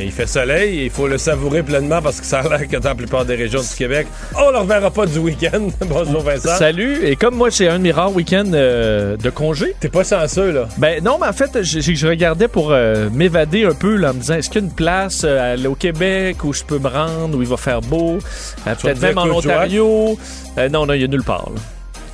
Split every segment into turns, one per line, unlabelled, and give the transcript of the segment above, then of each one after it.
Et il fait soleil il faut le savourer pleinement parce que ça a l'air que dans la plupart des régions du Québec, on ne le reverra pas du week-end. Bonjour Vincent.
Salut, et comme moi, c'est un de mes rares week-ends euh, de congé.
T'es pas chanceux, là.
Ben non, mais en fait, je, regardais pour euh, m'évader un peu, là, en me disant, est-ce qu'il y a une place euh, au Québec où je peux me rendre, où il va faire beau? Peut-être même en Ontario. Non, non, il y a nulle part. Là.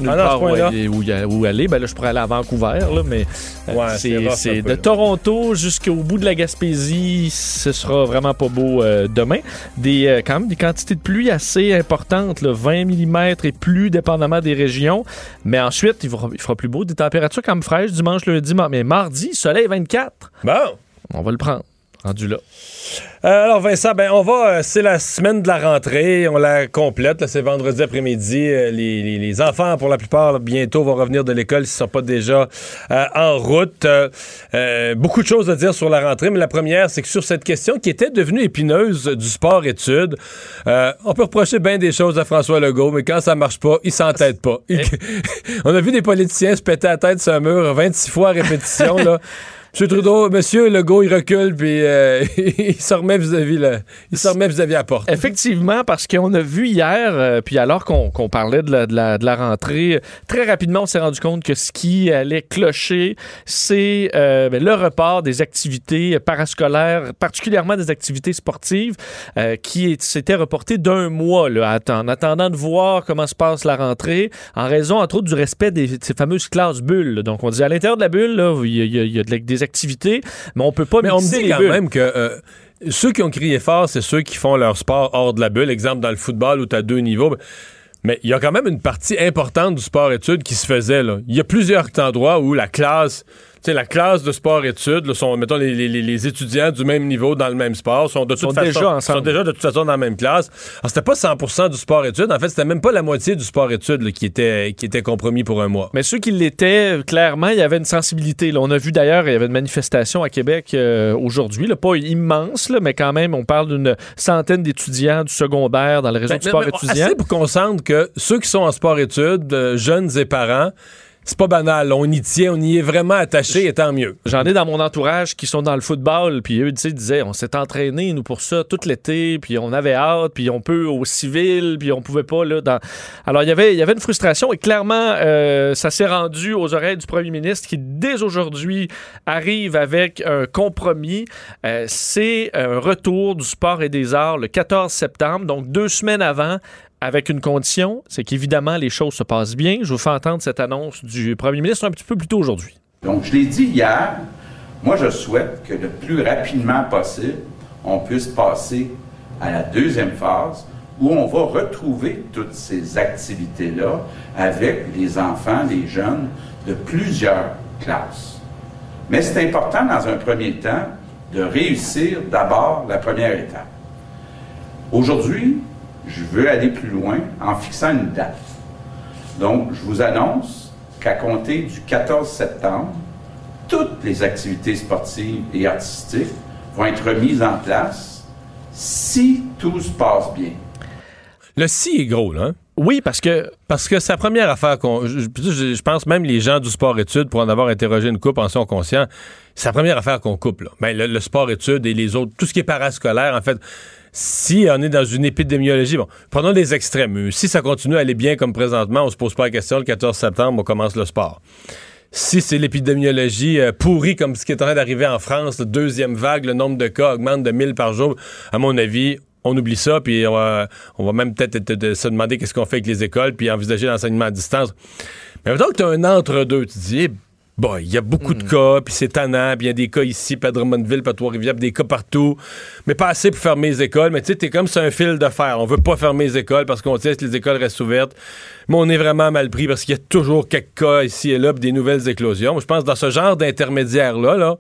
Nulle
Ah non,
part où, aller, où, où aller. Ben là, je pourrais aller à Vancouver, là, mais euh,
Ouais, c'est
de. Toronto jusqu'au bout de la Gaspésie. Ce sera vraiment pas beau euh, demain. Des, euh, quand même des quantités de pluie assez importantes, là, 20 mm et plus, dépendamment des régions. Mais ensuite, il fera, il fera plus beau. Des températures même fraîches dimanche, lundi, mais mardi, soleil 24.
Bon.
On va le prendre. Rendu là.
Euh, alors Vincent, ben on va, euh, c'est la semaine de la rentrée, on la complète, là, c'est vendredi après-midi. Euh, les, les- les enfants, pour la plupart, là, bientôt vont revenir de l'école s'ils ne sont pas déjà en route. Beaucoup de choses à dire sur la rentrée, mais la première, c'est que sur cette question qui était devenue épineuse du sport-études, on peut reprocher bien des choses à François Legault, mais quand ça marche pas, il s'entête pas. Il- on a vu des politiciens se péter la tête sur un mur 26 fois à répétition, là. Monsieur Trudeau, Monsieur Legault, il recule, puis euh, il se remet vis-à-vis remet vis-à-vis la porte.
Effectivement, parce qu'on a vu hier, euh, puis alors qu'on parlait de la, rentrée, très rapidement, on s'est rendu compte que ce qui allait clocher, c'est euh, ben, le report des activités parascolaires, particulièrement des activités sportives, euh, qui s'étaient reportées d'un mois, là, à- en attendant de voir comment se passe la rentrée, en raison, entre autres, du respect des, de ces fameuses classes bulles. Donc, on dit à l'intérieur de la bulle, il y y a- des activités, mais on peut pas
Mais on me dit
les
quand
bulles.
même que euh, ceux qui ont crié fort, c'est ceux qui font leur sport hors de la bulle. Exemple, dans le football où tu as deux niveaux. Mais il y a quand même une partie importante du sport-études qui se faisait. Là. Il y a plusieurs endroits où la classe, sais, la classe de sport-études, sont, mettons, les, les- les étudiants du même niveau dans le même sport, sont de toute
Sont
façon,
déjà ensemble.
sont déjà de toute façon dans la même classe. Alors, c'était pas 100% du sport-études. En fait, c'était même pas la moitié du sport-études là, qui, était, qui était compromis pour un mois.
Mais ceux qui l'étaient, clairement, il y avait une sensibilité. là. On a vu d'ailleurs, il y avait une manifestation à Québec euh, aujourd'hui, là, pas immense, là, mais quand même, on parle d'une centaine d'étudiants du secondaire dans le réseau
Ben,
du sport
mais- mais
étudiant.
Assez pour qu'on sente que ceux qui sont en sport-études, euh, jeunes et parents, c'est pas banal. On y tient, on y est vraiment attaché, et tant mieux.
J'en ai dans mon entourage qui sont dans le football, puis eux, disaient, on s'est entraîné nous pour ça tout l'été, puis on avait hâte, puis on peut au civil, puis on pouvait pas là. Dans... Alors il y avait, il y avait une frustration et clairement, euh, ça s'est rendu aux oreilles du premier ministre qui dès aujourd'hui arrive avec un compromis. Euh, C'est un retour du sport et des arts le 14 septembre, donc deux semaines avant. Avec une condition, c'est qu'évidemment les choses se passent bien. Je vous fais entendre cette annonce du premier ministre un petit peu plus tôt aujourd'hui.
Donc, je l'ai dit hier, moi, je souhaite que le plus rapidement possible, on puisse passer à la deuxième phase où on va retrouver toutes ces activités-là avec les enfants, les jeunes de plusieurs classes. Mais c'est important, dans un premier temps, de réussir d'abord la première étape. Aujourd'hui, je veux aller plus loin en fixant une date. Donc, je vous annonce qu'à compter du 14 septembre, toutes les activités sportives et artistiques vont être mises en place si tout se passe bien.
Le si est gros, là. hein?
Oui, parce que
Parce que c'est la première affaire qu'on. Je, je- je pense même les gens du sport-études, pour en avoir interrogé une coupe, en sont conscients. C'est la première affaire qu'on coupe, là. Ben, le, le sport-études et les autres, tout ce qui est parascolaire, en fait. Si on est dans une épidémiologie, bon, prenons des extrêmes. Si ça continue à aller bien comme présentement, on se pose pas la question, le 14 septembre, on commence le sport. Si c'est l'épidémiologie euh, pourrie comme ce qui est en train d'arriver en France, la deuxième vague, le nombre de cas augmente de 1000 par jour, à mon avis, on oublie ça, puis on va, on va même peut-être se demander qu'est-ce qu'on fait avec les écoles, puis envisager l'enseignement à distance. Mais maintenant que tu as un entre-deux, tu dis, boy, il y a beaucoup de cas, puis c'est tannant, puis il y a des cas ici, puis à Drummondville, puis à Trois-Rivières, puis des cas partout, mais pas assez pour fermer les écoles. Mais tu sais, t'es comme sur un fil de fer. On veut pas fermer les écoles parce qu'on tient que les écoles restent ouvertes. Mais on est vraiment mal pris parce qu'il y a toujours quelques cas ici et là, puis des nouvelles éclosions. Moi, je pense que dans ce genre d'intermédiaire-là, là,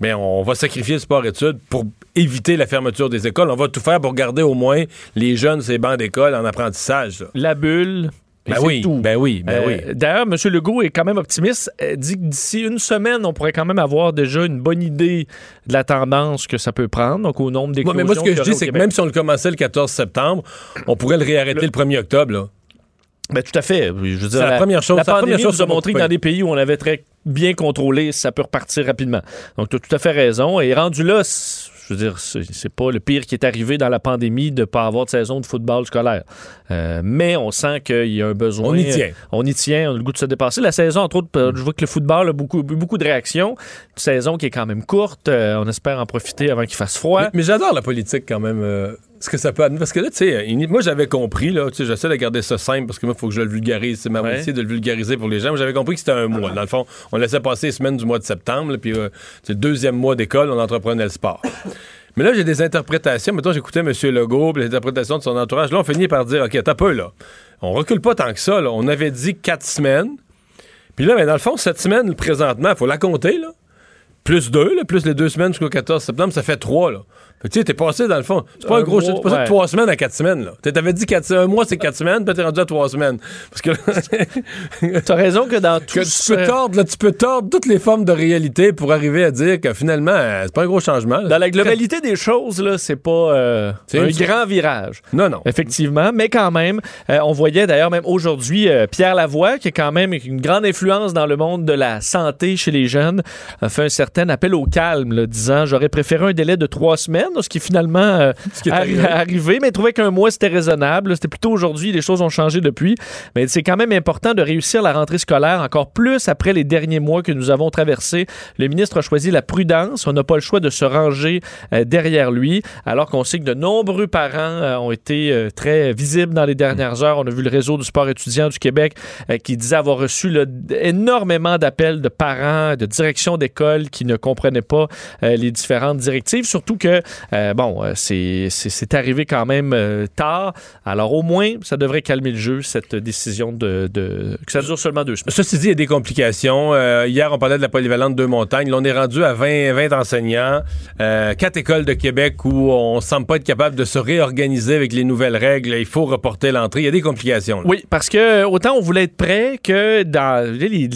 mais on va sacrifier le sport-études pour éviter la fermeture des écoles. On va tout faire pour garder au moins les jeunes, ces bancs d'école en apprentissage.
La bulle,
ben oui, ben oui, ben oui.
Euh, d'ailleurs, M. Legault est quand même optimiste. Il dit que d'ici une semaine, on pourrait quand même avoir déjà une bonne idée de la tendance que ça peut prendre, donc au nombre d'éclosions.
mais moi, ce que je dis, c'est que même si on le commençait le 14 septembre, on pourrait le réarrêter le, 1er octobre. Là.
Ben, tout à fait. Je veux dire,
la, première chose.
La pandémie
première chose
nous a montré que dans des pays où on avait très bien contrôlé, ça peut repartir rapidement. Donc, tu as tout à fait raison. Et rendu là, je veux dire, c'est pas le pire qui est arrivé dans la pandémie de ne pas avoir de saison de football scolaire. Euh, mais on sent qu'il y a un besoin.
On y tient.
On y tient, on a le goût de se dépasser. La saison, entre autres, euh, je vois que le football a beaucoup, beaucoup de réactions. Une saison qui est quand même courte. Euh, on espère en profiter avant qu'il fasse froid.
Mais, j'adore la politique quand même. Ce que ça peut Parce que là, tu sais, moi j'avais compris, là, tu sais, j'essaie de garder ça simple parce que moi, il faut que je le vulgarise. C'est ma ouais. de le vulgariser pour les gens. J'avais compris que c'était un mois. Dans le fond, on laissait passer les semaines du mois de septembre, puis c'est le deuxième mois d'école, on entreprenait le sport. Mais là, j'ai des interprétations. Mettons, j'écoutais M. Legault, les interprétations de son entourage. Là, on finit par dire, OK, t'as peu, là. On recule pas tant que ça, là. On avait dit quatre semaines. Puis là, mais dans le fond, cette semaine, présentement, il faut la compter, là. Plus deux, là, plus les deux semaines jusqu'au 14 septembre, ça fait trois, là. Tu sais, t'es passé dans le fond. C'est pas un, gros T'es passé de trois semaines à quatre semaines, là. T'avais dit quatre, un mois, c'est quatre semaines, puis t'es rendu à trois semaines. Parce
que. T'as raison que dans tout.
Que tu peux tordre, là, tu peux tordre toutes les formes de réalité pour arriver à dire que finalement, euh, c'est pas un gros changement.
Dans la globalité des choses, là, c'est pas euh, un grand virage.
Non, non.
Effectivement. Mais quand même, euh, on voyait d'ailleurs même aujourd'hui Pierre Lavoie, qui est quand même une grande influence dans le monde de la santé chez les jeunes, a fait un certain appel au calme, là, disant J'aurais préféré un délai de trois semaines ce qui est finalement euh, arrivé. mais il trouvait qu'un mois, c'était raisonnable. C'était plutôt aujourd'hui, les choses ont changé depuis. Mais c'est quand même important de réussir la rentrée scolaire encore plus après les derniers mois que nous avons traversés. Le ministre a choisi la prudence. On n'a pas le choix de se ranger euh, derrière lui, alors qu'on sait que de nombreux parents euh, ont été très visibles dans les dernières heures. On a vu le réseau du sport étudiant du Québec qui disait avoir reçu énormément d'appels de parents, de directions d'école qui ne comprenaient pas les différentes directives, surtout que euh, bon, euh, c'est arrivé quand même euh, tard. Alors au moins, ça devrait calmer le jeu, cette décision de, que ça dure seulement deux semaines.
Ceci dit, il y a des complications. hier, on parlait de la polyvalente de Montagnes. Là, on est rendu à 20, 20 enseignants, quatre écoles de Québec où on semble pas être capable de se réorganiser avec les nouvelles règles. Il faut reporter l'entrée. Il y a des complications.
Oui, parce que autant on voulait être prêt que dans les,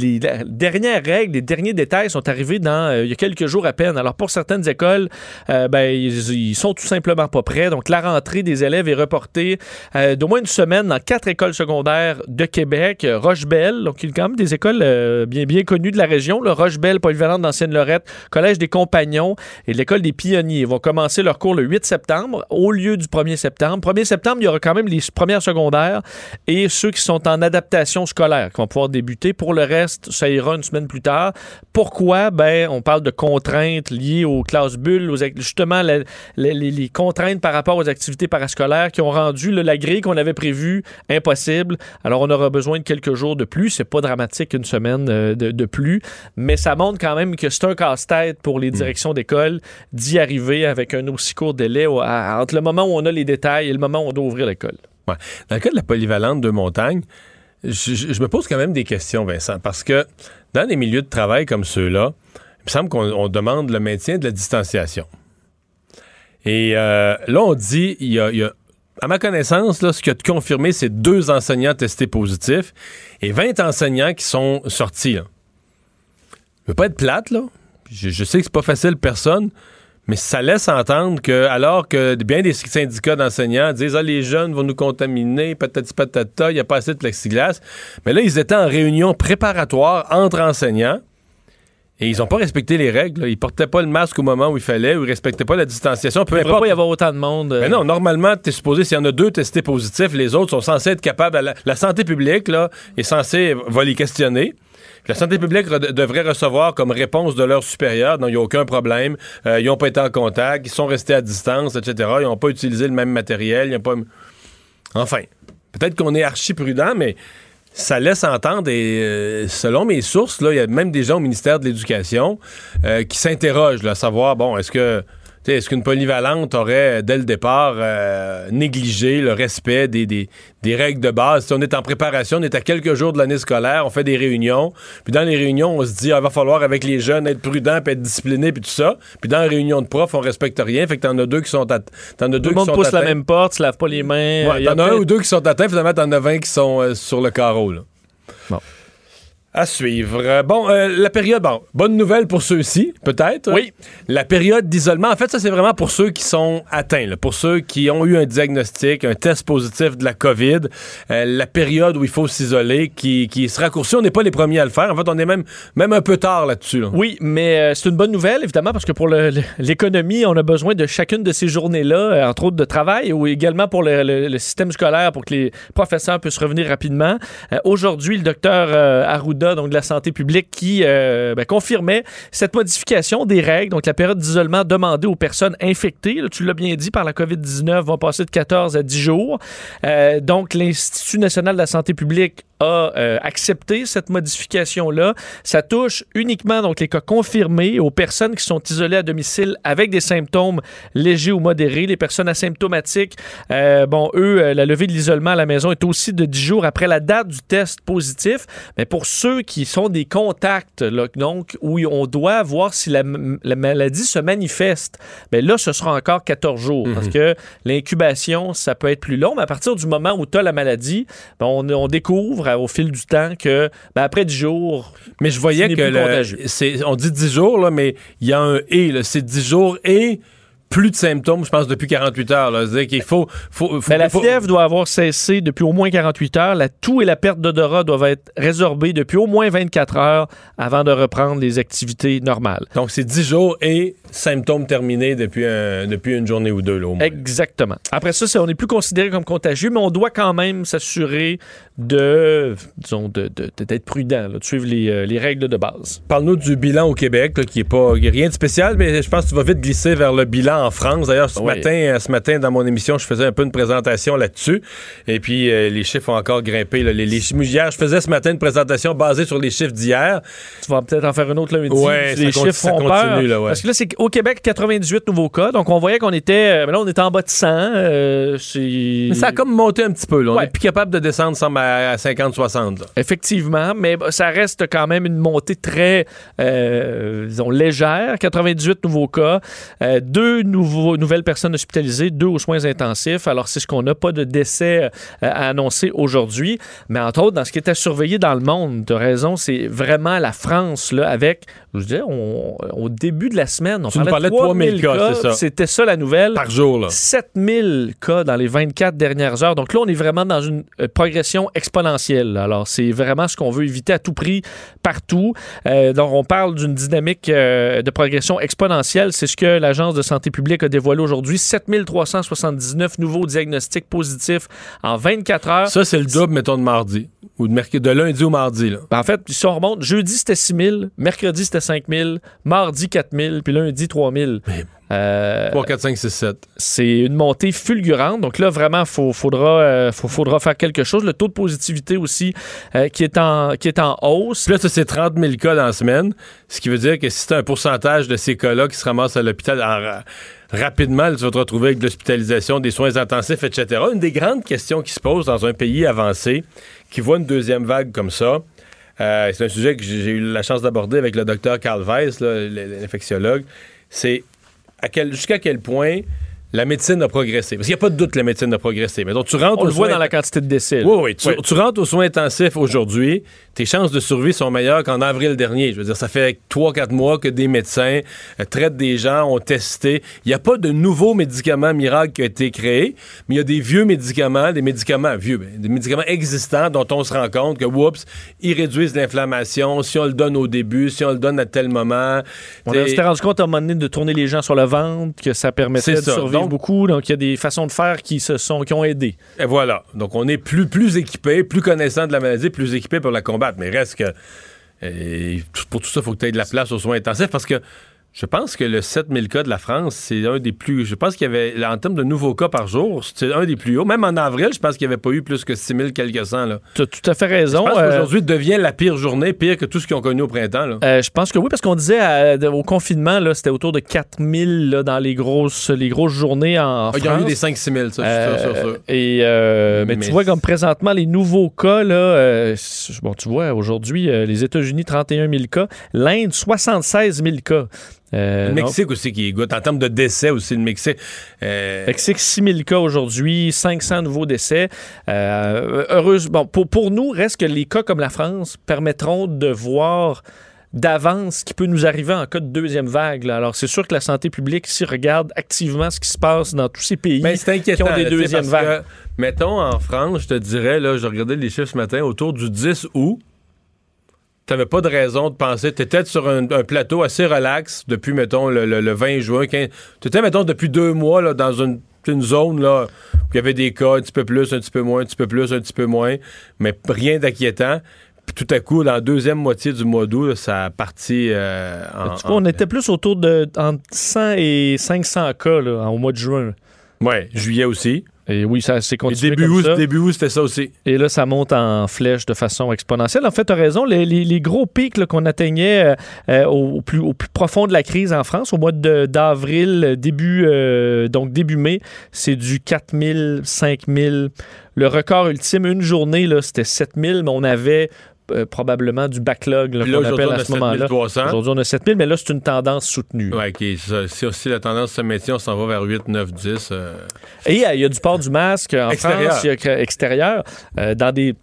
dernières règles, les derniers détails sont arrivés dans il y a quelques jours à peine. Alors pour certaines écoles, ben ils sont tout simplement pas prêts. Donc, la rentrée des élèves est reportée euh, d'au moins une semaine dans quatre écoles secondaires de Québec. Rochebelle, donc il y a quand même des écoles euh, bien, bien connues de la région. Le Rochebelle, polyvalente d'ancienne Lorette, Collège des Compagnons et l'école des Pionniers vont commencer leur cours le 8 septembre au lieu du 1er septembre. 1er septembre, il y aura quand même les premières secondaires et ceux qui sont en adaptation scolaire qui vont pouvoir débuter. Pour le reste, ça ira une semaine plus tard. Pourquoi? Ben, on parle de contraintes liées aux classes bulles, aux, justement la, les, contraintes par rapport aux activités parascolaires qui ont rendu la grille qu'on avait prévue impossible. Alors, on aura besoin de quelques jours de plus. C'est pas dramatique une semaine euh, de, plus, mais ça montre quand même que c'est un casse-tête pour les hmm. directions d'école d'y arriver avec un aussi court délai entre le moment où on a les détails et le moment où on doit ouvrir l'école.
Ouais. Dans le cas de la polyvalente de montagne, je, me pose quand même des questions, Vincent, parce que dans des milieux de travail comme ceux-là, il me semble qu'on demande le maintien de la distanciation. Et euh, là, on dit, il y à ma connaissance, là, ce qui a confirmé, c'est deux enseignants testés positifs et 20 enseignants qui sont sortis. Là. Je veux pas être plate, là. Je, sais que c'est pas facile, personne, mais ça laisse entendre que, alors que bien des syndicats d'enseignants disent Ah, les jeunes vont nous contaminer, patati patata, il n'y a pas assez de plexiglas. Mais là, ils étaient en réunion préparatoire entre enseignants. Et ils n'ont pas respecté les règles. Ils Ils portaient pas le masque au moment où il fallait, ou ils respectaient pas la distanciation.
Peu il ne pas y avoir autant de monde.
Mais non, normalement, tu es supposé, s'il y en a deux testés positifs, les autres sont censés être capables. La, santé publique là, est censée va les questionner. La santé publique devrait recevoir comme réponse de leur supérieur, non, il n'y a aucun problème, euh, ils n'ont pas été en contact, ils sont restés à distance, etc. Ils n'ont pas utilisé le même matériel, ils pas... Enfin, peut-être qu'on est archi prudent, mais ça laisse entendre, et euh, selon mes sources, il y a même des gens au ministère de l'Éducation euh, qui s'interrogent à savoir, bon, est-ce que Est-ce qu'une polyvalente aurait, dès le départ, euh, négligé le respect des, des, règles de base? On est en préparation, on est à quelques jours de l'année scolaire, on fait des réunions, puis dans les réunions, on se dit, il ah, va falloir avec les jeunes être prudent, puis être discipliné, puis tout ça. Puis dans les réunions de profs, on respecte rien, fait que t'en as deux qui sont
deux Tout le monde pousse la même porte, se lave pas les mains.
Ouais, t'en as un ou deux qui sont atteints, finalement, t'en as 20 qui sont euh, sur le carreau. Là. À suivre. Euh, bon, euh, la période, bon, bonne nouvelle pour ceux-ci, peut-être.
Oui.
La période d'isolement, en fait, ça, c'est vraiment pour ceux qui sont atteints, pour ceux qui ont eu un diagnostic, un test positif de la COVID. Euh, la période où il faut s'isoler, qui, qui se raccourcit, on n'est pas les premiers à le faire. En fait, on est même, même un peu tard là-dessus.
Oui, mais c'est une bonne nouvelle, évidemment, parce que pour l'économie, on a besoin de chacune de ces journées-là, entre autres de travail, ou également pour le, système scolaire, pour que les professeurs puissent revenir rapidement. Aujourd'hui, le docteur Arruda donc de la santé publique, qui euh, ben, confirmait cette modification des règles, donc la période d'isolement demandée aux personnes infectées, tu l'as bien dit, par la COVID-19, va passer de 14 à 10 jours. Euh, donc, l'Institut national de la santé publique a euh, accepté cette modification-là. Ça touche uniquement donc les cas confirmés aux personnes qui sont isolées à domicile avec des symptômes légers ou modérés. Les personnes asymptomatiques, bon, eux, la levée de l'isolement à la maison est aussi de 10 jours après la date du test positif. Mais pour ceux qui sont des contacts, là, donc où on doit voir si la, maladie se manifeste, bien là, ce sera encore 14 jours parce mhm. que l'incubation, ça peut être plus long. Mais à partir du moment où tu as la maladie, ben, on, on découvre au fil du temps que ben, après 10 jours.
Mais je voyais que on dit 10 jours, là, mais il y a un et. C'est 10 jours et plus de symptômes, je pense, depuis 48 heures. C'est-à-dire qu'il faut. faut,
la fièvre doit avoir cessé depuis au moins 48 heures. La toux et la perte d'odorat doivent être résorbées depuis au moins 24 heures avant de reprendre les activités normales.
Donc, c'est 10 jours et symptômes terminés depuis, depuis une journée ou deux. Là,
Exactement. Après ça, on n'est plus considéré comme contagieux, mais on doit quand même s'assurer de, disons, d'être prudent, de suivre euh, les, règles de base.
Parle-nous du bilan au Québec, qui est pas rien de spécial, mais je pense que tu vas vite glisser vers le bilan en France. D'ailleurs, ce, matin, euh, ce matin, dans mon émission, je faisais un peu une présentation là-dessus. Et puis, euh, les chiffres ont encore grimpé. Les, les, hier, je faisais ce matin une présentation basée sur les chiffres d'hier.
Tu vas peut-être en faire une autre lundi.
Ouais, les chiffres font peur. Là,
Parce que là, c'est au Québec, 98 nouveaux cas. Donc, on voyait qu'on était, là, on était en bas de 100.
mais ça a comme monté un petit peu. Là. On est plus capable de descendre à 50-60.
Effectivement, mais ça reste quand même une montée très, euh, disons, légère. 98 nouveaux cas, euh, deux nouveaux, nouvelles personnes hospitalisées, deux aux soins intensifs. Alors, c'est ce qu'on n'a pas de décès euh, à annoncer aujourd'hui. Mais entre autres, dans ce qui était surveillé dans le monde, de raison, c'est vraiment la France, là, avec, je veux dire, au début de la semaine, on parlait, de 3000 cas. cas C'était ça la nouvelle.
Par jour, là.
7000 cas dans les 24 dernières heures. Donc là, on est vraiment dans une progression exponentielle alors, c'est vraiment ce qu'on veut éviter à tout prix partout. Euh, donc, on parle d'une dynamique euh, de progression exponentielle. C'est ce que l'Agence de santé publique a dévoilé aujourd'hui. 7379 nouveaux diagnostics positifs en 24 heures.
Ça, c'est le double, mettons, de mardi. Ou de, de lundi au mardi. Là.
Ben, en fait, si on remonte, jeudi, c'était 6000, mercredi, c'était 5000, mardi, 4000, puis lundi, 3000.
3, 4, 5, 6, 7.
C'est une montée fulgurante. Donc là, vraiment, il faudra, euh, faudra faire quelque chose. Le taux de positivité aussi euh, qui, est en, qui est en hausse.
Puis là, c'est 30 000 cas dans la semaine. Ce qui veut dire que si c'est un pourcentage de ces cas-là qui se ramassent à l'hôpital rapidement, tu vas te retrouver avec de l'hospitalisation, des soins intensifs, etc. Une des grandes questions qui se posent dans un pays avancé qui voit une deuxième vague comme ça, euh, c'est un sujet que j'ai eu la chance d'aborder avec le docteur Carl Weiss, l'infectiologue, c'est jusqu'à quel point la médecine a progressé. Parce qu'il n'y a pas de doute que la médecine a progressé. Mais donc, tu rentres
On le voit dans la quantité de décès.
Oui, oui. Tu, rentres aux soins intensifs aujourd'hui, tes chances de survie sont meilleures qu'en avril dernier. Je veux dire, ça fait 3-4 mois que des médecins euh, traitent des gens, ont testé. Il n'y a pas de nouveaux médicaments miracles qui ont été créés, mais il y a des vieux médicaments, des médicaments vieux, ben, des médicaments existants dont on se rend compte que, oups, ils réduisent l'inflammation si on le donne au début, si on le donne à tel moment.
On s'était rendu compte à un moment donné de tourner les gens sur le ventre, que ça permettait de survivre beaucoup. Donc, il y a des façons de faire qui se sont qui ont aidé.
Et voilà. Donc, on est plus, plus équipé, plus connaissant de la maladie, plus équipé pour la combattre. Mais reste que. pour tout ça, il faut que tu aies de la place aux soins intensifs parce que Je pense que le 7000 cas de la France, c'est un des plus. Je pense qu'il y avait, en termes de nouveaux cas par jour, c'est un des plus hauts. Même en avril, je pense qu'il n'y avait pas eu plus que 6000 quelques cents.
Tu as tout à fait raison.
Je pense qu'aujourd'hui devient la pire journée, pire que tout ce qu'ils ont connu au printemps.
Euh, je pense que oui, parce qu'on disait au confinement, c'était autour de 4000 dans les grosses, les grosses journées en, France.
Ah, il y en a eu des 5-6 000, ça, euh, sûr, sûr,
Et, euh, mais, tu vois, comme présentement, les nouveaux cas, là, bon, tu vois, aujourd'hui, les États-Unis, 31 000 cas. L'Inde, 76 000 cas.
Euh, le Mexique aussi qui goûte. En termes de décès aussi, le Mexique.
Euh... Mexique, 6 000 cas aujourd'hui, 500 nouveaux décès. Euh, heureuse, bon, pour, pour nous, reste que les cas comme la France permettront de voir d'avance ce qui peut nous arriver en cas de deuxième vague. Alors, c'est sûr que la santé publique, si regarde activement ce qui se passe dans tous ces pays
ben, qui ont des deuxièmes vagues. mettons, en France, je te dirais, là, je regardais les chiffres ce matin, autour du 10 août, t'avais pas de raison de penser. Tu étais sur un, plateau assez relax depuis, mettons, le, 20 juin. Tu étais, mettons, depuis deux mois là, dans une, zone là, où il y avait des cas un petit peu plus, un petit peu moins, un petit peu plus, un petit peu moins, mais rien d'inquiétant. Puis tout à coup, dans la deuxième moitié du mois d'août, ça a parti euh,
en, vois, on était plus autour de entre 100 et 500 cas là, au mois de juin.
Oui, juillet aussi.
Et oui, ça s'est continué.
début
comme
août, début août, c'était ça aussi.
Et là, ça monte en flèche de façon exponentielle. En fait, tu as raison, les, gros pics qu'on atteignait euh, euh, au, plus, au plus profond de la crise en France, au mois d'avril, début, euh, donc début mai, c'est du 4000, 5000. Le record ultime, une journée, c'était 7000, mais on avait euh, probablement du backlog qu'on appelle à ce moment-là. Aujourd'hui, on a 7000, mais là, c'est une tendance soutenue.
Oui, OK. Si aussi la tendance se maintient, on s'en va vers 8, 9, 10.
Et il y, a du port du masque en extérieur. France, y a extérieur, euh, dans des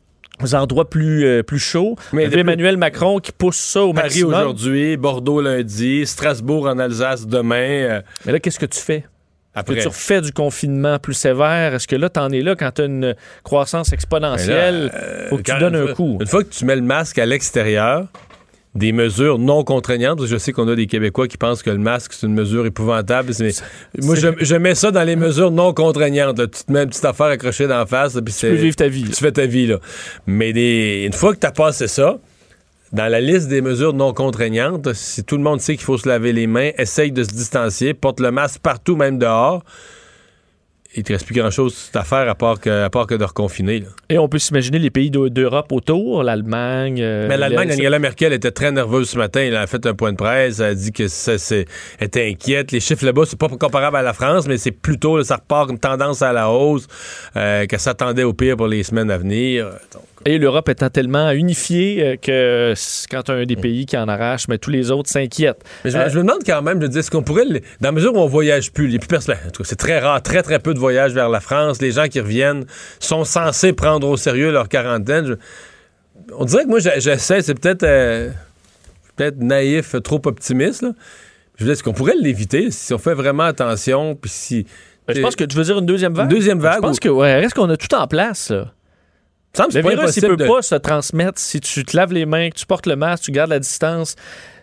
endroits plus, euh, plus chauds. Mais Emmanuel Macron qui pousse ça au
Paris aujourd'hui, Bordeaux lundi, Strasbourg en Alsace demain.
Mais là, qu'est-ce que tu fais? Après. tu refais du confinement plus sévère? Est-ce que là, t'en es là quand t'as une croissance exponentielle? Euh, faut que tu donnes un coup.
Une fois que tu mets le masque à l'extérieur, des mesures non contraignantes. Je sais qu'on a des Québécois qui pensent que le masque, c'est une mesure épouvantable. moi, je, mets ça dans les mesures non contraignantes. Tu te mets une petite affaire accrochée dans la face. Puis
tu peux vivre ta vie.
Tu fais ta vie. Là. Mais une fois que tu as passé ça, dans la liste des mesures non contraignantes, si tout le monde sait qu'il faut se laver les mains, essaye de se distancier, porte le masque partout, même dehors, il te reste plus grand-chose à faire à part que, à part que de reconfiner.
Et on peut s'imaginer les pays d'Europe autour, l'Allemagne.
Euh, Mais l'Allemagne, Angela Merkel était très nerveuse ce matin. Elle a fait un point de presse. Elle a dit que ça, était inquiète. Les chiffres là-bas, c'est pas comparable à la France, mais c'est plutôt, ça repart une tendance à la hausse, euh, qu'elle s'attendait au pire pour les semaines à venir.
Et l'Europe étant tellement unifiée euh, que quand un des pays qui en arrache, mais tous les autres s'inquiètent.
Mais je, me demande quand même, je dis, est-ce qu'on pourrait, dans la mesure où on voyage plus, il plus personne, c'est très rare, très très peu de voyage vers la France. Les gens qui reviennent sont censés prendre au sérieux leur quarantaine. on dirait que moi, j'essaie, c'est peut-être euh, peut-être naïf, trop optimiste. Je veux dire, est-ce qu'on pourrait l'éviter si on fait vraiment attention? Puis si.
Ben, je pense que tu veux dire une deuxième vague?
Une deuxième vague. Je
pense que, ouais, reste qu'on a tout en place, Le virus, il peut pas se transmettre si tu te laves les mains, que tu portes le masque, tu gardes la distance.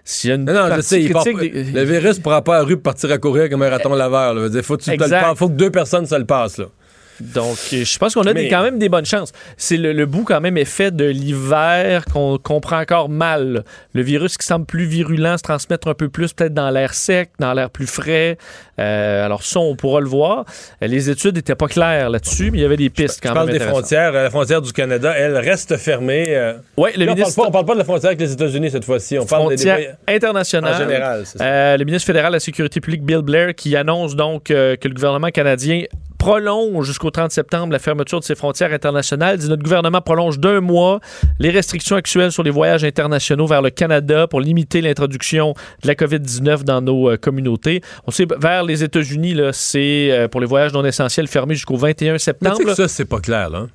S'il y a une non, je sais,
le virus ne pourra pas à rue partir à courir comme un raton laveur. Il faut, faut que deux personnes se le passent. Là.
Donc, je pense qu'on a quand même des bonnes chances. C'est le, bout quand même effet de l'hiver qu'on comprend encore mal. Le virus qui semble plus virulent se transmettre un peu plus peut-être dans l'air sec, dans l'air plus frais. Euh, alors ça, on pourra le voir. Les études n'étaient pas claires là-dessus, mais il y avait des pistes quand
je parle des frontières. La frontière du Canada, elle reste fermée. Euh.
Oui, le ministre...
on parle, pas, de la frontière avec les États-Unis cette fois-ci. On
parle des, internationales. En général, euh, le ministre fédéral de la Sécurité publique, Bill Blair, qui annonce donc que le gouvernement canadien prolonge jusqu'au 30 septembre la fermeture de ses frontières internationales. Dit notre gouvernement prolonge d'un mois les restrictions actuelles sur les voyages internationaux vers le Canada pour limiter l'introduction de la COVID-19 dans nos euh, communautés. On sait vers les États-Unis, c'est euh, pour les voyages non essentiels fermés jusqu'au 21 septembre.
Mais ça, c'est pas clair, là.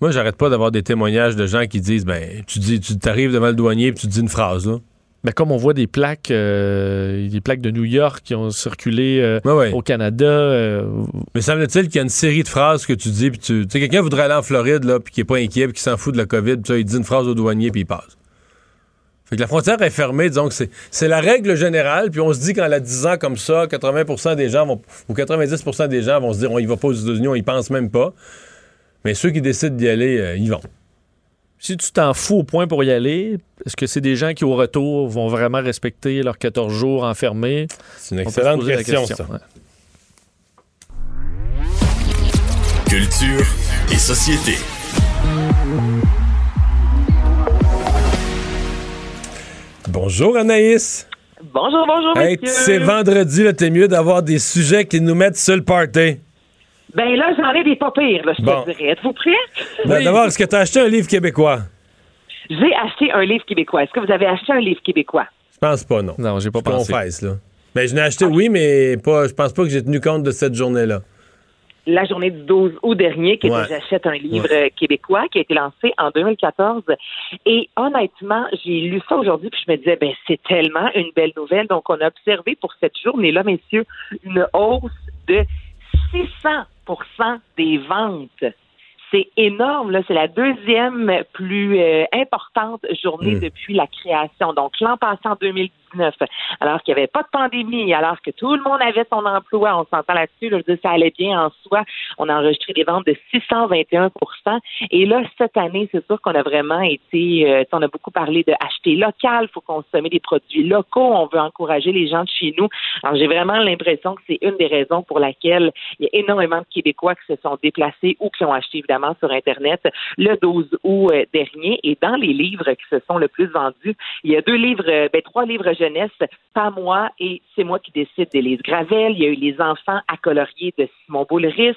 Moi, j'arrête pas d'avoir des témoignages de gens qui disent, ben, tu dis, tu t'arrives devant le douanier et tu dis une phrase, là.
Mais comme on voit des plaques, euh, des plaques de New York qui ont circulé euh, au Canada. Euh,
Mais semble-t-il qu'il y a une série de phrases que tu dis, puis tu sais, quelqu'un voudrait aller en Floride, là, puis qui est pas inquiet, puis qui s'en fout de la COVID, puis il dit une phrase au douanier, puis il passe. Fait que la frontière est fermée, disons que c'est la règle générale, puis on se dit qu'en la disant comme ça, 80% des gens vont, ou 90% des gens vont se dire on y va pas aux États-Unis, on y pense même pas. Mais ceux qui décident d'y aller, ils vont.
Si tu t'en fous au point pour y aller, est-ce que c'est des gens qui, au retour, vont vraiment respecter leurs 14 jours enfermés?
C'est une excellente question,
question,
ça.
ouais.
Culture et société.
Bonjour Anaïs.
Bonjour, bonjour,
Hey, c'est vendredi, là, t'es mieux d'avoir des sujets qui nous mettent sur le party.
Ben là, j'en ai des pas pires, là, je
Bon.
te dirais. Êtes-vous prêts?
Ben, D'abord, est-ce que t'as acheté un livre québécois?
J'ai acheté un livre québécois. Est-ce que vous avez acheté un livre québécois?
Je pense pas, non.
Non, j'ai pas
Je
pensé.
confesse, là. Ben, je l'ai acheté, oui, mais pas, je pense pas que j'ai tenu compte de cette journée-là.
La journée du 12 août dernier, qui
Ouais.
J'achète un livre euh, québécois, qui a été lancé en 2014. Et honnêtement, j'ai lu ça aujourd'hui, puis je me disais, ben c'est tellement une belle nouvelle. Donc, on a observé pour cette journée-là, messieurs, une hausse de 600 des ventes. C'est énorme, là. C'est la deuxième plus euh, importante journée
Mm.
depuis la création. Donc, l'an passé, en 2019, alors qu'il n'y avait pas de pandémie, alors que tout le monde avait son emploi, on s'entend là-dessus, là, je veux ça allait bien en soi. On a enregistré des ventes de 621% Et là, cette année, c'est sûr qu'on a vraiment été, euh, on a beaucoup parlé de acheter local, faut consommer des produits locaux, on veut encourager les gens de chez nous. Alors, j'ai vraiment l'impression que c'est une des raisons pour laquelle il y a énormément de Québécois qui se sont déplacés ou qui ont acheté évidemment sur Internet le 12 août euh, dernier. Et dans les livres qui se sont le plus vendus, il y a deux livres, euh, ben, trois livres jeunesse, Pas moi et C'est moi qui décide d'Élise Gravel. Il y a eu Les enfants à colorier de Simon Boulris.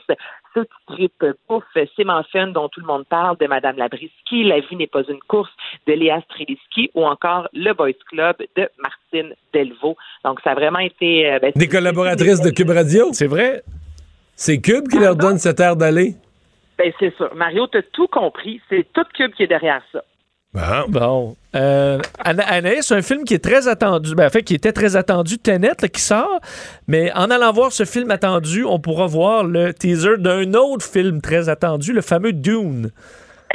Ceux qui trippent pouf, C'est Fun dont tout le monde parle de Madame Labriski. La vie n'est pas une course de Léa Streliski ou encore Le Boys Club de Martine Delvaux. Donc, ça a vraiment été... euh, ben,
Des collaboratrices de Cube Radio?
C'est vrai?
C'est Cube qui leur donne cette air d'aller?
Ben, c'est sûr. Mario, t'as tout compris. C'est tout Cube qui est derrière ça.
Bon.
Bon. Euh, Ana- Anaïs, un film qui est très attendu, ben, en fait, qui était très attendu, Tenet, là, qui sort. Mais en allant voir ce film attendu, on pourra voir le teaser d'un autre film très attendu, le fameux Dune.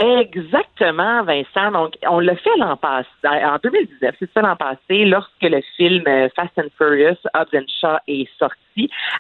Exactement, Vincent. Donc, on l'a fait l'an passé, en 2019, c'est ça l'an passé, lorsque le film euh, Fast and Furious, Hobbs and Shaw est sorti.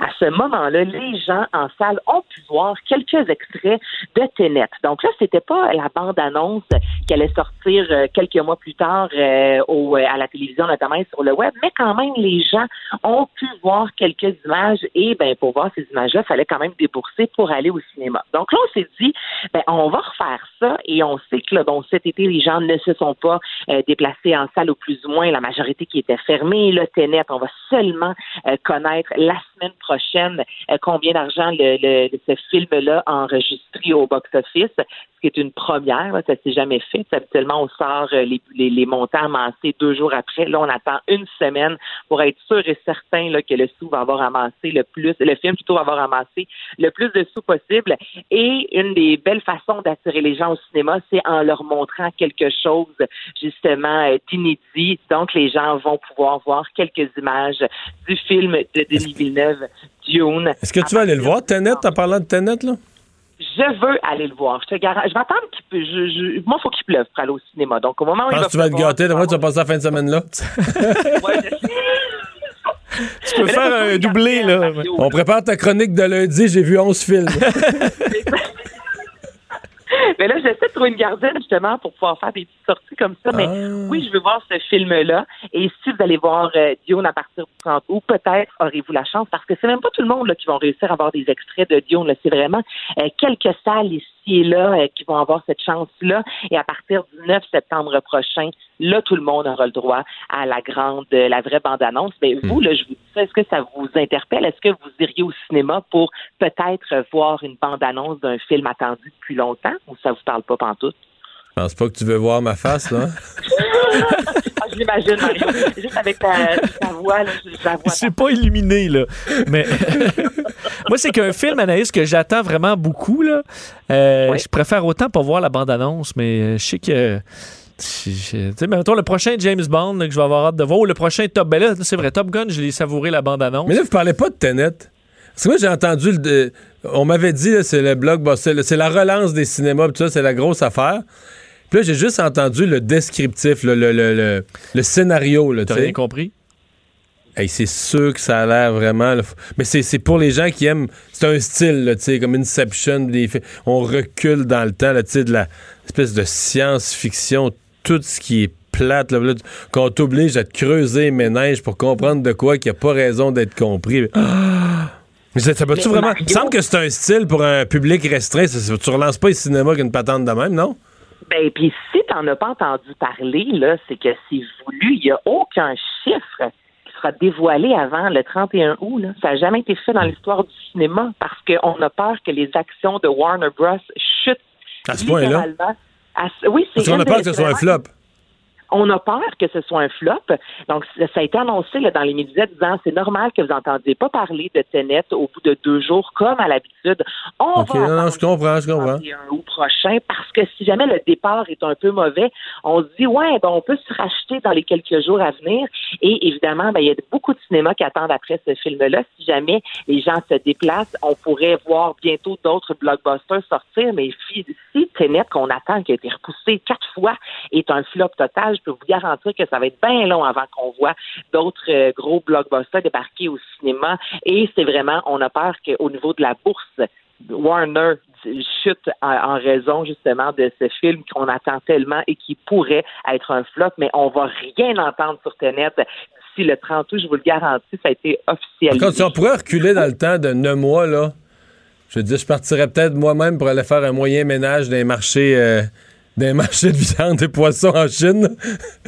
À ce moment-là, les gens en salle ont pu voir quelques extraits de Tenet. Donc là, c'était pas la bande-annonce qui allait sortir euh, quelques mois plus tard euh, au, euh, à la télévision, notamment sur le web, mais quand même, les gens ont pu voir quelques images et ben pour voir ces images-là, fallait quand même débourser pour aller au cinéma. Donc là, on s'est dit, ben, on va refaire ça et on sait que là, cet été, les gens ne se sont pas euh, déplacés en salle ou plus ou moins, la majorité qui était fermée. Le Ténet, on va seulement euh, connaître la semaine prochaine euh, combien d'argent le, le- ce film-là a enregistré au box-office, ce qui est une première, là, ça s'est jamais fait. Habituellement, on sort euh, les, les, les montants amassés deux jours après. Là, on attend une semaine pour être sûr et certain là, que le sou va avoir amassé le plus, le film plutôt va avoir amassé le plus de sous possible. Et une des belles façons d'attirer les gens au cinéma, c'est en leur montrant quelque chose justement euh, d'inédit. Donc, les gens vont pouvoir voir quelques images du film de Denis Villeneuve, Dune.
Est-ce que tu vas aller le voir, Tenet, en parlant de Tenet, là?
Je veux aller le voir. Je te garantis. Je vais attendre qu'il peut. Je, je- moi, il faut qu'il pleuve pour aller au cinéma. Donc, au moment où
Je
il
pense
va
que tu vas te
pleuvoir,
gâter. D'après, tu vas passer la fin de semaine là.
Ouais, je-
Tu peux
là,
faire un doublé, là.
Mario.
On prépare ta chronique de lundi. J'ai vu 11 films.
Mais là, j'essaie de trouver une gardienne justement pour pouvoir faire des petites sorties comme ça. Mais
Ah.
oui, je veux voir ce film-là. Et si vous allez voir euh, à partir du 30 août, peut-être aurez-vous la chance, parce que c'est même pas tout le monde là, qui vont réussir à avoir des extraits de là. C'est vraiment euh, quelques salles ici et là euh, qui vont avoir cette chance-là. Et à partir du 9 septembre prochain, là, tout le monde aura le droit à la grande, euh, la vraie bande-annonce. Mais vous, là, je vous dis ça, est-ce que ça vous interpelle? Est-ce que vous iriez au cinéma pour peut-être voir une bande-annonce d'un film attendu depuis longtemps ou ça vous parle pas pantoute?
Je pense pas que tu veux voir ma face, là.
Ah, je l'imagine, Mario. Juste avec ta, ta voix, là, je, la vois.
C'est pas illuminé, là. Mais moi, c'est qu'un film, Anaïs, que j'attends vraiment beaucoup, là. Euh,
Oui.
Je préfère autant pas voir la bande-annonce, mais euh, je sais que. Tu sais, mettons, le prochain James Bond là, que je vais avoir hâte de voir, ou le prochain Top. Ben là, c'est vrai, Top Gun, je l'ai savouré la bande-annonce.
Mais là, vous parlez pas de Tenet. Parce que moi, j'ai entendu. Le, de- on m'avait dit, c'est le blockbuster, là, c'est la relance des cinémas, pis tout ça, c'est la grosse affaire. Puis là, j'ai juste entendu le descriptif, là, le, le, le, le scénario.
T'as rien compris?
Hey, c'est sûr que ça a l'air vraiment. là, mais c'est c'est pour les gens qui aiment. C'est un style, là, tu sais, comme Inception. des on recule dans le temps, là, tu sais, de la espèce de science-fiction, tout ce qui est plate, là, là, qu'on t'oblige à te creuser les méninges pour comprendre de quoi qu'il n'y a pas raison d'être compris. Ah! Mais ça, ça va-tu
Mais
vraiment? Il me semble que c'est un style pour un public restreint. Ça, ça- tu relances pas le cinéma qu'une patente de même, non?
Ben, puis si t'en as pas entendu parler, là, c'est que c'est voulu. Il n'y a aucun chiffre qui sera dévoilé avant le 31 août. Là. Ça n'a jamais été fait dans l'histoire du cinéma parce qu'on a peur que les actions de Warner Bros. chutent.
À ce point-là?
Oui, c'est
Parce qu'on a peur que ce soit un flop.
On a peur que ce soit un flop. Donc, ça a été annoncé là, dans les médias disant c'est normal que vous n'entendiez pas parler de Tenet au bout de deux jours, comme à l'habitude. On
OK,
va
non, je comprends, je comprends.
31 août prochain parce que si jamais le départ est un peu mauvais, on se dit ouais, ben on peut se racheter dans les quelques jours à venir. Et évidemment, ben il y a beaucoup de cinémas qui attendent après ce film-là. Si jamais les gens se déplacent, on pourrait voir bientôt d'autres blockbusters sortir. Mais si, si Tenet qu'on attend, qui a été repoussé quatre fois, est un flop total, je peux vous garantir que ça va être bien long avant qu'on voit d'autres euh, gros blockbusters débarquer au cinéma. Et c'est vraiment, on a peur qu'au niveau de la bourse, Warner chute en, raison justement de ce film qu'on attend tellement et qui pourrait être un flop, mais on va rien entendre sur Tenet d'ici le 30 août, je vous le garantis, ça a été officialisé.
Quand si on pourrait reculer dans le temps de neuf mois, là, je veux dire, je partirais peut-être moi-même pour aller faire un moyen ménage des marchés, euh, des marchés de viande et poissons en Chine.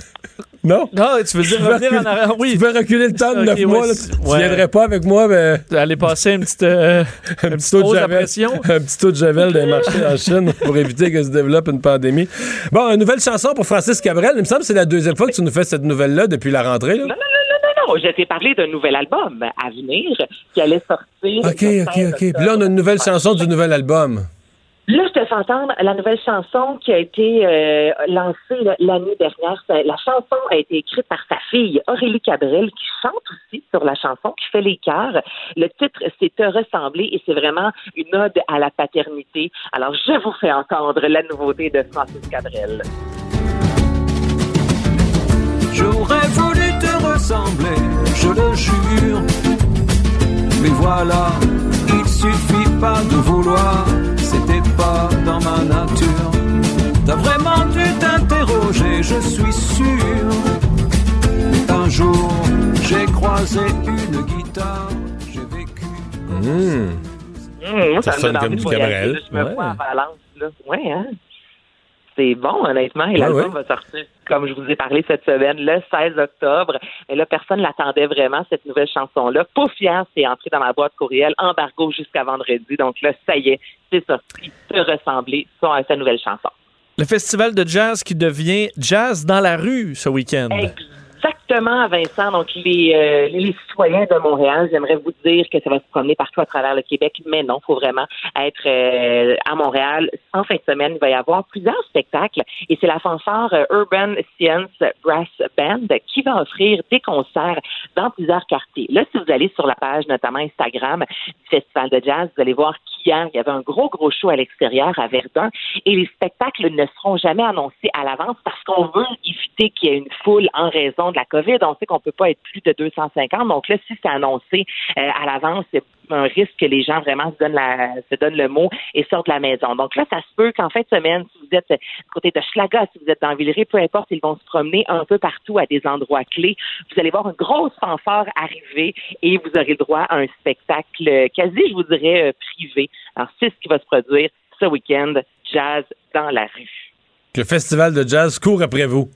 non?
Non, tu veux dire
Tu veux
revenir en
reculer-
arrière? Oui.
Tu peux reculer le temps de neuf mois, tu,
ouais.
viendrais pas avec moi, mais
Aller passer une petite, euh,
un petit taux de javel,
pression.
un petit taux de javel des marchés en Chine pour éviter que se développe une pandémie. Bon, une nouvelle chanson pour Francis Cabrel. Il me semble que c'est la deuxième fois que tu nous fais cette nouvelle-là depuis la rentrée. Là.
Non, non, non, non, non, non, je t'ai parlé d'un nouvel album à venir qui allait sortir.
OK, OK,
16
OK. Puis là, on a une nouvelle chanson du nouvel album.
Là, je te fais entendre la nouvelle chanson qui a été euh, lancée l'année dernière. La chanson a été écrite par sa fille, Aurélie Cabrel, qui chante aussi sur la chanson, qui fait les chœurs. Le titre, c'est Te ressembler et c'est vraiment une ode à la paternité. Alors, je vous fais entendre la nouveauté de Francis Cabrel.
J'aurais voulu te ressembler, je le jure. Mais voilà, il suffit pas de vouloir, pas dans ma nature. T'as vraiment dû t'interroger, je suis sûr. Un jour, j'ai croisé une guitare, j'ai vécu.
Mmh.
Hum, moi,
Ça
me
sonne
donne
comme
envie
du
de voyager. Je me
Ouais.
vois en Valence, là. Ouais, hein? C'est bon, honnêtement. Et
Ouais,
l'album
ouais.
va sortir, comme je vous ai parlé cette semaine, le 16 octobre. Et là, personne l'attendait vraiment, cette nouvelle chanson-là. Pouf, hier, c'est entré dans ma boîte courriel, embargo jusqu'à vendredi. Donc là, ça y est, c'est sorti. Se ressembler sur sa nouvelle chanson.
Le festival de jazz qui devient Jazz dans la rue ce week-end.
Exactement, Vincent. Donc, les, euh, les citoyens de Montréal, j'aimerais vous dire que ça va se promener partout à travers le Québec, mais non, il faut vraiment être euh, à Montréal. En fin de semaine, il va y avoir plusieurs spectacles et c'est la fanfare euh, Urban Science Brass Band qui va offrir des concerts dans plusieurs quartiers. Là, si vous allez sur la page, notamment Instagram du Festival de Jazz, vous allez voir qu'hier, il y avait un gros, gros show à l'extérieur à Verdun et les spectacles ne seront jamais annoncés à l'avance parce qu'on veut éviter qu'il y ait une foule en raison de la COVID. On sait qu'on peut pas être plus de 250. Donc là, si c'est annoncé euh, à l'avance, c'est un risque que les gens vraiment se donnent, le mot et sortent de la maison. Donc là, ça se peut qu'en fin de semaine, si vous êtes du côté de Schlaga, si vous êtes dans Villeray, peu importe, ils vont se promener un peu partout à des endroits clés. Vous allez voir une grosse fanfare arriver et vous aurez droit à un spectacle euh, quasi, je vous dirais, euh, privé. Alors, c'est ce qui va se produire ce week-end, jazz dans la rue.
Le festival de jazz court après vous.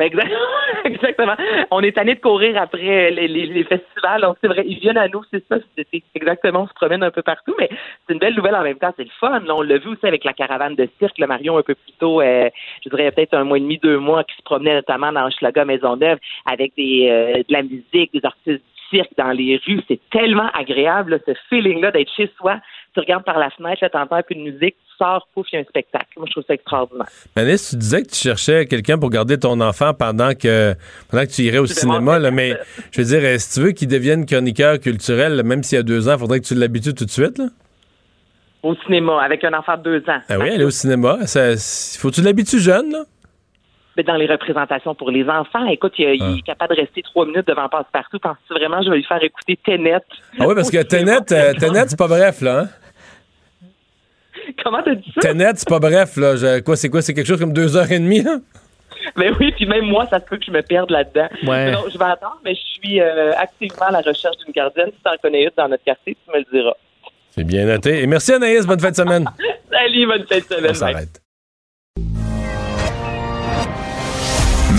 Ben, exact- Exactement. On est tanné de courir après les, festivals. Donc, c'est vrai, ils viennent à nous, c'est ça. C'est exactement, on se promène un peu partout, mais c'est une belle nouvelle en même temps. C'est le fun. On l'a vu aussi avec la caravane de cirque, le Marion, un peu plus tôt, euh, je dirais peut-être un mois et demi, deux mois, qui se promenait notamment dans Schlaga Maisonneuve avec des, euh, de la musique, des artistes cirque dans les rues. C'est tellement agréable, là, ce feeling-là d'être chez soi. Tu regardes par la fenêtre, là, t'entends un peu de musique, tu sors, pouf, il y a un spectacle. Moi, je trouve ça extraordinaire.
Manis, tu disais que tu cherchais quelqu'un pour garder ton enfant pendant que pendant que tu irais au cinéma, là, mais je veux dire, si tu veux qu'il devienne chroniqueur culturel, même s'il y a deux ans, il faudrait que tu l'habitues tout de suite. Là?
Au cinéma, avec un enfant de deux ans.
Ah oui, aller au cinéma, ça, faut que tu l'habitues jeune. Là.
Mais dans les représentations pour les enfants, écoute, il, il est capable de rester trois minutes devant passe-partout. Penses-tu vraiment que je vais lui faire écouter Tenet?
Ah oui, parce que Tenet, euh, Tenet c'est pas bref, là. Hein?
Comment t'as dit ça?
Tenet, c'est pas bref, là. Je- quoi, c'est quoi? C'est quelque chose comme deux heures et demie, là?
Mais oui, puis même moi, ça se peut que je me perde là-dedans.
Ouais.
Donc, je vais attendre, mais je suis euh, activement à la recherche d'une gardienne. Si t'en connais une dans notre quartier, tu me le diras.
C'est bien noté. Et merci, Anaïs. Bonne fin de semaine.
Salut, bonne fin de semaine.
On s'arrête.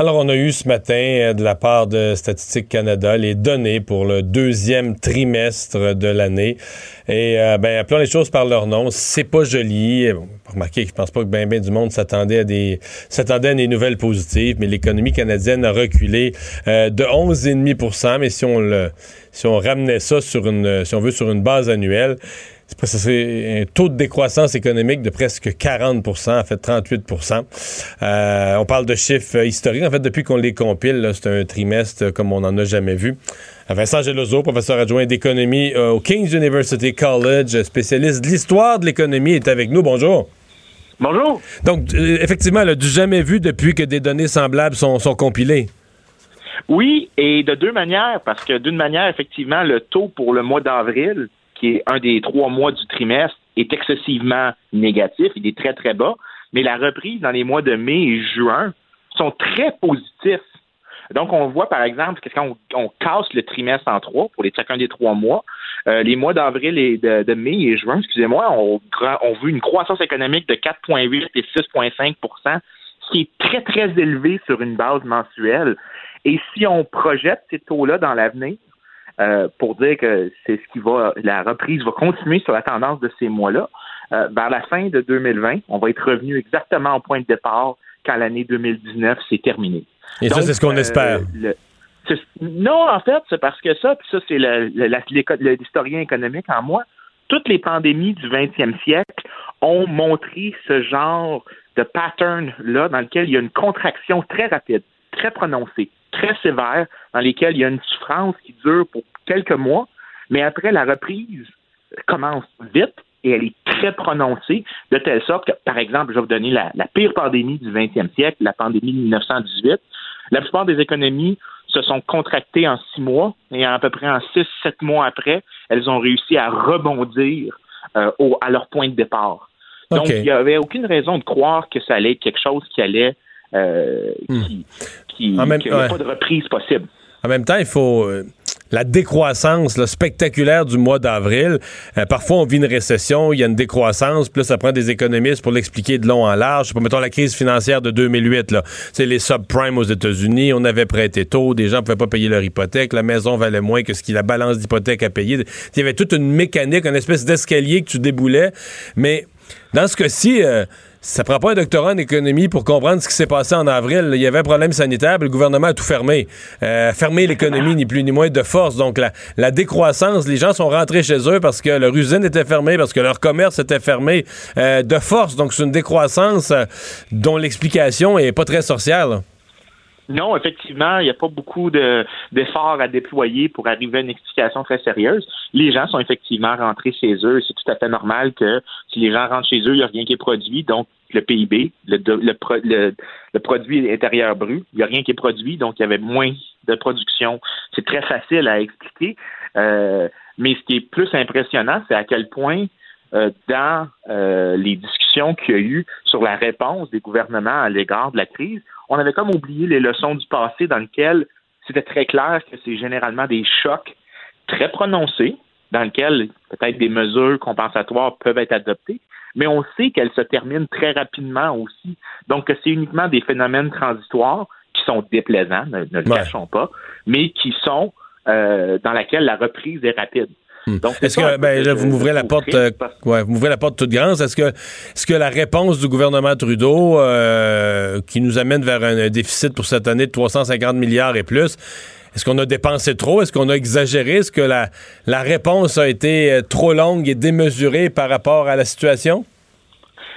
Alors, on a eu ce matin, euh, de la part de Statistique Canada, les données pour le deuxième trimestre de l'année. Et, euh, ben, appelons les choses par leur nom. C'est pas joli. Bon, remarquez, je pense pas que ben, ben du monde s'attendait à des, s'attendait à des nouvelles positives, mais l'économie canadienne a reculé euh, de 11,5% mais si on le, si on ramenait ça sur une, si on veut, sur une base annuelle, c'est un taux de décroissance économique de presque 40% en fait 38% Euh, On parle de chiffres euh, historiques. En fait, depuis qu'on les compile, c'est un trimestre comme on n'en a jamais vu. Euh, Vincent Gelozo, professeur adjoint d'économie euh, au King's University College, spécialiste de l'histoire de l'économie, est avec nous. Bonjour.
Bonjour.
Donc, euh, effectivement, là, du jamais vu depuis que des données semblables sont, sont compilées.
Oui, et de deux manières, parce que d'une manière, effectivement, le taux pour le mois d'avril, qui est un des trois mois du trimestre, est excessivement négatif, il est très, très bas, mais la reprise dans les mois de mai et juin sont très positifs. Donc, on voit, par exemple, que quand on, casse le trimestre en trois, pour les, chacun des trois mois, euh, les mois d'avril et de, mai et juin, excusez-moi, on, on une croissance économique de 4,8 et 6,5 ce qui est très, très élevé sur une base mensuelle. Et si on projette ces taux-là dans l'avenir, euh, pour dire que c'est ce qui va, la reprise va continuer sur la tendance de ces mois-là, euh, vers la fin de 2020, on va être revenu exactement au point de départ quand l'année 2019 s'est terminée.
Et ça, c'est ce qu'on
euh,
espère.
le- non, en fait, c'est parce que ça, puis ça, c'est l'historien économique en moi. Toutes les pandémies du 20e siècle ont montré ce genre de pattern-là dans lequel il y a une contraction très rapide, très prononcée, très sévère, dans lesquelles il y a une souffrance qui dure pour quelques mois, mais après la reprise commence vite et elle est très prononcée, de telle sorte que, par exemple, je vais vous donner la, la pire pandémie du 20e siècle, la pandémie de 1918. La plupart des économies se sont contractées en six mois et à peu près en six, sept mois après, elles ont réussi à rebondir euh, au- à leur point de départ. Donc, il n'y avait aucune raison de croire que ça allait être quelque chose qui allait, euh, qui, qui,
En même-
qu'il n'y avait
ouais.
pas de reprise possible.
En même temps, il faut euh, la décroissance là, spectaculaire du mois d'avril. euh, parfois, on vit une récession, il y a une décroissance, puis là, ça prend des économistes pour l'expliquer de long en large. Pas, mettons la crise financière de 2008, là. C'est les subprimes aux États-Unis, on avait prêté tôt, des gens pouvaient pas payer leur hypothèque, la maison valait moins que ce qui la balance d'hypothèque à payer. Il y avait toute une mécanique, une espèce d'escalier que tu déboulais, mais dans ce cas-ci, euh, ça prend pas un doctorat en économie pour comprendre ce qui s'est passé en avril. Il y avait un problème sanitaire, le gouvernement a tout fermé. Euh, fermé l'économie, ni plus ni moins, de force. Donc, la, décroissance, les gens sont rentrés chez eux parce que leur usine était fermée, parce que leur commerce était fermé euh, de force. Donc, c'est une décroissance euh, dont l'explication est pas très sorcière. là.
Non, effectivement, il n'y a pas beaucoup de- d'efforts à déployer pour arriver à une explication très sérieuse. Les gens sont effectivement rentrés chez eux. C'est tout à fait normal que si les gens rentrent chez eux, il n'y a rien qui est produit. Donc, le PIB, le, le, le- le produit intérieur brut, il n'y a rien qui est produit. Donc, il y avait moins de production. C'est très facile à expliquer. Euh, mais ce qui est plus impressionnant, c'est à quel point euh, dans euh, les discussions qu'il y a eu sur la réponse des gouvernements à l'égard de la crise, on avait comme oublié les leçons du passé dans lesquelles c'était très clair que c'est généralement des chocs très prononcés, dans lesquels peut-être des mesures compensatoires peuvent être adoptées, mais on sait qu'elles se terminent très rapidement aussi. Donc, que c'est uniquement des phénomènes transitoires qui sont déplaisants, ne, ne le
Ouais.
cachons pas, mais qui sont euh, dans laquelle la reprise est rapide. Donc, c'est
Est-ce
un
que, ben, là, vous m'ouvrez la porte, euh, ouais, vous m'ouvrez la porte toute grande. Est-ce que, est-ce que la réponse du gouvernement Trudeau, euh, qui nous amène vers un, un déficit pour cette année de 350 milliards et plus, est-ce qu'on a dépensé trop? Est-ce qu'on a exagéré? Est-ce que la, la réponse a été euh, trop longue et démesurée par rapport à la situation?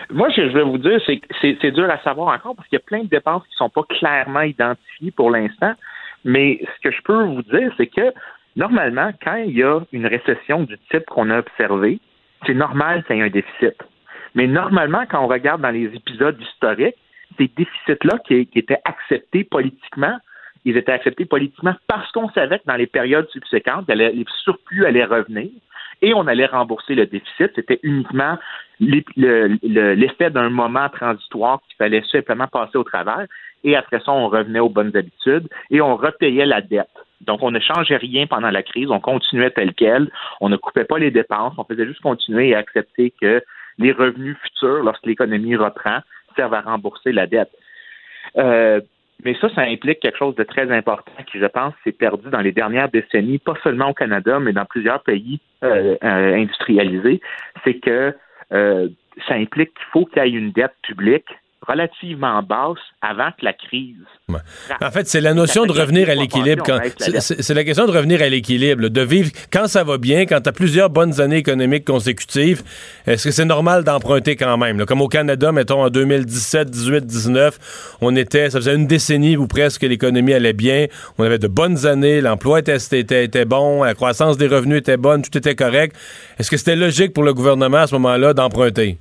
Moi, ce que je vais vous dire, c'est que c'est dur à savoir encore parce qu'il y a plein de dépenses qui sont pas clairement identifiées pour l'instant. Mais ce que je peux vous dire, c'est que normalement, quand il y a une récession du type qu'on a observé, c'est normal qu'il y ait un déficit. Mais normalement, quand on regarde dans les épisodes historiques, ces déficits-là qui, étaient acceptés politiquement, ils étaient acceptés politiquement parce qu'on savait que dans les périodes subséquentes, les surplus allaient revenir et on allait rembourser le déficit. C'était uniquement l'effet d'un moment transitoire qu'il fallait simplement passer au travers. Et après ça, on revenait aux bonnes habitudes et on repayait la dette. Donc, on ne changeait rien pendant la crise, on continuait tel quel, on ne coupait pas les dépenses, on faisait juste continuer et accepter que les revenus futurs, lorsque l'économie reprend, servent à rembourser la dette. Euh, mais ça, ça implique quelque chose de très important qui, je pense, s'est perdu dans les dernières décennies, pas seulement au Canada, mais dans plusieurs pays euh, euh, industrialisés. C'est que euh, ça implique qu'il faut qu'il y ait une dette publique relativement basse avant que la crise.
En fait, c'est la notion de revenir à l'équilibre. C'est la question de revenir à l'équilibre, de vivre quand ça va bien, quand tu as plusieurs bonnes années économiques consécutives. Est-ce que c'est normal d'emprunter quand même? Comme au Canada, mettons en 2017, 18, 19, on était, ça faisait une décennie où presque l'économie allait bien. On avait de bonnes années, l'emploi était, était, était bon, la croissance des revenus était bonne, tout était correct. Est-ce que c'était logique pour le gouvernement à ce moment-là d'emprunter?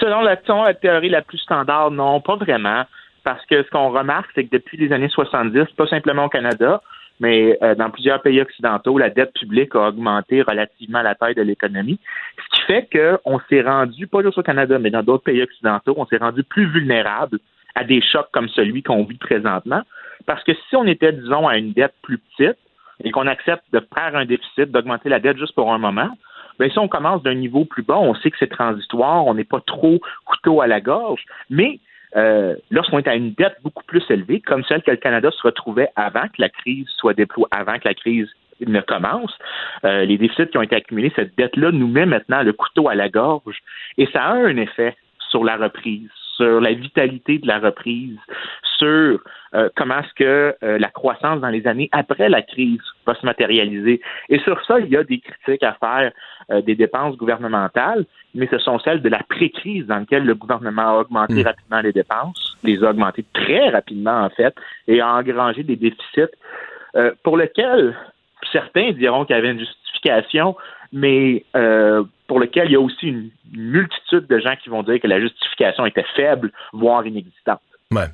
Selon la, théorie la plus standard, non, pas vraiment. Parce que ce qu'on remarque, c'est que depuis les années 70, pas simplement au Canada, mais euh, dans plusieurs pays occidentaux, la dette publique a augmenté relativement à la taille de l'économie. Ce qui fait qu'on s'est rendu, pas juste au Canada, mais dans d'autres pays occidentaux, on s'est rendu plus vulnérable à des chocs comme celui qu'on vit présentement. Parce que si on était, disons, à une dette plus petite et qu'on accepte de faire un déficit, d'augmenter la dette juste pour un moment, Bien, si on commence d'un niveau plus bas, on sait que c'est transitoire, on n'est pas trop couteau à la gorge, mais euh, lorsqu'on est à une dette beaucoup plus élevée, comme celle que le Canada se retrouvait avant que la crise soit déployée, avant que la crise ne commence, euh, les déficits qui ont été accumulés, cette dette-là nous met maintenant le couteau à la gorge et ça a un effet sur la reprise, sur la vitalité de la reprise, sur euh, comment est-ce que euh, la croissance dans les années après la crise va se matérialiser. Et sur ça, il y a des critiques à faire euh, des dépenses gouvernementales, mais ce sont celles de la pré-crise dans laquelle le gouvernement a augmenté hmm. rapidement les dépenses, les a augmentées très rapidement en fait, et a engrangé des déficits pour lesquels certains diront qu'il y avait une justification, mais pour lequel il y a aussi une multitude de gens qui vont dire que la justification était faible, voire inexistante.
Ouais.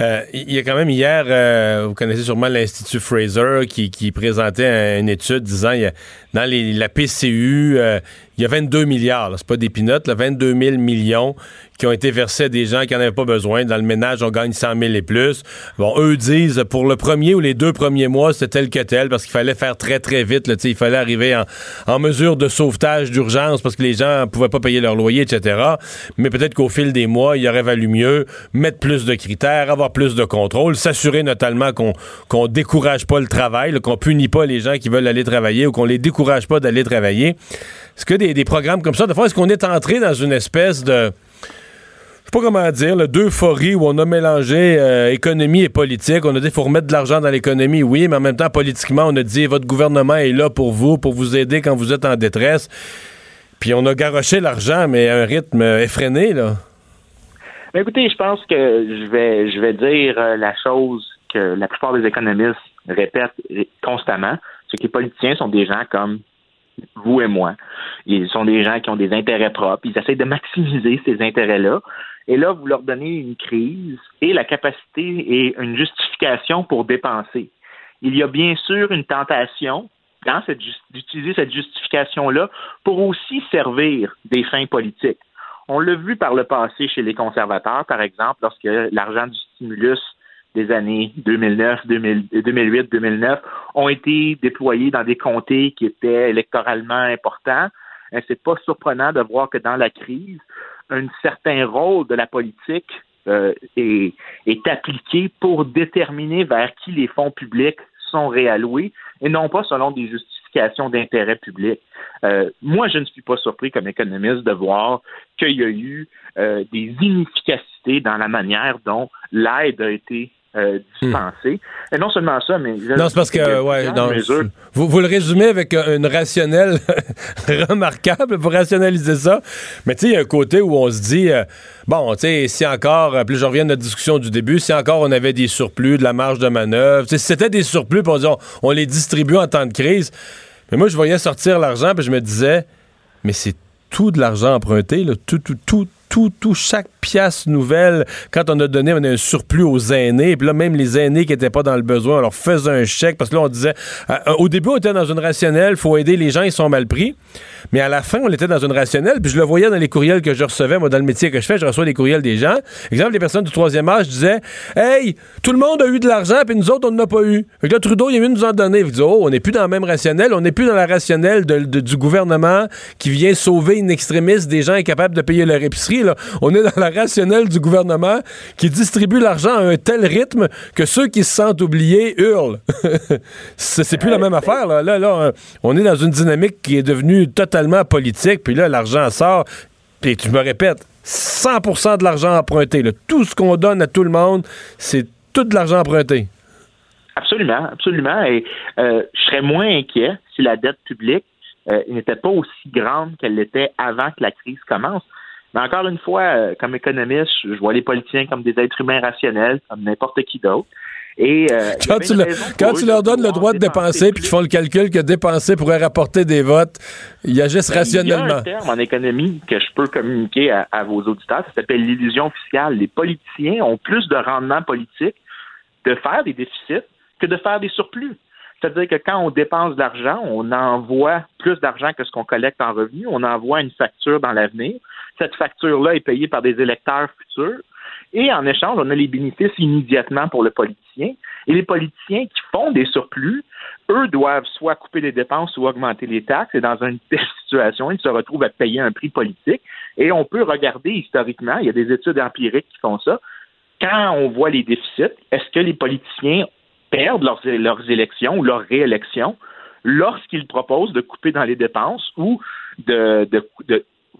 Euh, il y a quand même hier, euh, vous connaissez sûrement l'Institut Fraser qui, présentait une étude disant il y a, dans la PCU, euh, il y a 22 milliards, c'est pas des pinottes, là, 22 000 millions qui ont été versés à des gens qui n'en avaient pas besoin. Dans le ménage, on gagne 100 000 et plus. Bon, eux disent, pour le premier ou les deux premiers mois, c'était tel que tel, parce qu'il fallait faire très, très vite. Là, il fallait arriver en, en mesure de sauvetage d'urgence parce que les gens pouvaient pas payer leur loyer, etc. Mais peut-être qu'au fil des mois, il aurait valu mieux mettre plus de critères, avoir plus de contrôle, s'assurer notamment qu'on qu'on décourage pas le travail, qu'on punit pas les gens qui veulent aller travailler ou qu'on les décourage pas d'aller travailler. Est-ce que des, programmes comme ça, de fois, est-ce qu'on est entré dans une espèce de je sais pas comment dire, d'euphorie où on a mélangé euh, économie et politique? On a dit qu'il faut remettre de l'argent dans l'économie, oui, mais en même temps, politiquement, on a dit votre gouvernement est là pour vous, pour vous aider quand vous êtes en détresse. Puis on a garoché l'argent, mais à un rythme effréné, là.
écoutez, je pense que je vais, je vais dire euh, la chose que la plupart des économistes répètent constamment, c'est que les politiciens sont des gens comme vous et moi. Ils sont des gens qui ont des intérêts propres. Ils essaient de maximiser ces intérêts-là. Et là, vous leur donnez une crise et la capacité et une justification pour dépenser. Il y a bien sûr une tentation d'utiliser cette justification-là pour aussi servir des fins politiques. On l'a vu par le passé chez les conservateurs, par exemple, lorsque l'argent du stimulus des années 2009, 2008, 2009 ont été déployés dans des comtés qui étaient électoralement importants. C'est pas surprenant de voir que dans la crise, un certain rôle de la politique euh, est, appliqué pour déterminer vers qui les fonds publics sont réalloués et non pas selon des justifications d'intérêt public. Euh, moi, je ne suis pas surpris comme économiste de voir qu'il y a eu euh, des inefficacités dans la manière dont l'aide a été euh, dispensés. Et non seulement ça, mais...
Non, c'est parce que, ouais, non, vous, vous le résumez avec un- une rationnelle remarquable pour rationaliser ça. Mais tu sais, il y a un côté où on se dit, euh, bon, tu sais, si encore, euh, puis je reviens à notre discussion du début, si encore on avait des surplus, de la marge de manœuvre, si c'était des surplus, puis on, dit, on, on les distribue en temps de crise. Mais moi, je voyais sortir l'argent, puis je me disais, mais c'est tout de l'argent emprunté, là, tout, tout, tout, tout, tout, chaque pièce nouvelle, quand on a donné on a un surplus aux aînés, puis là, même les aînés qui n'étaient pas dans le besoin, on leur faisait un chèque, parce que là, on disait, euh, euh, au début, on était dans une rationnelle, faut aider les gens, ils sont mal pris, mais à la fin, on était dans une rationnelle, puis je le voyais dans les courriels que je recevais, moi, dans le métier que je fais, je reçois les courriels des gens. Exemple, les personnes du troisième âge disaient, hey, tout le monde a eu de l'argent, puis nous autres, on n'en a pas eu. Fait que là, Trudeau, il est venu nous en donner. Il dit, oh, on n'est plus dans la même rationnelle, on n'est plus dans la rationnelle du gouvernement qui vient sauver une extrémiste des gens incapables de payer leur épicerie. On est dans la rationnelle du gouvernement qui distribue l'argent à un tel rythme que ceux qui se sentent oubliés hurlent. c'est plus la même affaire. On est dans une dynamique qui est devenue totalement politique, puis là, l'argent sort. Puis tu me répètes, 100% de l'argent emprunté. Tout ce qu'on donne à tout le monde, c'est tout de l'argent emprunté.
Absolument, absolument. Et euh, je serais moins inquiet si la dette publique euh, n'était pas aussi grande qu'elle l'était avant que la crise commence. Mais encore une fois, euh, comme économiste, je vois les politiciens comme des êtres humains rationnels, comme n'importe qui d'autre. Et euh,
Quand tu, le- quand leur donnes le droit de dépenser, puis qu'ils font le calcul que dépenser pourrait rapporter des votes, ils agissent
Ben, Il y a
rationnellement.
un terme en économie que je peux communiquer à, à vos auditeurs, ça s'appelle l'illusion fiscale. Les politiciens ont plus de rendement politique de faire des déficits que de faire des surplus. C'est-à-dire que quand on dépense de l'argent, on envoie plus d'argent que ce qu'on collecte en revenus, on envoie une facture dans l'avenir. Cette facture-là est payée par des électeurs futurs. Et en échange, on a les bénéfices immédiatement pour le politicien. Et les politiciens qui font des surplus, eux doivent soit couper les dépenses ou augmenter les taxes. Et dans une telle situation, ils se retrouvent à payer un prix politique. Et on peut regarder historiquement, il y a des études empiriques qui font ça. Quand on voit les déficits, est-ce que les politiciens perdent leurs, leurs élections ou leur réélection lorsqu'ils proposent de couper dans les dépenses ou de-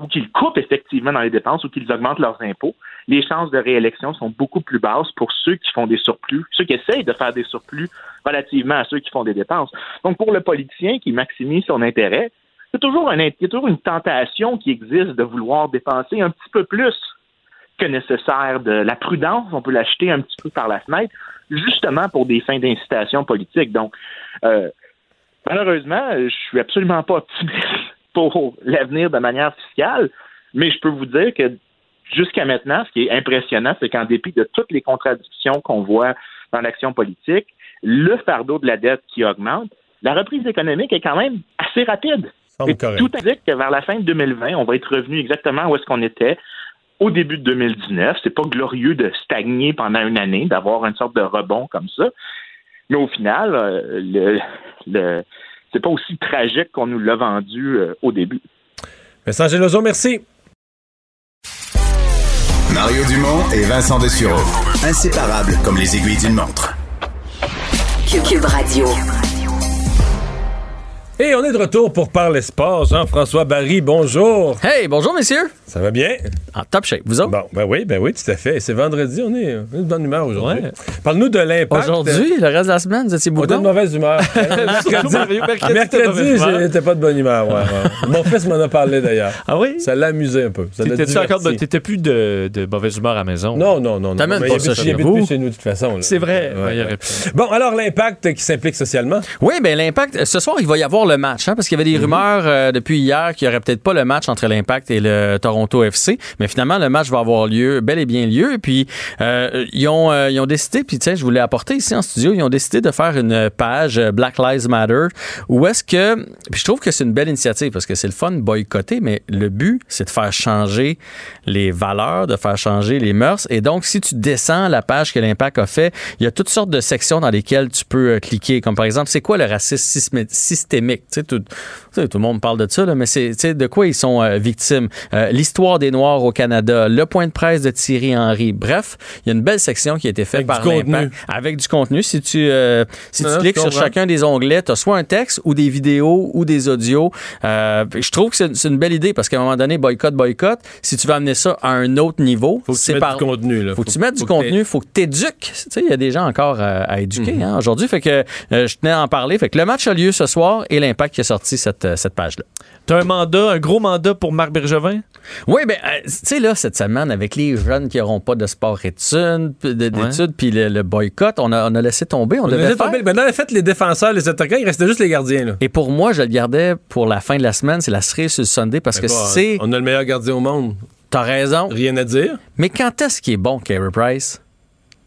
ou qu'ils coupent effectivement dans les dépenses ou qu'ils augmentent leurs impôts, les chances de réélection sont beaucoup plus basses pour ceux qui font des surplus, ceux qui essayent de faire des surplus relativement à ceux qui font des dépenses. Donc, pour le politicien qui maximise son intérêt, c'est toujours, il y a toujours une tentation qui existe de vouloir dépenser un petit peu plus que nécessaire. De la prudence, on peut l'acheter un petit peu par la fenêtre, justement pour des fins d'incitation politique. Donc, euh, malheureusement, je suis absolument pas optimiste pour l'avenir de manière fiscale, mais je peux vous dire que jusqu'à maintenant, ce qui est impressionnant, c'est qu'en dépit de toutes les contradictions qu'on voit dans l'action politique, le fardeau de la dette qui augmente, la reprise économique est quand même assez rapide. Et tout indique que vers la fin de 2020, on va être revenu exactement où est-ce qu'on était au début de 2019. C'est pas glorieux de stagner pendant une année, d'avoir une sorte de rebond comme ça. Mais au final, euh, le, le- c'est pas aussi tragique qu'on nous l'a vendu euh, au début.
Vincent Gelozo, merci.
Mario Dumont et Vincent Dessureau. Inséparables comme les aiguilles d'une montre.
Cube Radio.
Et on est de retour pour parler sport. Jean-François Barry, bonjour.
Hey, bonjour, messieurs.
Ça va bien?
En top shape. Vous autres?
Bon, ben oui, ben oui, tout à fait. C'est vendredi, on est, on est de bonne humeur aujourd'hui.
Ouais.
Parle-nous de l'impact.
Aujourd'hui, le reste de la semaine, vous étiez
On de mauvaise humeur. mercredi,
mercredi,
mercredi,
t'es de mauvaise humeur.
j'étais pas de bonne humeur. ouais, ouais. Mon fils m'en a parlé d'ailleurs.
Ah oui?
Ça l'a amusé un peu.
T'étais plus de, de mauvaise humeur à la maison?
Non, non, non.
T'amènes pas ça chez vous.
chez nous de toute façon.
C'est vrai.
Bon, alors l'impact qui s'implique socialement?
Oui, bien l'impact. Ce soir, il va y avoir le match, hein, parce qu'il y avait des rumeurs euh, depuis hier qu'il n'y aurait peut-être pas le match entre l'impact et le Toronto FC. Mais finalement, le match va avoir lieu, bel et bien lieu. Puis euh, ils, ont, euh, ils ont décidé, puis tu sais, je voulais apporter ici en studio, ils ont décidé de faire une page euh, Black Lives Matter où est-ce que. Puis je trouve que c'est une belle initiative parce que c'est le fun de boycotter, mais le but, c'est de faire changer les valeurs, de faire changer les mœurs. Et donc, si tu descends la page que l'impact a fait, il y a toutes sortes de sections dans lesquelles tu peux euh, cliquer, comme par exemple, c'est quoi le racisme systémique?
Tout, le monde parle de ça, là, mais c'est de quoi ils sont euh, victimes? Euh, L'histoire des Noirs au Canada, le point de presse de Thierry Henry. Bref, il y a une belle section qui a été faite
Avec
par
du contenu.
l'Impact. Avec du contenu. Si tu, euh, si
Non,
tu cliques sur chacun des onglets, tu as soit un texte ou des vidéos ou des audios. Je trouve que c'est une belle idée parce qu'à un moment donné, boycott, boycott, si tu veux amener ça à un autre niveau,
Faut que tu
c'est
mettes
par
du contenu. Là.
faut que tu mettes du contenu, faut que tu éduques. Il y a des gens encore à éduquer
Mhm.
hein, aujourd'hui. Fait que je tenais à en parler. Fait que le match a lieu ce soir et l'impact qui a sorti cette, euh, cette page-là.
T'as un mandat, un gros mandat pour Marc Bergevin?
Oui, ben, euh, tu sais, là, cette semaine, avec les jeunes qui n'auront pas de sport-études, p- de- d'études, puis le, le boycott, on a, on a laissé tomber. On,
On
devait
ben, dans le fait, les défenseurs, les attaquants, il restait juste les gardiens. Là.
Et pour moi, je le gardais pour la fin de la semaine. C'est la cerise sur le Sunday parce que c'est.
On a le meilleur gardien au monde.
T'as raison.
Rien à dire.
Mais quand est-ce qu'il est bon, Carey Price?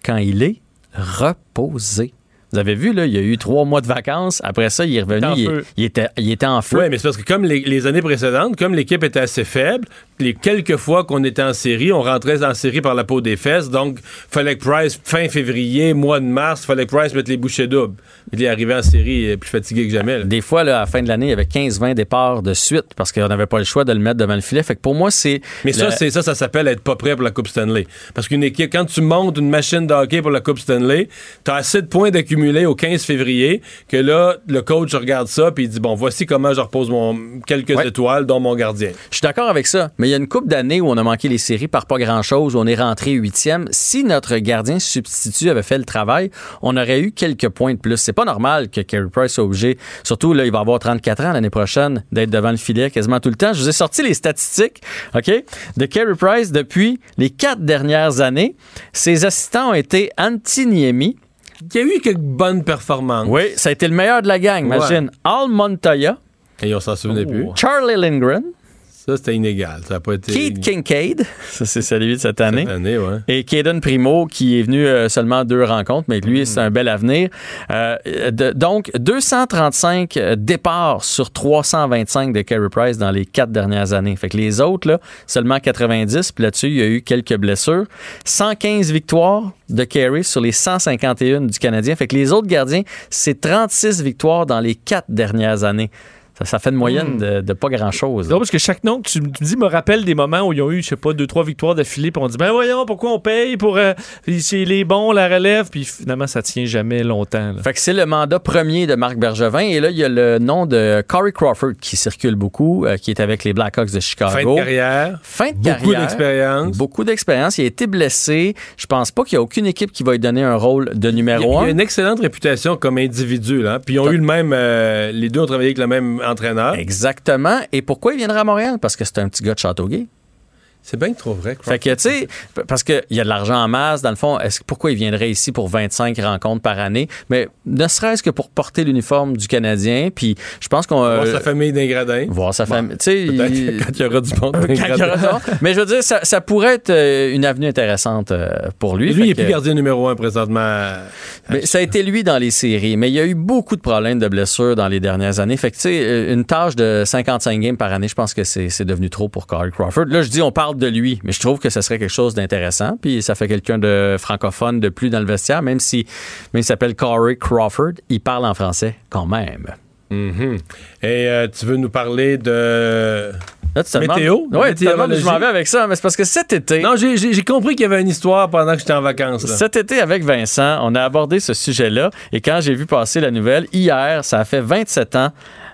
Quand il est reposé. Vous avez vu, là, il y a eu trois mois de vacances. Après ça, il est revenu.
en
Il, était, il était en feu.
Oui, mais c'est parce que comme les, les années précédentes, comme l'équipe était assez faible, les quelques fois qu'on était en série, on rentrait en série par la peau des fesses. Donc, fallait que Price, fin février, mois de mars, fallait que Price mette les bouchées doubles. Il est arrivé en série euh, plus fatigué que jamais. là.
Des fois, là, à la fin de l'année, il y avait 15-20 départs de suite parce qu'on n'avait pas le choix de le mettre devant le filet. Fait que pour moi, c'est.
Mais ça, c'est ça, ça s'appelle être pas prêt pour la Coupe Stanley. Parce qu'une équipe, quand tu montes une machine de hockey pour la Coupe Stanley, t'as assez de points au 15 février que là, le coach regarde ça puis il dit bon, voici comment je repose mon quelques
Ouais.
étoiles, dont mon gardien.
Je suis d'accord avec ça, mais il y a une coupe d'années où on a manqué les séries par pas grand-chose, où on est rentré huitième. Si notre gardien substitut avait fait le travail, on aurait eu quelques points de plus. C'est pas normal que Carey Price soit obligé, surtout là, il va avoir 34 ans l'année prochaine, d'être devant le filet quasiment tout le temps. Je vous ai sorti les statistiques, OK, de Carey Price depuis les quatre dernières années. Ses assistants ont été Antiniemi.
Il y a eu quelques bonnes performances.
Oui, ça a été le meilleur de la gang,
Ouais.
imagine. Al Montoya,
Et on s'en souvenait plus.
Charlie Lindgren,
Ça, c'était inégal. Ça n'a pas été.
Keith Kincaid, ça c'est celui de cette année.
Cette année, ouais.
Et Caden Primo, qui est venu euh, seulement deux rencontres, mais lui, c'est un bel avenir. Euh, de- donc, 235 euh, départs sur 325 de Carey Price dans les quatre dernières années. Fait que les autres, là, seulement 90. Puis là-dessus, il y a eu quelques blessures. 115 victoires de Carey sur les 151 du Canadien. Fait que les autres gardiens, c'est 36 victoires dans les quatre dernières années. Ça, ça fait une moyenne de, de pas grand-chose.
Drôle parce que chaque nom que tu me dis me rappelle des moments où ils ont eu, je sais pas, deux, trois victoires d'affilée, puis on dit, ben voyons, pourquoi on paye pour. Euh, c'est les bons, la relève, puis finalement, ça tient jamais longtemps. là.
Fait que c'est le mandat premier de Marc Bergevin. Et là, il y a le nom de Corey Crawford qui circule beaucoup, euh, qui est avec les Blackhawks de Chicago.
Fin de carrière.
Fin de
Beaucoup
carrière.
d'expérience.
Beaucoup d'expérience. Il a été blessé. Je pense pas qu'il y a aucune équipe qui va lui donner un rôle de numéro
a, il
un.
a une excellente réputation comme individu. Là. Puis ils ont eu le même. euh, les deux ont travaillé avec le même
Exactement. Et pourquoi il viendra à Montréal? Parce que c'est un petit gars de Châteauguay.
C'est bien trop vrai.
Fait que, tu sais, parce qu'il y a de l'argent en masse, dans le fond, est-ce, pourquoi il viendrait ici pour 25 rencontres par année? Mais ne serait-ce que pour porter l'uniforme du Canadien, puis je pense qu'on...
Voir
euh,
sa famille d'ingradins.
voir sa famille. Tu sais,
quand il y aura du monde.
Mais je veux dire, ça, ça pourrait être euh, une avenue intéressante euh, pour lui.
Lui, il est
que-
plus gardien numéro un présentement.
mais ça a été lui dans les séries. Mais il y a eu beaucoup de problèmes de blessures dans les dernières années. Fait que, tu sais, une tâche de 55 games par année, je pense que c'est c'est devenu trop pour Corey Crawford. Là, je dis, on parle de lui, mais je trouve que ce serait quelque chose d'intéressant. Puis ça fait quelqu'un de francophone de plus dans le vestiaire, même si même s'il s'appelle Corey Crawford, il parle en français quand même.
Mhm. Et euh, tu veux nous parler de.
Là, tu
Météo?
où je m'en vais avec ça, mais c'est parce que cet été.
Non, j'ai- compris qu'il y avait une histoire pendant que j'étais en vacances. là.
Cet été, avec Vincent, on a abordé ce sujet-là. Et quand j'ai vu passer la nouvelle, hier, ça a fait 27 ans,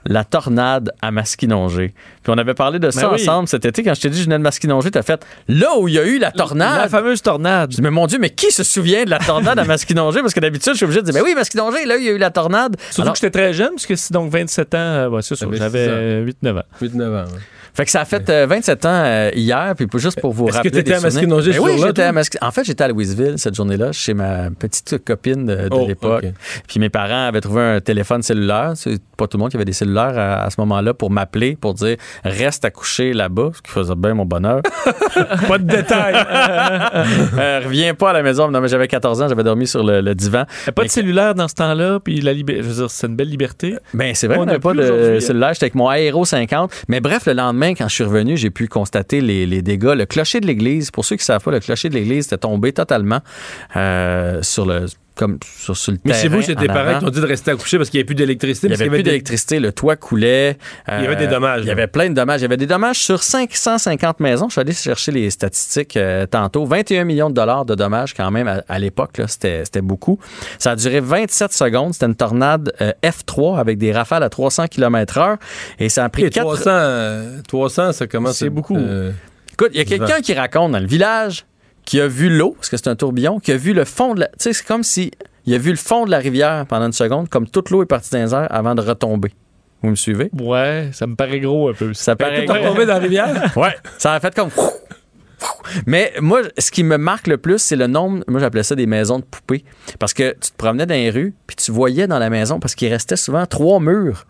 la tornade à Masquinongé. Puis on avait parlé de ça
Ben oui.
ensemble cet été. Quand je t'ai dit que je venais de Masquinongé, t'as fait là où il y a eu la tornade.
La fameuse tornade.
Je dis, mais mon Dieu, mais qui se souvient de la tornade à Masquinongé? Parce que d'habitude, je suis obligé de dire, ben oui, Masquinongé, là, il y a eu la tornade.
Surtout
Alors,
que j'étais très jeune, puisque c'est donc 27 ans. euh, ouais, c'est ça,
T'avais
j'avais
six ans.
euh, 8-9 ans.
8-9 ans. ouais.
Fait que ça a fait euh, 27 ans euh, hier, puis juste pour vous
Est-ce que
rappeler.
t'étais
des
à. Masquinongé ce
Ben Oui,
jour-là,
j'étais à Masqui- En fait, j'étais à Louisville cette journée-là, chez ma petite copine de, de
Oh,
l'époque. Puis mes parents avaient trouvé un téléphone cellulaire. C'est pas tout le monde qui avait des cellulaires à, à ce moment-là pour m'appeler, pour dire reste à coucher là-bas, ce qui faisait bien mon bonheur.
Pas de détails.
Euh, reviens pas à la maison. Non, mais j'avais 14 ans, j'avais dormi sur le, le divan.
Pas
Mais-
de cellulaire dans ce temps-là, puis la libé- je veux dire, c'est une belle liberté.
Ben, c'est vrai
On
qu'on n'avait pas de
hein.
cellulaire. J'étais avec mon Aéro 50. Mais bref, le lendemain, quand je suis revenu, j'ai pu constater les, dégâts. Le clocher de l'église, pour ceux qui ne savent pas, le clocher de l'église était tombé totalement euh, sur le comme sur, sur le
Mais
terrain.
chez vous, chez
en
parents
avant.
qui t'ont dit de rester accouché parce qu'il n'y avait plus d'électricité.
Il n'y avait plus d'électricité, le toit coulait.
Il y avait des dommages,
Il y avait plein de dommages. Il y avait des dommages sur 550 maisons. Je suis allé chercher les statistiques euh, tantôt. 21 millions de dollars de dommages quand même à, à l'époque. C'était c'était beaucoup. Ça a duré 27 secondes. C'était une tornade euh, F3 avec des rafales à 300 km/h. Et ça a pris
Ok,
4...
300, euh, 300, ça commence.
C'est beaucoup.
euh,
Écoute, il y a quelqu'un qui raconte dans le village qui a vu l'eau, parce que c'est un tourbillon, qui a vu le fond de la... Tu sais, c'est comme si il a vu le fond de la rivière pendant une seconde, comme toute l'eau est partie dans les airs avant de retomber. Vous me suivez?
Ouais, ça me paraît gros un peu.
Ça paraît...
tout tombé dans la rivière?
Ouais, ça a fait comme. Mais moi, ce qui me marque le plus, c'est le nombre. Moi, j'appelais ça des maisons de poupées. Parce que tu te promenais dans les rues, puis tu voyais dans la maison, parce qu'il restait souvent trois murs.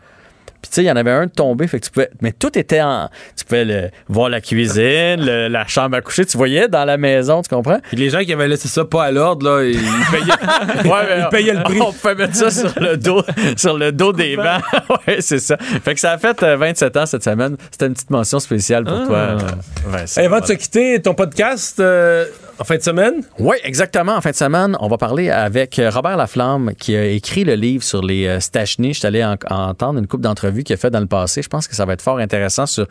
Puis tu sais, il y en avait un de tombé, fait que tu pouvais. Mais tout était en. Tu pouvais le- voir la cuisine, le- la chambre à coucher, tu voyais dans la maison, tu comprends?
Puis les gens qui avaient laissé ça pas à l'ordre, là, ils payaient,
Ouais, mais
ils payaient le prix.
On pouvait mettre ça sur le dos, sur le dos des bancs. ouais, c'est ça. Fait que ça a fait euh, 27 ans cette semaine. C'était une petite mention spéciale pour toi, euh, Vincent.
Hey, avant de se quitter, ton podcast euh, en fin de semaine?
Oui, exactement. En fin de semaine, on va parler avec euh, Robert Laflamme qui a écrit le livre sur les euh. Je suis allé en- entendre une coupe d'entrevues qu'il a fait dans le passé. Je pense que ça va être fort intéressant sur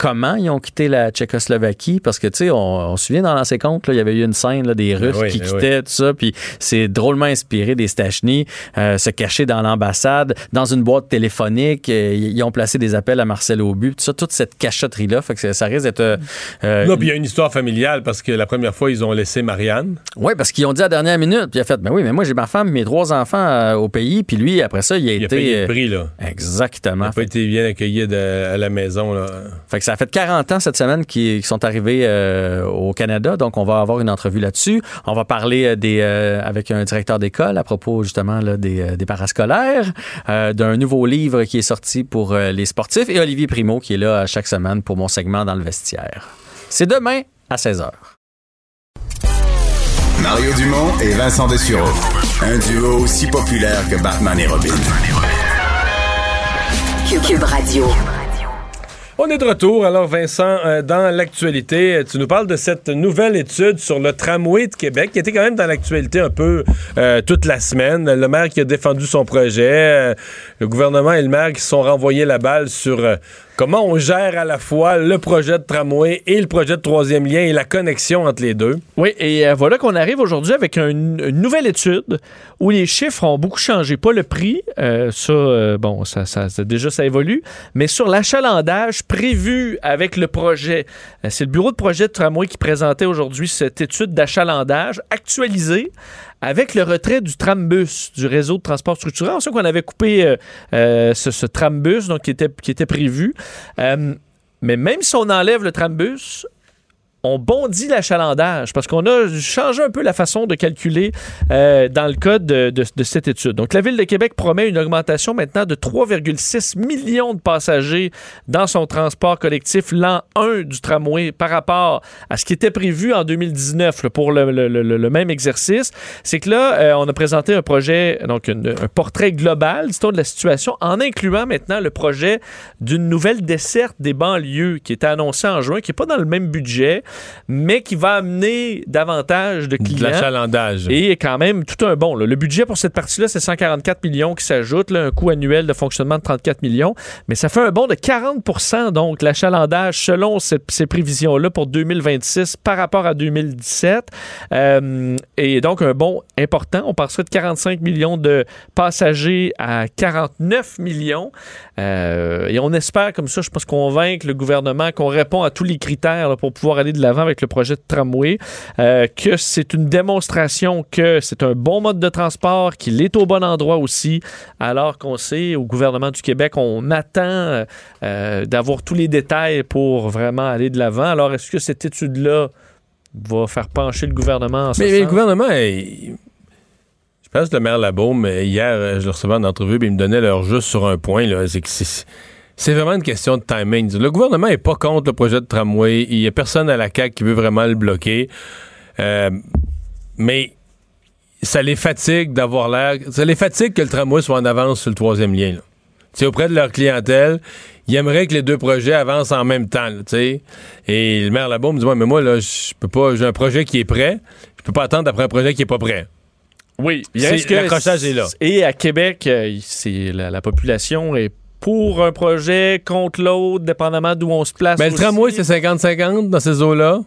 comment ils ont quitté la Tchécoslovaquie? Parce que tu sais on, on se souvient dans l'ancien compte il y avait eu une scène là, des Russes
oui,
qui
ben
quittaient tout ça puis c'est drôlement inspiré des Stachny euh, se cacher dans l'ambassade dans une boîte téléphonique euh, ils ont placé des appels à Marcel Aubu tout ça toute cette cachotterie là fait que ça- risque d'être euh, euh,
puis il y a une histoire familiale parce que la première fois, ils ont laissé Marianne.
oui, parce qu'ils ont dit à la dernière minute, puis il a fait, ben oui, mais moi j'ai ma femme, mes trois enfants au pays, puis lui, après ça, il a
Il a
été...
payé le prix, là.
Exactement.
Il n'a pas été bien accueilli de- à la maison, là.
Fait que ça a fait 40 ans cette semaine qui, qui sont arrivés euh, au Canada, donc on va avoir une entrevue là-dessus. On va parler euh, des, euh, avec un directeur d'école à propos justement là, des, des parascolaires, euh, d'un nouveau livre qui est sorti pour euh, les sportifs et Olivier Primo qui est là à chaque semaine pour mon segment dans le vestiaire. C'est demain à 16h.
Mario Dumont et Vincent Dessureau. Un duo aussi populaire que Batman et Robin.
Cube Radio.
On est de retour. Alors, Vincent, euh, dans l'actualité, euh, tu nous parles de cette nouvelle étude sur le tramway de Québec qui était quand même dans l'actualité un peu euh, toute la semaine. Le maire qui a défendu son projet, le gouvernement et le maire qui se sont renvoyés la balle sur comment on gère à la fois le projet de tramway et le projet de troisième lien et la connexion entre les deux?
Oui, et euh, voilà qu'on arrive aujourd'hui avec un- une nouvelle étude où les chiffres ont beaucoup changé. Pas le prix, euh, ça, euh, bon, ça, ça- ça- déjà ça évolue, mais sur l'achalandage prévu avec le projet. C'est le bureau de projet de tramway qui présentait aujourd'hui cette étude d'achalandage actualisée avec le retrait du trambus du réseau de transport structuré. On sait qu'on avait coupé euh, euh, ce, trambus qui, était, qui était prévu. Euh, mais même si on enlève le trambus, on bondit l'achalandage parce qu'on a changé un peu la façon de calculer euh, dans le cas de, cette étude. Donc, la Ville de Québec promet une augmentation maintenant de 3,6 millions de passagers dans son transport collectif l'an 1 du tramway par rapport à ce qui était prévu en 2019 là, pour le, même exercice. C'est que là, euh, on a présenté un projet, donc un portrait global, disons, de la situation en incluant maintenant le projet d'une nouvelle desserte des banlieues qui était annoncé en juin, qui n'est pas dans le même budget, mais qui va amener davantage de
De
clients.
l'achalandage.
Et quand même tout un bon. là. Le budget pour cette partie-là, c'est 144 millions qui s'ajoutent, là, un coût annuel de fonctionnement de 34 millions. Mais ça fait un bond de 40% donc l'achalandage selon ces, ces prévisions-là pour 2026 par rapport à 2017. Euh, et donc un bond important. On passerait de 45 millions de passagers à 49 millions. Euh, et on espère comme ça, je pense, convaincre le gouvernement qu'on répond à tous les critères là, pour pouvoir aller de l'avant avec le projet de tramway, euh, que c'est une démonstration que c'est un bon mode de transport, qu'il est au bon endroit aussi, alors qu'on sait au gouvernement du Québec, on attend euh, d'avoir tous les détails pour vraiment aller de l'avant. Alors, est-ce que cette étude-là va faire pencher le gouvernement en ce
Mais, mais le
sens?
gouvernement, il- je pense que le maire Labaume, hier, je le recevais en entrevue, puis il me donnait leur juste sur un point, là, c'est que c'est... C'est vraiment une question de timing. Le gouvernement est pas contre le projet de tramway. Il y a personne à la CAQ qui veut vraiment le bloquer. Euh, mais ça les fatigue d'avoir l'air. Ça les fatigue que le tramway soit en avance sur le troisième lien. là. Auprès de leur clientèle, ils aimeraient que les deux projets avancent en même temps. là. Et le maire là-bas me dit Ouais, mais moi, là, je peux pas. J'ai un projet qui est prêt. Je peux pas attendre après un projet qui est pas prêt.
Oui,
l'accrochage est là.
Et à Québec, euh, c'est la, la population est pour un projet, contre l'autre, dépendamment d'où on se place.
Mais le
aussi.
tramway, c'est 50-50 dans ces eaux-là.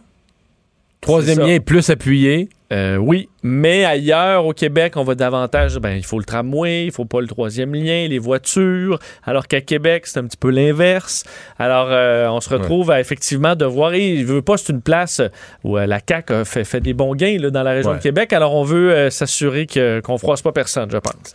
Troisième lien est plus appuyé.
Euh, oui, mais ailleurs au Québec, on va davantage. Ben, il faut le tramway, il faut pas le troisième lien, les voitures. Alors qu'à Québec, c'est un petit peu l'inverse. Alors, euh, on se retrouve à effectivement devoir. Et il veut pas, c'est une place où euh, la CAQ a fait, fait des bons gains là, dans la région
Ouais.
de Québec. Alors, on veut s'assurer qu'on froisse pas personne, je pense.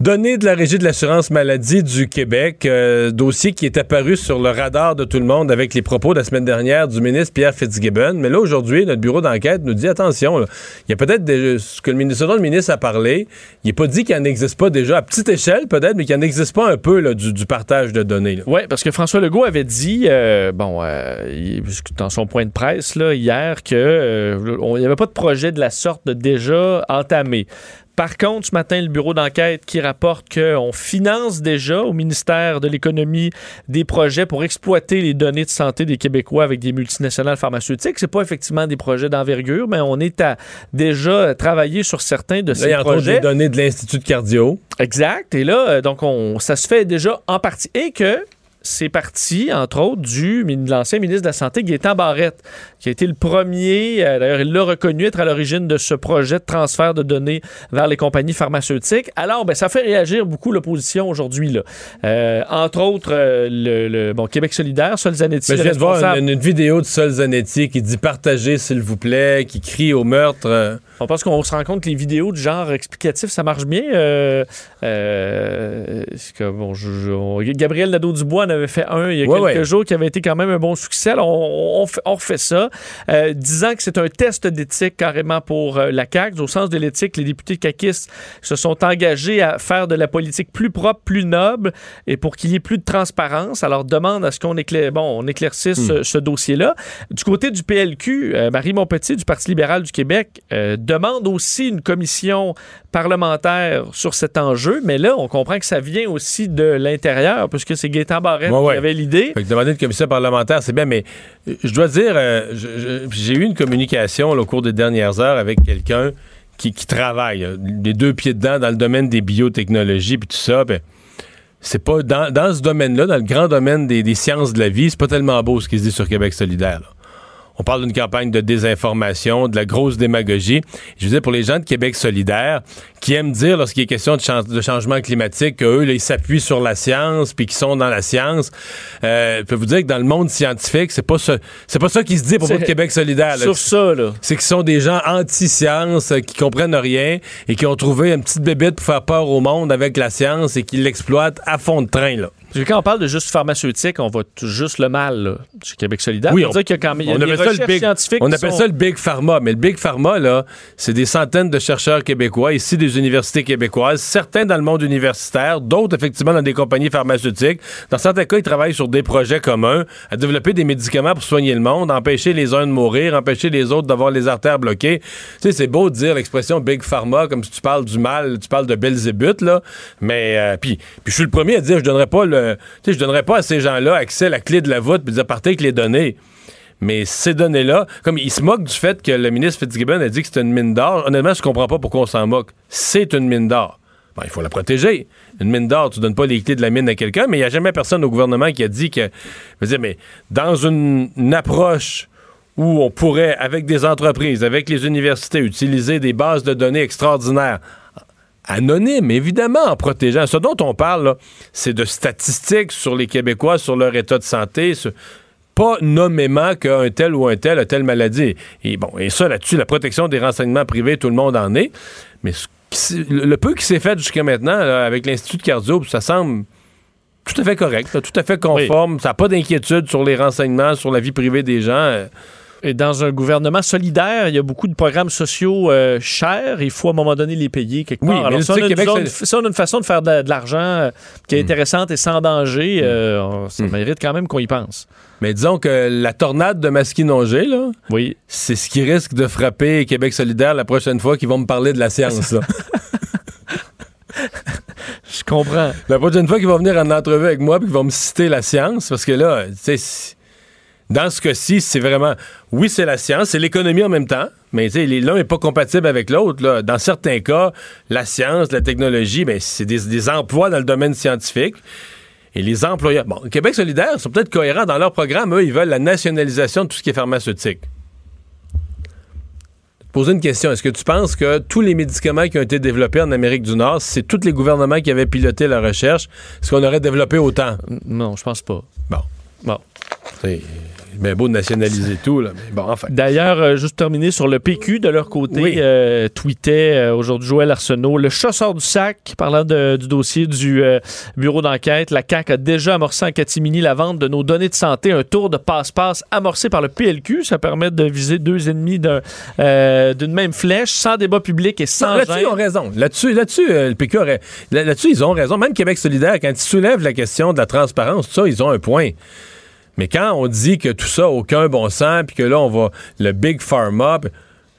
Données de la Régie de l'assurance maladie du Québec, euh, dossier qui est apparu sur le radar de tout le monde avec les propos de la semaine dernière du ministre Pierre Fitzgibbon. Mais là, aujourd'hui, notre bureau d'enquête nous dit attention, il y a peut-être ce que le ministre, dont le ministre a parlé. Il n'est pas dit qu'il n'existe pas déjà, à petite échelle peut-être, mais qu'il n'existe pas un peu du, partage de données.
Oui, parce que François Legault avait dit, euh, bon, euh, dans son point de presse hier, que euh, on- il n'y avait pas de projet de la sorte déjà entamé. Par contre, ce matin, le bureau d'enquête qui rapporte qu'on finance déjà au ministère de l'Économie des projets pour exploiter les données de santé des Québécois avec des multinationales pharmaceutiques. C'est pas effectivement des projets d'envergure, mais on est à déjà travailler sur certains de
Là,
ces
y a
projets.
des données de l'Institut de cardio.
Exact. Et là, euh, donc, on, ça se fait déjà en partie. Et que c'est parti, entre autres, du de l'ancien ministre de la Santé, Gaétan Barrette, qui a été le premier, euh, d'ailleurs, il l'a reconnu être à l'origine de ce projet de transfert de données vers les compagnies pharmaceutiques. Alors, ben, ça fait réagir beaucoup l'opposition aujourd'hui. là. Euh, entre autres, euh, le, le- bon, Québec solidaire, Sol Zanetti,
je
le
viens de voir une, une vidéo de Sol Zanetti qui dit partagez s'il vous plaît, qui crie au meurtre. Euh.
On pense qu'on se rend compte que les vidéos de genre explicatif, ça marche bien. Euh, euh, que, bon, je- je- on- Gabriel Nadeau-Dubois en avait fait un il y a
Ouais,
quelques
ouais.
jours qui avait été quand même un bon succès. Alors, on, on fait, on refait ça, euh, disant que c'est un test d'éthique carrément pour euh, la CAQ. Au sens de l'éthique, les députés caquistes se sont engagés à faire de la politique plus propre, plus noble et pour qu'il y ait plus de transparence. Alors, demande à ce qu'on éclaire, bon, on éclaircisse
Hmm.
ce, ce dossier-là. Du côté du PLQ, euh, Marie Montpetit du Parti libéral du Québec euh, demande aussi une commission parlementaire sur cet enjeu, mais là, on comprend que ça vient aussi de l'intérieur, puisque c'est Gaétan Barrette
Ouais, ouais.
qui avait l'idée.
Fait que demander une commission parlementaire, c'est bien, mais euh, je dois dire, euh, j'ai eu une communication là, au cours des dernières heures avec quelqu'un qui, qui travaille, euh, les deux pieds dedans dans le domaine des biotechnologies puis tout ça. ben, c'est pas dans, dans ce domaine-là, dans le grand domaine des, des sciences de la vie, c'est pas tellement beau ce qui se dit sur Québec solidaire. là. On parle d'une campagne de désinformation, de la grosse démagogie. Je veux dire, pour les gens de Québec solidaire, qui aiment dire, lorsqu'il est question de, chan- de changement climatique, qu'eux, ils s'appuient sur la science, puis qu'ils sont dans la science, euh, je peux vous dire que dans le monde scientifique, c'est pas ça, c'est pas ça qui se dit pour de Québec solidaire. là.
Sur ça, là.
C'est qu'ils sont des gens anti-science, euh, qui comprennent rien et qui ont trouvé une petite bébête pour faire peur au monde avec la science et qui l'exploitent à fond de train, là.
Quand on parle de juste pharmaceutique, on voit tout juste le mal là, chez Québec solidaire.
Oui,
on, dire qu'il y a quand même il y a
on
des
appelle ça le big,
scientifiques
on appelle
sont-
ça le big pharma, mais le big pharma là, c'est des centaines de chercheurs québécois ici universités québécoises, certains dans le monde universitaire, d'autres effectivement dans des compagnies pharmaceutiques. Dans certains cas, ils travaillent sur des projets communs, à développer des médicaments pour soigner le monde, empêcher les uns de mourir, empêcher les autres d'avoir les artères bloquées. Tu sais, c'est beau de dire l'expression big pharma comme si tu parles du mal, tu parles de Belzébuth là, mais euh, puis puis je suis le premier à dire je donnerais pas le, tu sais, je donnerais pas à ces gens-là accès à la clé de la voûte puis dire partez avec les données. Mais ces données-là, comme il se moque du fait que le ministre Fitzgibbon a dit que c'était une mine d'or, honnêtement, je comprends pas pourquoi on s'en moque. C'est une mine d'or. Bon, il faut la protéger. Une mine d'or, tu donnes pas les clés de la mine à quelqu'un, mais il n'y a jamais personne au gouvernement qui a dit que. Je veux dire, mais dans une, une approche où on pourrait, avec des entreprises, avec les universités, utiliser des bases de données extraordinaires, anonymes, évidemment, en protégeant. Ce dont on parle, c'est de statistiques sur les Québécois, sur leur état de santé, sur- pas nommément qu'un tel ou un tel a telle maladie. Et bon, et ça, là-dessus, la protection des renseignements privés, tout le monde en est. Mais ce qui s'est- le peu qui s'est fait jusqu'à maintenant là, avec l'Institut de cardio, ça semble tout à fait correct, là, tout à fait conforme. Ça n'a pas d'inquiétude sur les renseignements, sur la vie privée des gens. Euh.
Et dans un gouvernement solidaire, il y a beaucoup de programmes sociaux euh, chers. Il faut à un moment donné les payer quelque
Oui,
part.
mais
Alors,
le
si on, a une
Québec,
zone-
c'est-
si on a une façon de faire de, de l'argent euh, qui est
Hmm.
intéressante et sans danger, euh, on- ça mérite quand même qu'on y pense.
Mais disons que la tornade de Masquinongé, là,
Oui.
c'est ce qui risque de frapper Québec solidaire la prochaine fois qu'ils vont me parler de la science. là.
Je comprends.
La prochaine fois qu'ils vont venir en entrevue avec moi puis qu'ils vont me citer la science, parce que là, tu sais, Dans ce cas-ci, c'est vraiment, oui, c'est la science, c'est l'économie en même temps, mais l'un n'est pas compatible avec l'autre. Dans certains cas, la science, la technologie, ben, c'est des, des emplois dans le domaine scientifique. Et les employeurs, bon, Québec solidaire sont peut-être cohérents dans leur programme. Eux, ils veulent la nationalisation de tout ce qui est pharmaceutique. Poser une question. Est-ce que tu penses que tous les médicaments qui ont été développés en Amérique du Nord, c'est tous les gouvernements qui avaient piloté la recherche, est-ce qu'on aurait développé autant?
Non, je pense pas.
Bon.
Bon.
C'est bien beau de nationaliser tout, là, mais bon, enfin.
D'ailleurs, euh, juste terminer sur le PQ, de leur côté,
Oui.
euh, tweetait euh, aujourd'hui Joël Arsenault, le chat sort du sac, parlant de- du dossier du bureau d'enquête. La CAQ a déjà amorcé en catimini la vente de nos données de santé, un tour de passe-passe amorcé par le PLQ. Ça permet de viser deux ennemis d'un, d'une même flèche, sans débat public et sans
Là-dessus, ils ont raison. Là-dessus, là-dessus le PQ aurait. là- Là-dessus, ils ont raison. Même Québec solidaire, quand ils soulèvent la question de la transparence, tout ça, ils ont un point. Mais quand on dit que tout ça n'a aucun bon sens, puis que là, on va. Le Big Pharma, puis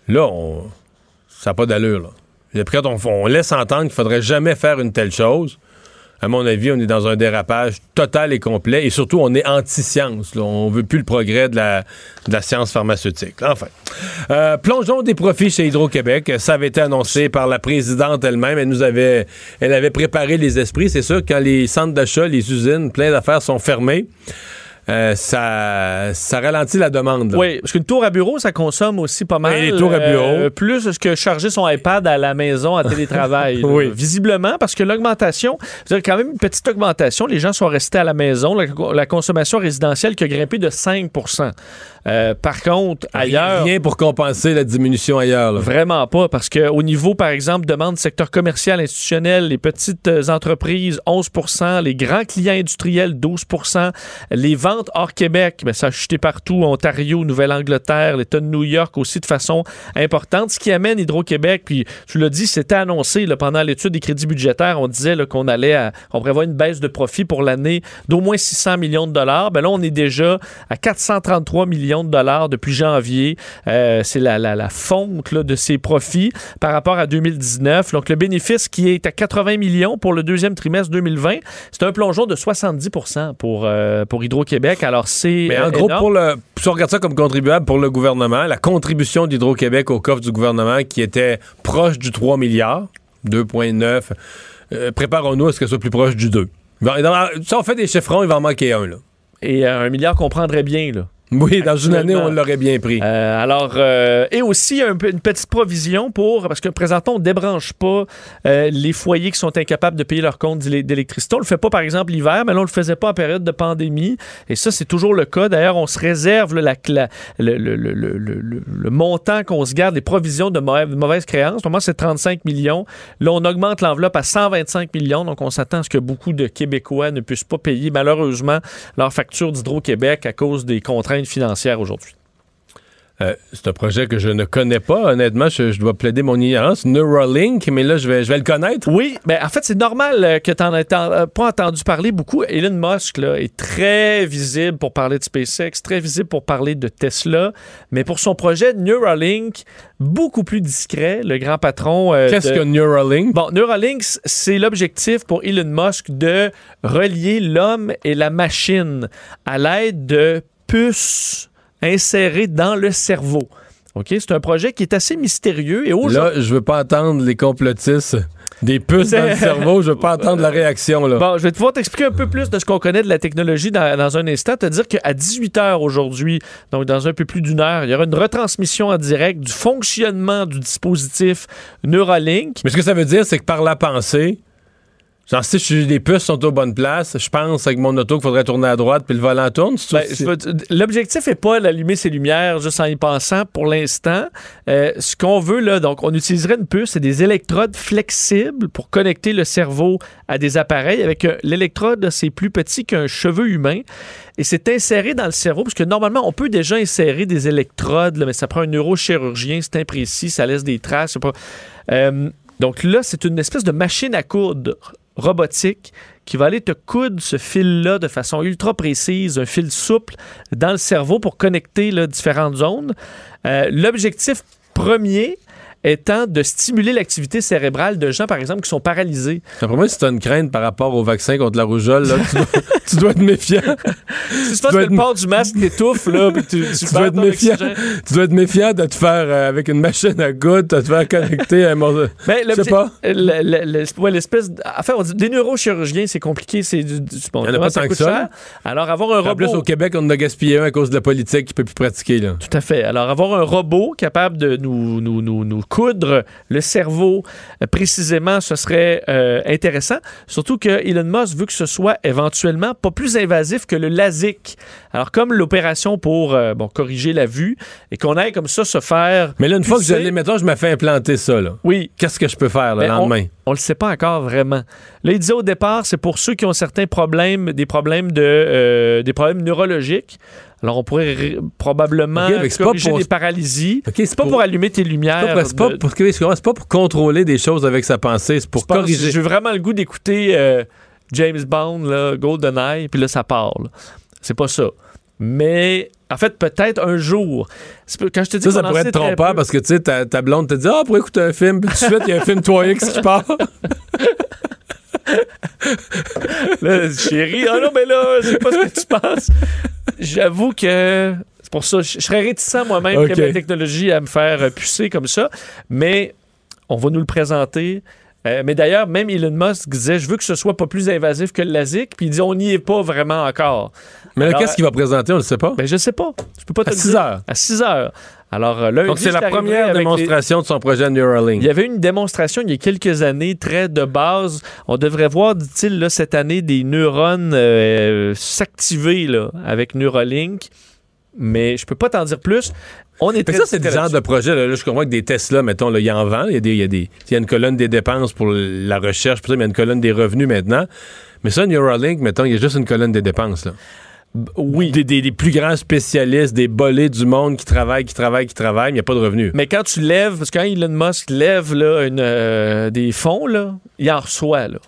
là, on, ça n'a pas d'allure. Là. Et quand on, on laisse entendre qu'il faudrait jamais faire une telle chose, à mon avis, on est dans un dérapage total et complet. Et surtout, on est anti-science. On veut plus le progrès de la, de la science pharmaceutique. Enfin. Euh, plongeons des profits chez Hydro-Québec. Ça avait été annoncé par la présidente elle-même. Elle nous avait, elle avait préparé les esprits. C'est sûr, quand les centres d'achat, les usines, plein d'affaires sont fermées, euh, ça, ça ralentit la demande. là.
Oui, parce qu'une tour à bureau, ça consomme aussi pas mal.
Oui, les tours à bureau.
euh, plus que charger son iPad à la maison en télétravail. là.
Oui.
Visiblement, parce que l'augmentation, c'est quand même une petite augmentation. Les gens sont restés à la maison. La, la consommation résidentielle qui a grimpé de 5% Euh, Par contre, ailleurs.
Rien pour compenser la diminution ailleurs. là.
Vraiment pas, parce qu'au niveau, par exemple, demande secteur commercial, institutionnel, les petites euh, entreprises, 11% les grands clients industriels, 12% les ventes hors Québec, ben, ça a chuté partout, Ontario, Nouvelle-Angleterre, l'État de New York aussi de façon importante, ce qui amène Hydro-Québec, puis tu l'as dit, c'était annoncé pendant l'étude des crédits budgétaires, on disait qu'on allait, à- on prévoit une baisse de profit pour l'année d'au moins 600 millions de dollars, ben là, on est déjà à 433 millions de dollars depuis janvier. Euh, c'est la, fonte de ses profits par rapport à 2019. Donc, le bénéfice qui est à 80 millions pour le deuxième trimestre 2020, c'est un plongeon de 70 pour, euh, pour Hydro-Québec. Alors, c'est.
Mais en
euh,
gros,
énorme.
pour le, si on regarde ça comme contribuable pour le gouvernement, la contribution d'Hydro-Québec au coffre du gouvernement qui était proche du 3 milliards, 2,9, euh, préparons-nous à ce que ce soit plus proche du 2. Il va- dans- Si on fait des chiffrons, il va en manquer un. Là.
Et euh, un milliard qu'on prendrait bien, là.
Oui, dans une année, on l'aurait bien pris.
Euh, alors, euh, et aussi un une petite provision pour, parce que présentement, on ne débranche pas euh, les foyers qui sont incapables de payer leur compte d'électricité. On le fait pas, par exemple, l'hiver, mais là, on le faisait pas en période de pandémie. Et ça, c'est toujours le cas. D'ailleurs, on se réserve là, la, la- le, montant qu'on se garde, les provisions de mauvaise, de mauvaise créance. Normalement, c'est 35 millions. Là, on augmente l'enveloppe à 125 millions. Donc, on s'attend à ce que beaucoup de Québécois ne puissent pas payer, malheureusement, leur facture d'Hydro-Québec à cause des contraintes financières aujourd'hui.
Euh, c'est un projet que je ne connais pas. Honnêtement, je, je dois plaider mon ignorance. Neuralink, mais là, je vais, je vais le connaître.
Oui, mais en fait, c'est normal euh, que tu n'en aies euh, pas entendu parler beaucoup. Elon Musk là, est très visible pour parler de SpaceX, très visible pour parler de Tesla, mais pour son projet Neuralink, beaucoup plus discret, le grand patron. euh,
Qu'est-ce
de-
que Neuralink?
Bon, Neuralink, c'est l'objectif pour Elon Musk de relier l'homme et la machine à l'aide de puces insérées dans le cerveau. OK? C'est un projet qui est assez mystérieux et.
Là, je veux pas entendre les complotistes des puces dans le cerveau. Je veux pas entendre la réaction. Là.
Bon, je vais pouvoir t'expliquer un peu plus de ce qu'on connaît de la technologie dans, dans un instant. Te dire qu'à 18h aujourd'hui, donc dans un peu plus d'une heure, il y aura une retransmission en direct du fonctionnement du dispositif Neuralink.
Mais ce que ça veut dire, c'est que par la pensée, genre si je suis- les puces sont aux bonnes places, je pense avec mon auto qu'il faudrait tourner à droite puis le volant tourne.
Ben, L'objectif n'est pas d'allumer ses lumières juste en y pensant pour l'instant. Euh, ce qu'on veut, là, donc, on utiliserait une puce, c'est des électrodes flexibles pour connecter le cerveau à des appareils. Avec euh, l'électrode, c'est plus petit qu'un cheveu humain. Et c'est inséré dans le cerveau, parce que normalement, on peut déjà insérer des électrodes, là, mais ça prend un neurochirurgien, c'est imprécis, ça laisse des traces. Pas... Euh, donc là, c'est une espèce de machine à coudre robotique qui va aller te coudre ce fil-là de façon ultra précise, un fil souple dans le cerveau pour connecter là, différentes zones. Euh, L'objectif premier étant de stimuler l'activité cérébrale de gens, par exemple, qui sont paralysés.
Après moi, si tu as une crainte par rapport au vaccin contre la rougeole, là, tu, dois, tu dois être méfiant.
Si tu penses que le port du masque t'étouffe, là, puis tu, tu,
tu dois, être méfiant, tu dois être méfiant de te faire, euh, avec une machine à gouttes, de te faire connecter à un morceau.
Ben,
Je sais pas.
le- le- l'espèce. Enfin, on dit, des neurochirurgiens, c'est compliqué. C'est du, du- bon,
Il y en a pas tant que ça,
cher? Alors, avoir un
En plus,
robot.
au Québec, on en a gaspillé un à cause de la politique qui peut plus pratiquer. Là.
Tout à fait. Alors, avoir un robot capable de nous, nous, nous, nous coudre le cerveau euh, précisément, ce serait euh, intéressant. Surtout que Elon Musk veut que ce soit éventuellement pas plus invasif que le LASIK. Alors, comme l'opération pour euh, bon, corriger la vue et qu'on aille comme ça se faire.
Mais là, une fois que je l'ai, mettons, je me fais implanter ça. Là.
Oui.
Qu'est-ce que je peux faire le
Ben,
lendemain?
On le sait pas encore vraiment. Là, il disait au départ, c'est pour ceux qui ont certains problèmes, des problèmes de, euh, des problèmes neurologiques. Alors, on pourrait probablement
Ok, mais c'est pas
corriger
pour-
des paralysies.
Ok,
c'est pas pour... allumer tes lumières.
C'est pas,
de-
pour, c'est pas pour contrôler des choses avec sa pensée, c'est pour corriger.
J'ai vraiment le goût d'écouter euh, James Bond, là, GoldenEye, puis là, ça parle. C'est pas ça. Mais, en fait, peut-être un jour. C'est pas- Quand je te dis
Ça, pourrait être trompeur
peu-
parce que tu sais, ta, ta blonde te dit Ah, pour écouter un film, puis tout de suite, il y a un film 3X qui part.
Là, chérie, ah non, mais là, c'est pas ce que tu penses. J'avoue que c'est pour ça, je je serais réticent moi-même
Ok.
que ma technologie à me faire euh, pucer comme ça, mais on va nous le présenter. Euh, mais d'ailleurs, même Elon Musk disait Je veux que ce soit pas plus invasif que le LASIK, puis il dit On n'y est pas vraiment encore.
Mais qu'est-ce qu'il va présenter On le sait pas.
Ben, je sais pas. Je peux pas te
À
le
6
dire.
heures.
À 6 heures. Alors, euh, lundi,
Donc, c'est la première
les-
démonstration de son projet Neuralink.
il y avait une démonstration il y a quelques années, très de base. On devrait voir, dit-il, là, cette année, des neurones euh, s'activer là, avec Neuralink. Mais je peux pas t'en dire plus. On est
ça, c'est le genre de projet. Là, Là, je comprends que des Tesla, mettons, il y en vend. Il y, a des, il, y a y une colonne des dépenses pour la recherche, puis il y a une colonne des revenus maintenant. Mais ça, Neuralink, mettons, il y a juste une colonne des dépenses. Là.
Oui.
Des, des- des plus grands spécialistes, des bolés du monde qui travaillent, qui travaillent, qui travaillent, mais il n'y a pas de revenus.
Mais quand tu lèves, parce que quand Elon Musk lève là, une, euh, des fonds, là, il en reçoit. Là.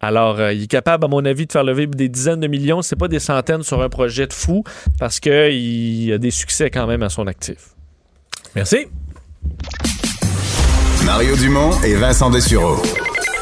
Alors, euh, il est capable, à mon avis, de faire lever des dizaines de millions. C'est pas des centaines sur un projet de fou, parce qu'il a des succès quand même à son actif.
Merci.
Mario Dumont et Vincent Dessureau.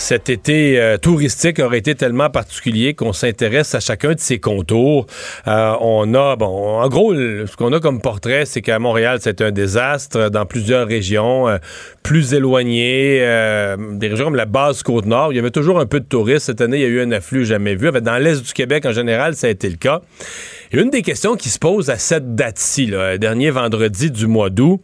Cet été euh, touristique aurait été tellement particulier qu'on s'intéresse à chacun de ses contours. Euh, on a, bon, en gros, le- ce qu'on a comme portrait, c'est qu'à Montréal, c'est un désastre dans plusieurs régions euh, plus éloignées, euh, des régions comme la basse Côte-Nord. Il y avait toujours un peu de touristes. Cette année, il y a eu un afflux jamais vu. Dans l'est du Québec, en général, ça a été le cas. Et une des questions qui se pose à cette date-ci, là, dernier vendredi du mois d'août,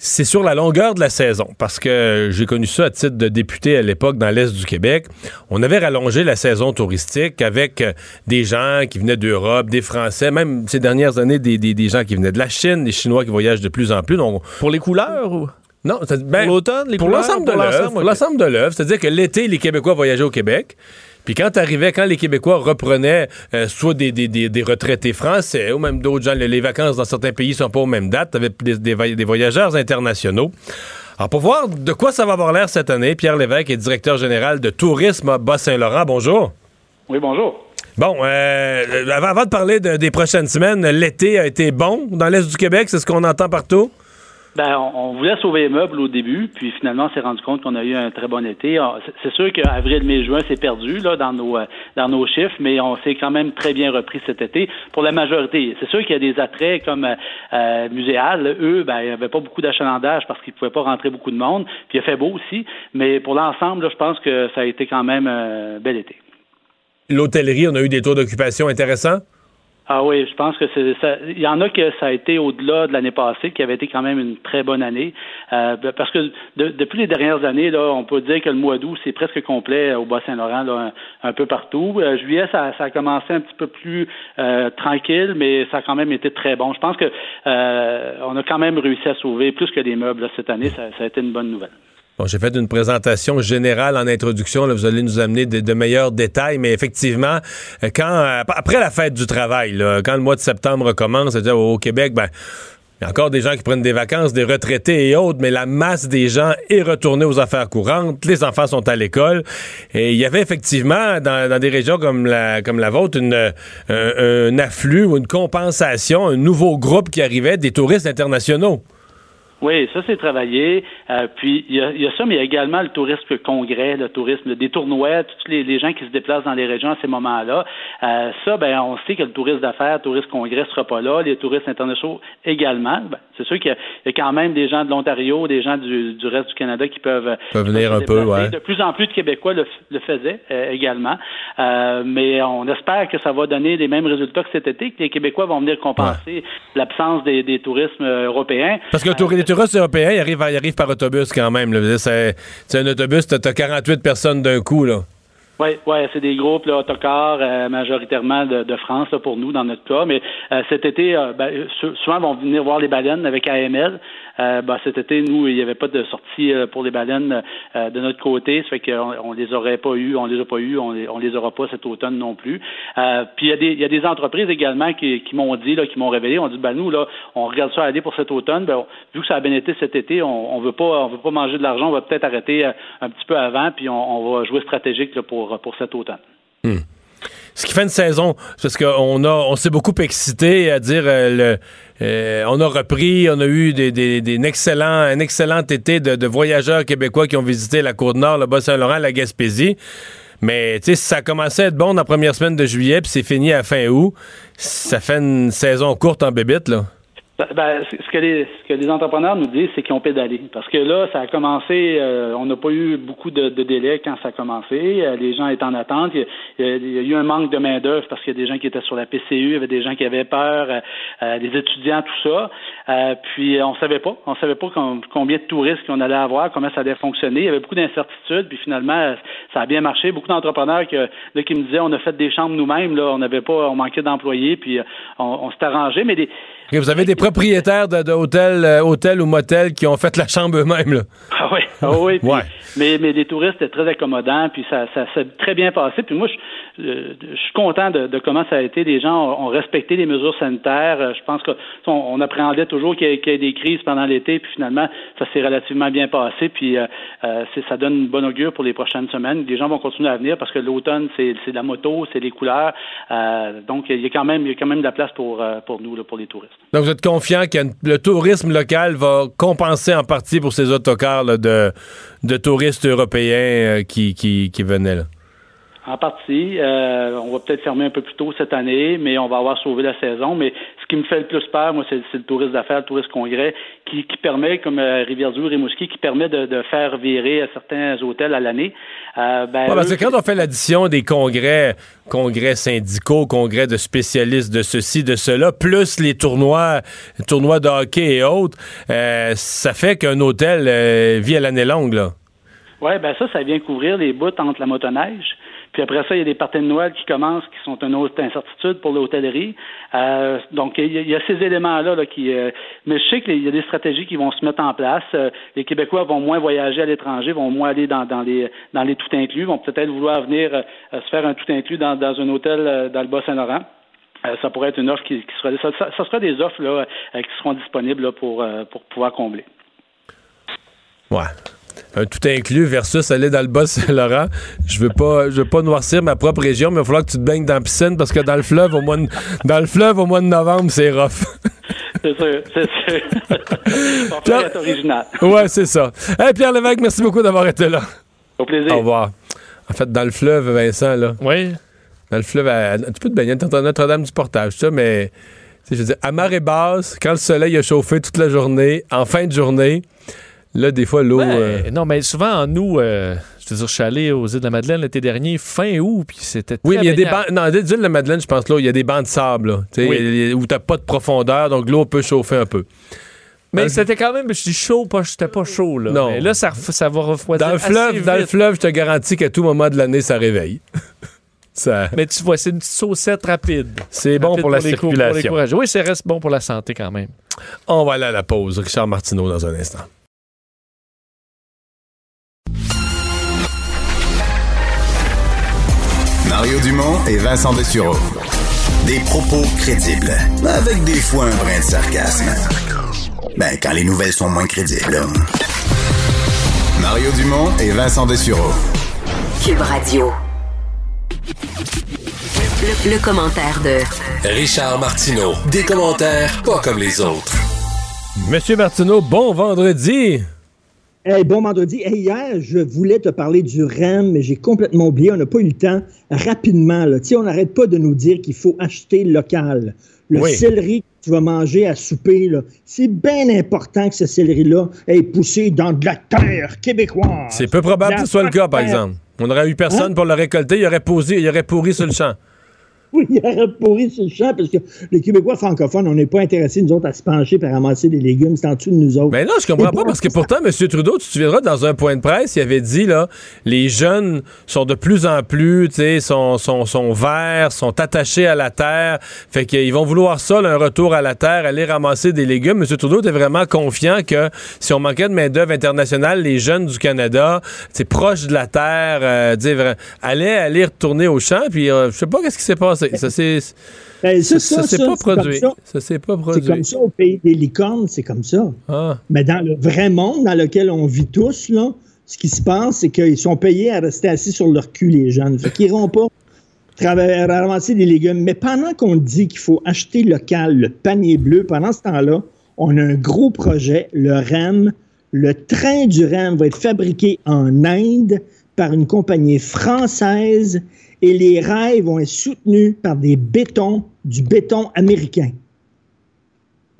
c'est sur la longueur de la saison, parce que j'ai connu ça à titre de député à l'époque dans l'Est du Québec. On avait rallongé la saison touristique avec euh, des gens qui venaient d'Europe, des Français, même ces dernières années, des, des- des gens qui venaient de la Chine, des Chinois qui voyagent de plus en plus. Donc,
Pour les couleurs ou?
Non, ben,
pour l'automne, les
pour l'ensemble de l'œuvre.
l'ensemble
de l'œuvre. C'est-à-dire que l'été, les Québécois voyageaient au Québec. Puis quand arrivait, quand les Québécois reprenaient euh, soit des, des- des- des retraités français ou même d'autres gens, les, vacances dans certains pays sont pas aux mêmes dates, t'avais des, des, voy- des voyageurs internationaux. Alors pour voir de quoi ça va avoir l'air cette année, Pierre Lévesque est directeur général de Tourisme à Bas-Saint-Laurent. Bonjour.
Oui, bonjour.
Bon, euh, avant, avant de parler de- des prochaines semaines, l'été a été bon dans l'Est du Québec, c'est ce qu'on entend partout?
Ben, on, voulait sauver les meubles au début, puis finalement, on s'est rendu compte qu'on a eu un très bon été. On- c'est- sûr qu'avril, mai, juin, c'est perdu là dans nos euh, dans nos chiffres, mais on s'est quand même très bien repris cet été pour la majorité. C'est sûr qu'il y a des attraits comme euh, euh, muséal. Eux, ben, il n'y avait pas beaucoup d'achalandage parce qu'ils ne pouvaient pas rentrer beaucoup de monde. Puis il a fait beau aussi, mais pour l'ensemble, je pense que ça a été quand même un bel été.
L'hôtellerie, on a eu des taux d'occupation intéressants?
Ah oui, je pense que c'est ça. Il y en a que ça a été au-delà de l'année passée, qui avait été quand même une très bonne année. Euh, parce que de- depuis les dernières années, là, on peut dire que le mois d'août, c'est presque complet au Bas-Saint-Laurent, là, un, peu partout. Euh, juillet, ça, ça a commencé un petit peu plus euh, tranquille, mais ça a quand même été très bon. Je pense que euh, on a quand même réussi à sauver plus que des meubles là, cette année. Ça, ça a été une bonne nouvelle.
Bon, j'ai fait une présentation générale en introduction. Vous allez nous amener de, meilleurs détails, mais effectivement, euh, quand euh, après la fête du travail, quand le mois de septembre commence, au Québec, ben Il y a encore des gens qui prennent des vacances, des retraités et autres, mais la masse des gens est retournée aux affaires courantes. Les enfants sont à l'école. Et il y avait effectivement, dans, des régions comme la, vôtre, un afflux ou une compensation, un nouveau groupe qui arrivait, des touristes internationaux.
Oui, ça c'est travaillé. Euh, puis il y, a, il y, a, ça, mais il y a également le tourisme congrès, le tourisme des tournois, tous les, les, gens qui se déplacent dans les régions à ces moments-là. Euh, ça, ben on sait que le tourisme d'affaires, le tourisme congrès sera pas là, les touristes internationaux également. Ben, c'est sûr qu'il y, y, a quand même des gens de l'Ontario, des gens du, du, reste du Canada qui peuvent,
peuvent venir un peu. Ouais.
De plus en plus de Québécois le, le faisaient euh, également. Euh, mais on espère que ça va donner les mêmes résultats que cet été, que les Québécois vont venir compenser ouais. l'absence des, des, tourismes européens.
Parce que le tourisme touristes européens, ils arrivent, ils arrivent par autobus quand même. C'est un autobus, tu as 48 personnes d'un coup. là.
Oui, ouais, c'est des groupes là, autocars euh, majoritairement de, de France là, pour nous dans notre cas. Mais euh, cet été, euh, ben, souvent vont venir voir les baleines avec AML. Euh, ben, cet été, nous, il n'y avait pas de sortie pour les baleines euh, de notre côté. Ça fait qu'on on les aurait pas eu, on les a pas eu, on les, on les aura pas cet automne non plus. Euh, puis il y a des y a des entreprises également qui, qui m'ont dit, là, qui m'ont révélé, on dit ben nous là, on regarde ça aller pour cet automne. Ben, vu que ça a bien été cet été, on, on veut pas on veut pas manger de l'argent, on va peut-être arrêter un petit peu avant, puis on, on va jouer stratégique là, pour pour, cet automne.
Hmm. Ce qui fait une saison, parce qu'on s'est beaucoup excité à dire euh, euh, on a repris, on a eu des, des, des excellent, un excellent été de, de, voyageurs québécois qui ont visité la Côte-Nord, le Bas-Saint-Laurent, la Gaspésie. Mais tu sais, ça a commencé à être bon dans la première semaine de juillet, puis c'est fini à fin août. Ça fait une saison courte en bébite, là.
Ben, ce, que les, ce que les entrepreneurs nous disent, c'est qu'ils ont pédalé. Parce que là, ça a commencé, euh, on n'a pas eu beaucoup de, de délais quand ça a commencé. Euh, les gens étaient en attente. Il y, a, il y a eu un manque de main-d'œuvre parce qu'il y a des gens qui étaient sur la PCU, il y avait des gens qui avaient peur, euh, euh des étudiants, tout ça. Euh, puis on savait pas. On savait pas combien de touristes qu'on allait avoir, comment ça allait fonctionner. Il y avait beaucoup d'incertitudes. Puis finalement, ça a bien marché. Beaucoup d'entrepreneurs que, là, qui me disaient on a fait des chambres nous-mêmes, là, on n'avait pas, on manquait d'employés, puis on, s'est arrangé. Mais
vous avez des propriétaires d'hôtels de, hôtels ou motels qui ont fait la chambre eux-mêmes, là?
Ah oui, ah oui. Puis, ouais. mais, mais les touristes étaient très accommodants, puis ça, ça s'est très bien passé. Puis moi, je, je suis content de, comment ça a été. Les gens ont, respecté les mesures sanitaires. Je pense qu'on on appréhendait toujours qu'il y, ait des crises pendant l'été, puis finalement, ça s'est relativement bien passé. Puis euh, ça donne une bonne augure pour les prochaines semaines. Les gens vont continuer à venir parce que l'automne, c'est la moto, c'est les couleurs. Euh, donc, il y a quand même, il y a quand même de la place pour, nous, pour les touristes.
Donc, vous êtes confiant que le tourisme local va compenser en partie pour ces autocars de, touristes européens euh, qui, qui venaient là?
En partie. Euh, on va peut-être fermer un peu plus tôt cette année, mais on va avoir sauvé la saison. Mais ce qui me fait le plus peur, moi, c'est le tourisme d'affaires, le tourisme congrès, qui, qui permet, comme euh, Rivière-du Rimouski, qui permet de, de, faire virer certains hôtels à l'année.
Euh, ben, ouais, parce que quand on fait l'addition des congrès, congrès syndicaux, congrès de spécialistes de ceci, de cela, plus les tournois, les tournois de hockey et autres, euh, ça fait qu'un hôtel euh, vit à l'année longue, là.
Oui, ben ça, ça vient couvrir les bouts entre la motoneige. Puis après ça, il y a des parties de Noël qui commencent, qui sont une autre incertitude pour l'hôtellerie. Euh, donc, il y, a, ces éléments-là là, qui... Euh, mais je sais qu'il y a des stratégies qui vont se mettre en place. Euh, les Québécois vont moins voyager à l'étranger, vont moins aller dans, les, dans les tout inclus, vont peut-être vouloir venir euh, se faire un tout inclus dans, dans un hôtel dans le Bas-Saint-Laurent. Ça pourrait être une offre qui, qui sera... Ça, ça, sera des offres là, qui seront disponibles pour, pour pouvoir combler.
Ouais un tout inclus versus aller dans le Bas-Saint-Laurent. Je veux pas, je veux pas noircir ma propre région, mais il va falloir que tu te baignes dans la piscine parce que dans le fleuve au mois de, dans le fleuve au mois de novembre, c'est rough.
C'est sûr, c'est sûr. Pierre... être original.
Ouais, c'est ça. Hey, Pierre Lévesque, merci beaucoup d'avoir été là.
Au plaisir.
Au revoir. En fait, dans le fleuve, Vincent, là.
Oui.
Dans le fleuve, à, tu peux te baigner dans Notre-Dame du Portage, ça, mais je veux dire, à marée basse, quand le soleil a chauffé toute la journée, en fin de journée, Là, des fois, l'eau.
Ben,
euh...
Non, mais souvent, nous, euh, je veux dire, je suis allé aux îles de la Madeleine l'été dernier, fin août, puis c'était
Oui, mais il y a des bancs. Non, les îles de la Madeleine, je pense, là, il y a des bancs de sable, là, oui. où t'as pas de profondeur, donc l'eau peut chauffer un peu.
Mais c'était quand même, je dis chaud, pas, j'étais pas chaud, là.
Non.
Mais là, ça, ça va refroidir.
Dans le fleuve, dans le fleuve, je te garantis qu'à tout moment de l'année, ça réveille. ça...
Mais tu vois, c'est une petite saucette rapide.
C'est bon pour, pour la circulation.
Pour oui, ça reste bon pour la santé quand même.
On va aller à la pause. Richard Martineau dans un instant.
Mario Dumont et Vincent Dessureau. Des propos crédibles, avec des fois un brin de sarcasme. Ben, quand les nouvelles sont moins crédibles. Mario Dumont et Vincent Dessureau.
Cube Radio. Le, le commentaire de
Richard Martineau. Des commentaires pas comme les autres.
Monsieur Martineau, bon vendredi.
Hey, bon vendredi. Hey, hier, je voulais te parler du REM, mais j'ai complètement oublié. On n'a pas eu le temps. Rapidement, là. On n'arrête pas de nous dire qu'il faut acheter local. Le
Oui.
céleri que tu vas manger à souper, c'est bien important que ce céleri-là ait poussé dans de la terre québécoise.
C'est peu probable que ce soit le cas, par exemple. On n'aurait eu personne
Hein?
pour le récolter, il aurait posé, il aurait pourri sur le champ.
Oui, il aurait pourri sur le champ parce que les Québécois francophones, on n'est pas intéressés, nous autres, à se pencher pour ramasser des légumes. C'est en dessous de nous autres.
Mais non, je comprends pas parce que pourtant, M. Trudeau, tu te souviendras, dans un point de presse, il avait dit, là, les jeunes sont de plus en plus, tu sais, sont, sont, sont verts, sont attachés à la terre. Fait qu'ils vont vouloir ça, un retour à la terre, aller ramasser des légumes. M. Trudeau était vraiment confiant que si on manquait de main-d'œuvre internationale, les jeunes du Canada, c'est proche de la terre, euh, allaient aller retourner au champ. Puis, euh, je sais pas qu'est-ce qui s'est passé. Ça s'est.
Ben,
Ça,
c'est ça,
s'est
ça,
pas
c'est
produit.
ça.
Ça s'est pas
C'est
produit.
comme ça au pays des licornes, c'est comme ça.
Ah.
Mais dans le vrai monde dans lequel on vit tous, là, ce qui se passe, c'est qu'ils sont payés à rester assis sur leur cul, les jeunes. Fait qu'ils n'iront pas travailler, ramasser des légumes. Mais pendant qu'on dit qu'il faut acheter local, le panier bleu, pendant ce temps-là, on a un gros projet, le REM. Le train du REM va être fabriqué en Inde par une compagnie française et les rails vont être soutenus par des bétons, du béton américain.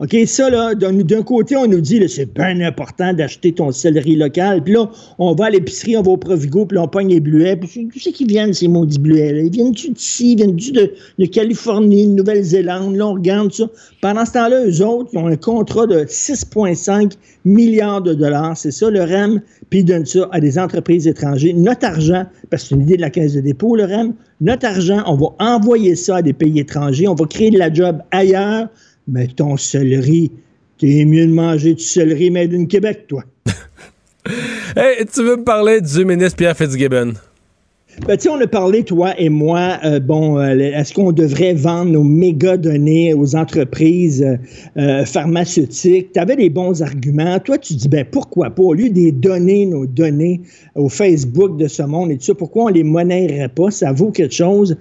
OK, ça, là, d'un côté, on nous dit, c'est bien important d'acheter ton céleri local. Puis là, on va à l'épicerie, on va au Provigo, puis on pogne les bluets. Puis tu sais viennent, ces maudits bluets, là? Ils viennent-tu d'ici? Ils viennent-tu de, de Californie, de Nouvelle-Zélande? Là, on regarde ça. Pendant ce temps-là, eux autres, ils ont un contrat de 6,5 milliards de dollars. C'est ça, le REM. Puis ils donnent ça à des entreprises étrangères. Notre argent, parce que c'est une idée de la Caisse de dépôt, le REM, notre argent, on va envoyer ça à des pays étrangers. On va créer de la job ailleurs. Mais ton céleri, t'es mieux de manger du céleri made in Québec, toi.
Hey, tu veux me parler du ministre Pierre Fitzgibbon?
Ben, on a parlé, toi et moi, euh, bon, euh, est-ce qu'on devrait vendre nos méga données aux entreprises euh, pharmaceutiques? Tu avais des bons arguments. Toi, tu dis, ben pourquoi pas? Au lieu des données, nos données au Facebook de ce monde et tout ça, pourquoi on les monnaierait pas? Ça vaut quelque chose.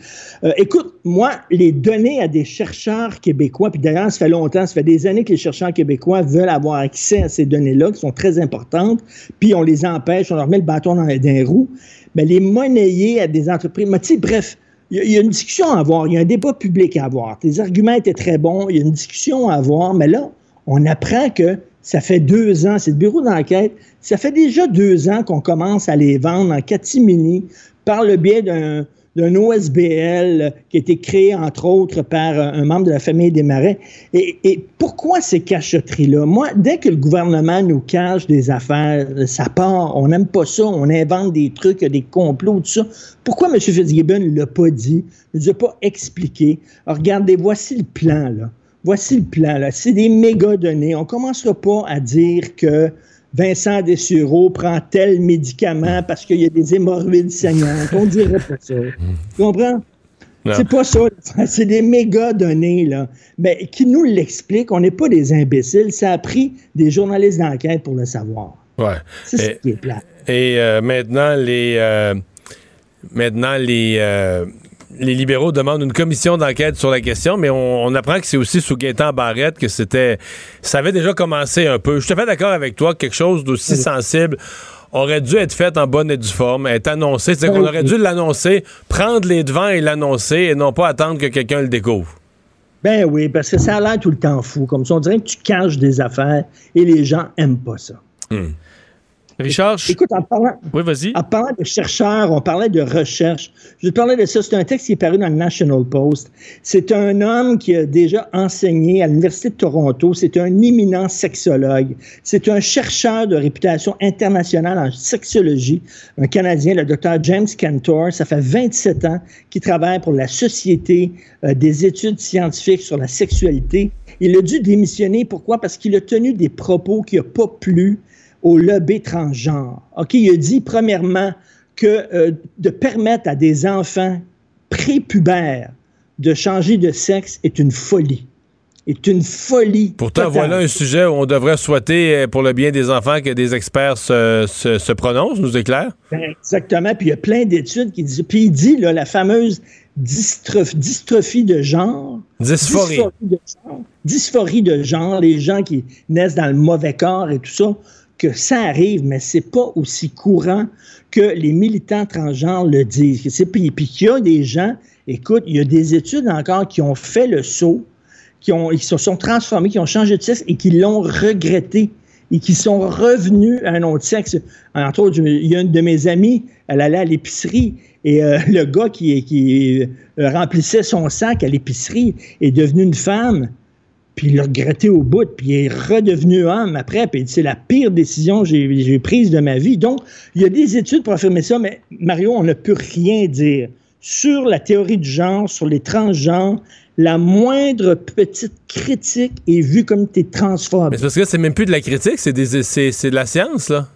Écoute, moi, les données à des chercheurs québécois, puis d'ailleurs, ça fait longtemps, ça fait des années que les chercheurs québécois veulent avoir accès à ces données-là, qui sont très importantes, puis on les empêche, on leur met le bâton dans les, dans les roues. Mais les monnayer à des entreprises, mais tu bref, il y, a- il y a une discussion à avoir, il y a un débat public à avoir. Tes arguments étaient très bons, il y a une discussion à avoir, mais là, on apprend que ça fait deux ans, c'est le bureau d'enquête, ça fait déjà deux ans qu'on commence à les vendre en catimini par le biais d'un d'un OSBL qui a été créé, entre autres, par euh, un membre de la famille des Marais. Et, et pourquoi ces cachotteries-là? Moi, dès que le gouvernement nous cache des affaires, ça part, on n'aime pas ça, on invente des trucs, des complots, tout ça. Pourquoi M. Fitzgibbon ne l'a pas dit, ne nous a pas expliqué? Regardez, voici le plan, là. Voici le plan, là. C'est des méga données. On ne commencera pas à dire que Vincent Dessureau prend tel médicament parce qu'il y a des hémorroïdes saignantes. On dirait pas ça. Tu comprends? C'est pas ça. C'est des méga données, là. Mais qui nous l'expliquent, on n'est pas des imbéciles. Ça a pris des journalistes d'enquête pour le savoir.
Ouais.
C'est ce qui est plat.
Et euh, maintenant, les euh, maintenant les euh, les libéraux demandent une commission d'enquête sur la question, mais on, on apprend que c'est aussi sous Gaétan Barrette que c'était ça avait déjà commencé un peu. Je suis tout à fait d'accord avec toi, quelque chose d'aussi sensible aurait dû être fait en bonne et due forme, être annoncé. C'est-à-dire qu'on aurait dû l'annoncer, prendre les devants et l'annoncer, et non pas attendre que quelqu'un le découvre.
Ben oui, parce que ça a l'air tout le temps fou. Comme ça, on dirait que tu caches des affaires et les gens aiment pas ça.
Richard,
Écoute, en parlant,
oui, vas-y.
en parlant de chercheurs, on parlait de recherche. Je vais te parler de ça. C'est un texte qui est paru dans le National Post. C'est un homme qui a déjà enseigné à l'Université de Toronto. C'est un éminent sexologue. C'est un chercheur de réputation internationale en sexologie, un Canadien, le docteur James Cantor. Ça fait 27 ans qu'il travaille pour la Société euh, des études scientifiques sur la sexualité. Il a dû démissionner. Pourquoi? Parce qu'il a tenu des propos qui n'ont pas plu au lobby transgenre. OK, il a dit, premièrement, que euh, de permettre à des enfants prépubères de changer de sexe est une folie. est une folie.
Pourtant,
totale.
voilà un sujet où on devrait souhaiter, euh, pour le bien des enfants, que des experts se, se- se prononcent, nous éclairent.
Ben, Exactement. Puis il y a plein d'études qui disent. Puis il dit, là, la fameuse dystroph- dystrophie de genre.
Dysphorie.
de genre. Dysphorie de genre, les gens qui naissent dans le mauvais corps et tout ça, que ça arrive, mais c'est pas aussi courant que les militants transgenres le disent. Puis, puis qu'il y a des gens, écoute, il y a des études encore qui ont fait le saut, qui se sont transformés, qui ont changé de sexe et qui l'ont regretté et qui sont revenus à un autre sexe. Entre autres, il y a une de mes amies, elle allait à l'épicerie et euh, le gars qui, qui euh, remplissait son sac à l'épicerie est devenu une femme, puis il l'a regretté au bout, puis il est redevenu homme après, puis c'est la pire décision que j'ai prise de ma vie. Donc, il y a des études pour affirmer ça, mais Mario, on ne peut rien dire sur la théorie du genre, sur les transgenres. La moindre petite critique est vue comme t'es transphobe.
Mais parce que c'est même plus de la critique, c'est de la science, là.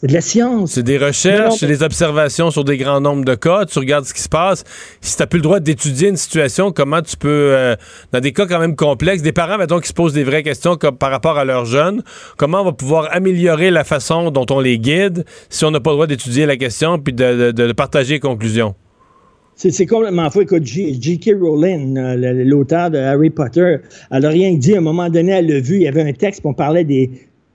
C'est de la science.
C'est des recherches, c'est des observations sur des grands nombres de cas. Tu regardes ce qui se passe. Si tu n'as plus le droit d'étudier une situation, comment tu peux, euh, dans des cas quand même complexes, des parents, mettons, qui se posent des vraies questions comme par rapport à leurs jeunes, comment on va pouvoir améliorer la façon dont on les guide si on n'a pas le droit d'étudier la question puis de, de- de partager les conclusions?
C'est complètement fou. Écoute, J.K. Rowling, euh, l'auteur de Harry Potter, elle a rien dit. À un moment donné, elle l'a vu, il y avait un texte, puis on parlait des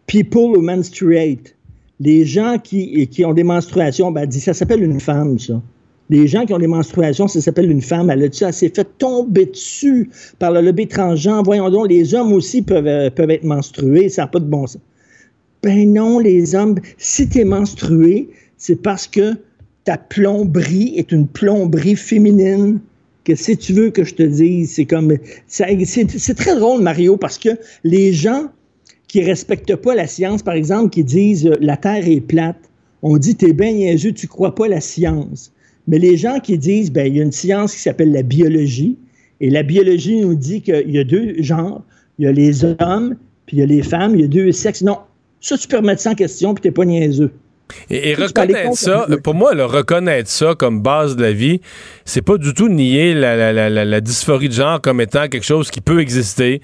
people who menstruate. Les gens qui, ont des menstruations, ben, dit, ça s'appelle une femme, ça. Les gens qui ont des menstruations, ça s'appelle une femme. Elle elle s'est fait tomber dessus par le lobby transgenre? Voyons donc, les hommes aussi peuvent, euh, peuvent être menstrués, ça n'a pas de bon sens. Ben non, les hommes, si tu es menstrué, c'est parce que ta plomberie est une plomberie féminine. Que si tu veux que je te dise, c'est comme. c'est très drôle, Mario, parce que les gens qui respectent pas la science, par exemple, qui disent euh, la Terre est plate, on dit t'es bien niaiseux, tu crois pas la science. Mais les gens qui disent, ben, il y a une science qui s'appelle la biologie, et la biologie nous dit qu'il y a deux genres, il y a les hommes, puis il y a les femmes, il y a deux sexes. Non, ça, tu peux remettre ça en question, puis t'es pas niaiseux.
Et, et reconnaître ça, pour moi, le reconnaître ça comme base de la vie, c'est pas du tout nier la, la- la- la- la dysphorie de genre comme étant quelque chose qui peut exister,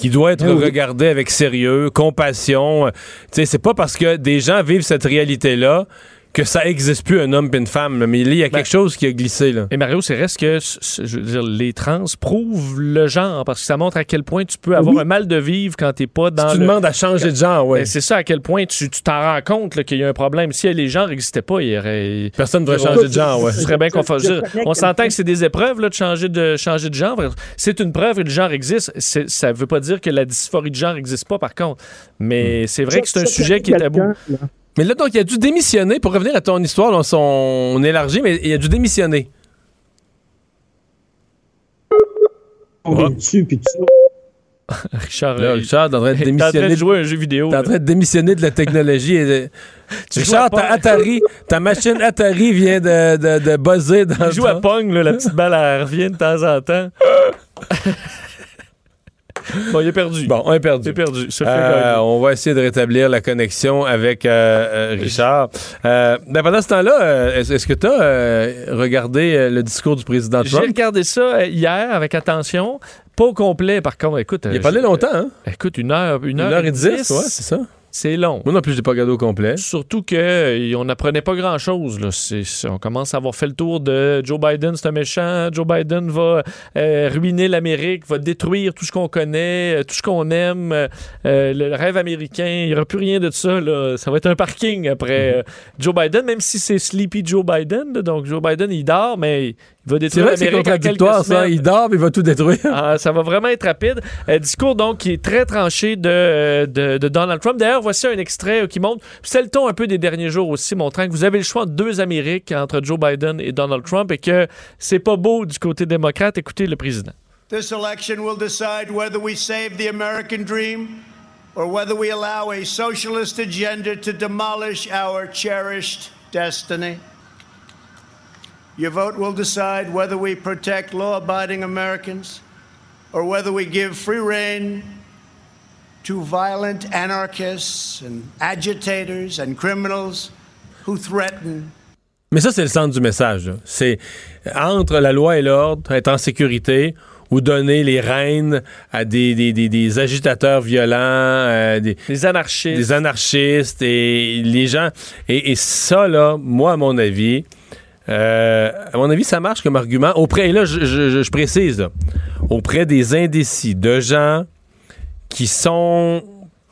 qui doit être
Ah oui.
regardé avec sérieux, compassion. Tu sais, c'est pas parce que des gens vivent cette réalité-là que ça existe plus un homme et une femme. là. Mais il y a quelque chose qui a glissé, là.
Et Mario, c'est reste que c- c- je veux dire, les trans prouvent le genre parce que ça montre à quel point tu peux avoir
Oui.
un mal de vivre quand t'es pas dans
Si tu
le...
demandes à changer de genre, ouais.
Ben, c'est ça, à quel point tu tu t'en rends compte là, qu'il y a un problème. Si les genres n'existaient pas, il y aurait.
Personne ne devrait changer de genre, ouais.
Serait bien dire, On s'entend que c'est des épreuves là, de, changer de changer de genre. C'est une preuve que le genre existe. C'est- Ça ne veut pas dire que la dysphorie de genre n'existe pas, par contre. Mais c'est vrai que c'est un
Je- je
sujet qui est tabou.
là.
Mais là, donc, il a dû démissionner. Pour revenir à ton histoire, là, on, on élargit, mais il a dû démissionner.
On est dessus, puis tout ça.
Richard,
Là, Richard est en train de
t'es en train
démissionner.
de jouer à un jeu vidéo.
T'es en train de démissionner de la technologie. et de-
Tu
Richard, ta Atari, ta machine Atari vient de, de, de buzzer dans
Il joue à Pong, là, la petite balle, elle revient de temps en temps. bon, il est perdu.
Bon, on est perdu.
Il est perdu.
Euh, on va essayer de rétablir la connexion avec euh, euh, Richard. Euh, ben pendant ce temps-là, est-ce que tu as regardé le discours du président
J'ai
Trump?
regardé ça hier avec attention. Pas au complet, par contre. Écoute,
Il a parlé longtemps, hein?
Écoute, une heure, une
Une
heure,
heure et dix, ouais, c'est ça.
C'est long.
Moi non plus, je pas regardé au complet.
Surtout que euh, on n'apprenait pas grand-chose. on commence à avoir fait le tour de Joe Biden, c'est un méchant. Joe Biden va euh, ruiner l'Amérique, va détruire tout ce qu'on connaît, euh, tout ce qu'on aime, euh, le rêve américain. Il n'y aura plus rien de ça. là. Ça va être un parking après euh, Joe Biden, même si c'est Sleepy Joe Biden. Donc Joe Biden, il dort, mais il va
C'est
détruire
vrai c'est
en quelques
contradictoire, ça. Il dort, mais il va tout détruire.
Ah, ça va vraiment être rapide. Euh, discours donc qui est très tranché de, de, de Donald Trump. D'ailleurs, voici un extrait euh, qui montre, c'est le ton un peu des derniers jours aussi, montrant que vous avez le choix entre deux Amériques, entre Joe Biden et Donald Trump, et que c'est pas beau du côté démocrate. Écoutez le président.
This election will decide whether we save the American dream or whether we allow a socialist agenda to demolish our cherished destiny. Your vote will decide whether we protect law abiding Americans or whether we give free rein to violent anarchists and agitators and criminals who threaten
Mais ça, c'est le centre du message. C'est entre la loi et l'ordre, être en sécurité, ou donner les rênes à des, des, des, des agitateurs violents, euh, des,
des anarchistes.
Des anarchistes et les gens. Et, et ça, là, moi, à mon avis, euh, à mon avis, ça marche comme argument. Auprès, et là, je, précise, auprès des indécis, de gens qui sont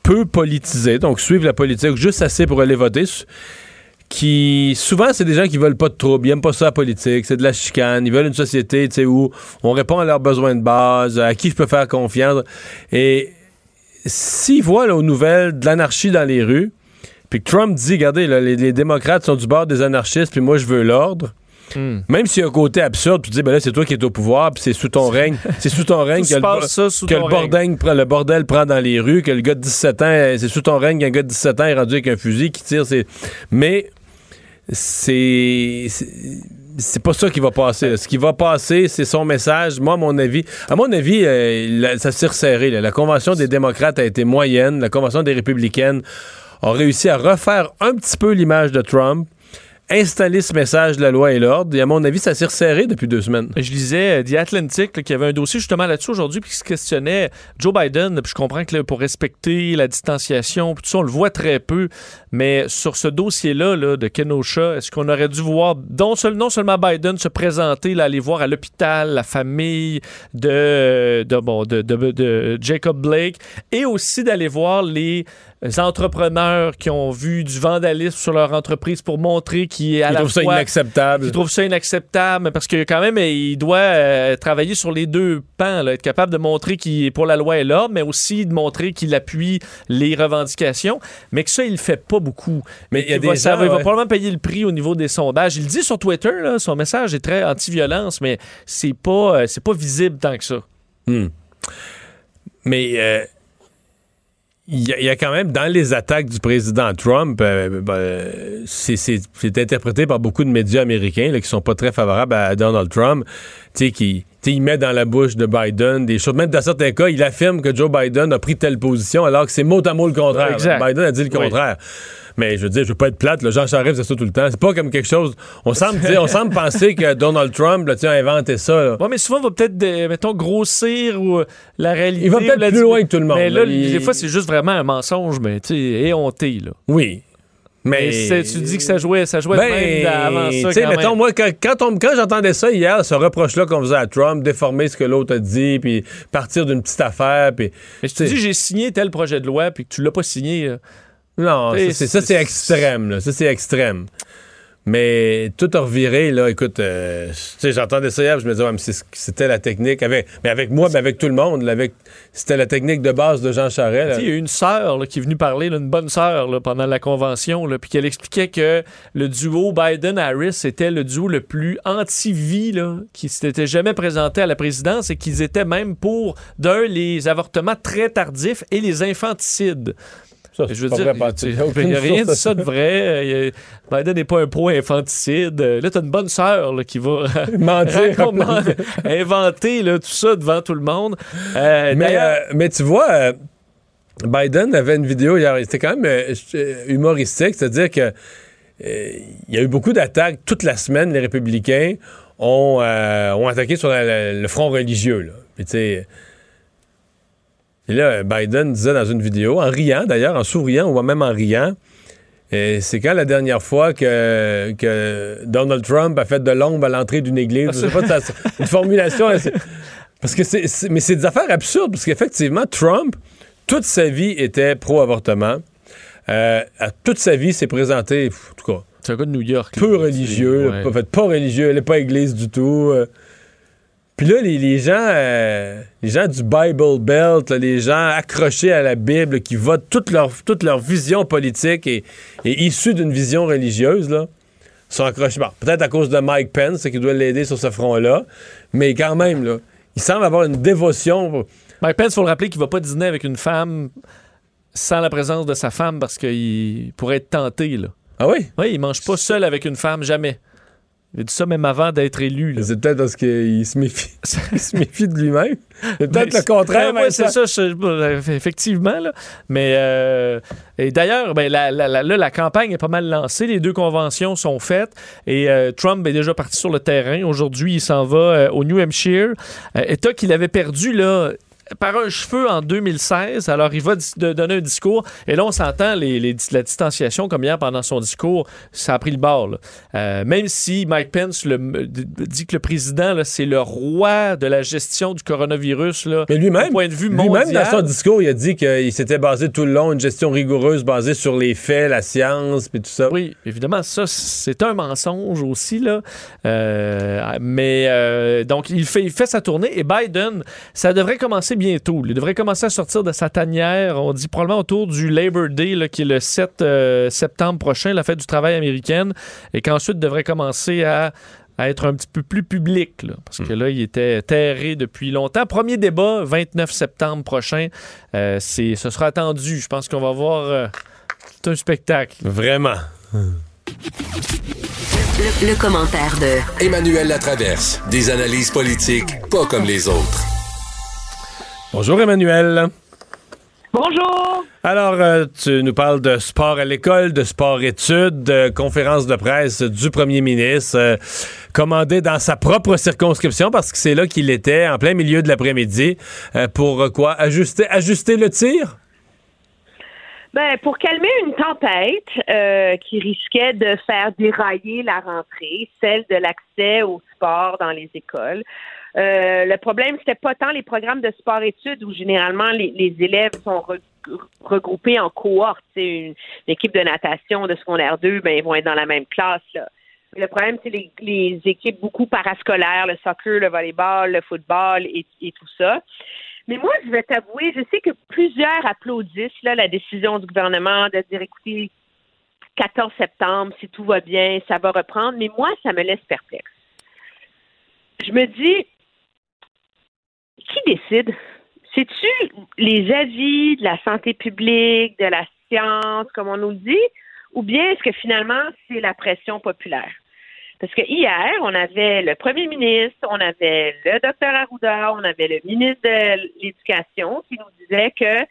peu politisés, donc suivent la politique juste assez pour aller voter qui souvent c'est des gens qui veulent pas de troubles, ils aiment pas ça la politique, c'est de la chicane, ils veulent une société où on répond à leurs besoins de base, à qui je peux faire confiance. Et s'ils voient aux nouvelles de l'anarchie dans les rues, puis que Trump dit, regardez, là, les, les, démocrates sont du bord des anarchistes, puis moi je veux l'ordre. Hmm. Même s'il y a un côté absurde, tu dis, ben là, c'est toi qui es au pouvoir, puis c'est sous ton règne. C'est sous ton règne que, le, que le, bordel, le, bordel, prend dans les rues, que le gars de 17 ans, c'est sous ton règne qu'un gars de 17 ans est rendu avec un fusil qui tire. Mais c'est c'est pas ça qui va passer. Ce qui va passer, c'est son message. Moi, à mon avis, à mon avis, euh, ça s'est resserré. La convention des démocrates a été moyenne. La convention des républicaines a réussi à refaire un petit peu l'image de Trump installer ce message de la loi et l'ordre. Et à mon avis, ça s'est resserré depuis deux semaines.
Je lisais euh, The Atlantic qui avait un dossier justement là-dessus aujourd'hui puis qui se questionnait Joe Biden. Puis je comprends que pour respecter la distanciation, tout ça, on le voit très peu. Mais sur ce dossier-là là, de Kenosha, est-ce qu'on aurait dû voir non, seulement Biden se présenter, aller voir à l'hôpital la famille de, de, bon, de Jacob Blake et aussi d'aller voir les entrepreneurs qui ont vu du vandalisme sur leur entreprise pour montrer qu'il est à
ils
la
trouvent
fois...
ça inacceptable.
Ils trouvent ça inacceptable parce que quand même, il doit euh, travailler sur les deux pans, là, être capable de montrer qu'il est pour la loi et l'ordre, mais aussi de montrer qu'il appuie les revendications, mais que ça, il le fait pas beaucoup.
Mais il y a
il
des
va,
gens,
ça, il va
ouais.
probablement payer le prix au niveau des sondages. Il le dit sur Twitter, là, son message est très anti-violence, mais c'est pas, euh, c'est pas visible tant que ça.
Hmm. Mais euh, il y, a, quand même, dans les attaques du président Trump, euh, ben, c'est interprété par beaucoup de médias américains là, qui sont pas très favorables à Donald Trump, tu sais, qui il met dans la bouche de Biden des choses. Même dans certains cas, il affirme que Joe Biden a pris telle position alors que c'est mot à mot le contraire.
Exact.
Biden a dit le contraire. Oui. Mais je veux dire, je veux pas être plate, là, Jean Charest, c'est ça tout le temps. C'est pas comme quelque chose. On semble, dire, on semble penser que Donald Trump là, a inventé ça.
Ouais, mais souvent, on va peut-être, mettons, grossir ou, la réalité.
Il va peut-être plus loin que tout le monde.
Mais là,
là il...
des fois, c'est juste vraiment un mensonge, mais tu sais, éhonté. Là.
Oui.
Mais, mais tu dis que ça jouait, ça jouait ben, même avant ça.
Tu sais, mettons, moi, quand, quand, on, quand j'entendais ça hier, ce reproche-là qu'on faisait à Trump, déformer ce que l'autre a dit, puis partir d'une petite affaire. Puis,
mais je te dis, j'ai signé tel projet de loi, puis que tu l'as pas signé.
Non, ça, c'est extrême. Là. Ça, c'est extrême. Mais tout a reviré, là, écoute, euh, j'entendais ça hier, je me disais, ouais, c'était la technique, avec, mais avec moi, mais avec tout le monde, c'était la technique de base de Jean Charest.
Il y a une sœur qui est venue parler, une bonne sœur, pendant la convention, puis qu'elle expliquait que le duo Biden-Harris était le duo le plus anti-vie qui s'était jamais présenté à la présidence et qu'ils étaient même pour, d'un, les avortements très tardifs et les infanticides.
Ça,
je veux dire, il n'y a rien de ça de vrai. Biden n'est pas un pro infanticide. Là, tu as une bonne sœur qui va
mentir,
inventer là, tout ça devant tout le monde. Euh,
mais, euh, mais tu vois, euh, Biden avait une vidéo hier, c'était quand même euh, humoristique, c'est-à-dire que il y a eu beaucoup d'attaques toute la semaine. Les républicains ont, ont attaqué sur la, la, le front religieux. Là. Puis tu sais et là, Biden disait dans une vidéo, en riant d'ailleurs, en souriant ou même en riant, c'est quand la dernière fois que, que, Donald Trump a fait de l'ombre à l'entrée d'une église? Je sais pas, ça, une formulation. parce que c'est, mais c'est des affaires absurdes, parce qu'effectivement, Trump, toute sa vie était pro-avortement. Euh, toute sa vie, s'est présenté, en tout cas.
C'est un gars de New York.
Peu religieux, ouais. pas, fait, pas religieux, elle n'est pas église du tout. Euh, puis là, les, les gens euh, les gens du Bible Belt, là, les gens accrochés à la Bible, qui votent toute leur, toute leur vision politique est issue d'une vision religieuse, là, sont accrochés. Bon, peut-être à cause de Mike Pence, qui doit l'aider sur ce front-là, mais quand même, là, il semble avoir une dévotion.
Mike Pence, il faut le rappeler qu'il va pas dîner avec une femme sans la présence de sa femme parce qu'il pourrait être tenté. Là.
Ah oui?
Oui, il mange pas seul avec une femme, jamais. Il a dit ça même avant d'être élu.
C'est peut-être parce qu'il se méfie, il se méfie de lui-même. C'est peut-être le contraire.
Ben, ouais, c'est ça, je- euh, effectivement. Là. Mais euh, et d'ailleurs, ben, la, la- la- là, la campagne est pas mal lancée. Les deux conventions sont faites et euh, Trump est déjà parti sur le terrain. Aujourd'hui, il s'en va euh, au New Hampshire, État qu'il avait perdu là. Par un cheveu en 2016, alors il va donner un discours. Et là, on s'entend les, les- la distanciation, comme hier pendant son discours, ça a pris le bord. Euh, même si Mike Pence le- dit que le président, c'est le roi de la gestion du coronavirus. Là,
Mais lui-même,
point de vue
lui-même dans son discours, il a dit qu'il s'était basé tout le long, une gestion rigoureuse basée sur les faits, la science, puis tout ça.
Oui, évidemment, ça, c'est un mensonge aussi, là. Euh, mais euh, donc, il fait, il fait sa tournée et Biden, ça devrait commencer bientôt. Il devrait commencer à sortir de sa tanière, on dit probablement autour du Labor Day, là, qui est le 7 euh, septembre prochain, la fête du travail américaine, et qu'ensuite devrait commencer à à être un petit peu plus public, là, parce que là, il était terré depuis longtemps. Premier débat, 29 septembre prochain. Euh, c'est, ce sera attendu. Je pense qu'on va voir euh, tout un spectacle.
Vraiment.
Le, le commentaire de
Emmanuel Latraverse. Des analyses politiques pas comme les autres.
Bonjour Emmanuel.
Bonjour.
Alors, euh, tu nous parles de sport à l'école, de sport-études, de conférence de presse du premier ministre, euh, commandé dans sa propre circonscription, parce que c'est là qu'il était, en plein milieu de l'après-midi, euh, pour quoi? Ajuster, ajuster le tir?
Ben, pour calmer une tempête euh, qui risquait de faire dérailler la rentrée, celle de l'accès au sport dans les écoles. Euh, le problème, c'était pas tant les programmes de sport-études où généralement les, élèves sont re- regroupés en cohortes. C'est une, une équipe de natation de secondaire 2, ben, ils vont être dans la même classe. Le problème, c'est les, équipes beaucoup parascolaires, le soccer, le volleyball, le football et, tout ça. Mais moi, je vais t'avouer, je sais que plusieurs applaudissent la décision du gouvernement de dire, écoutez, 14 septembre, si tout va bien, ça va reprendre. Mais moi, ça me laisse perplexe. Je me dis, qui décide? C'est-tu les avis de la santé publique, de la science, comme on nous le dit, ou bien est-ce que finalement, c'est la pression populaire? Parce que hier, on avait le premier ministre, on avait le docteur Arruda, on avait le ministre de l'Éducation qui nous disait que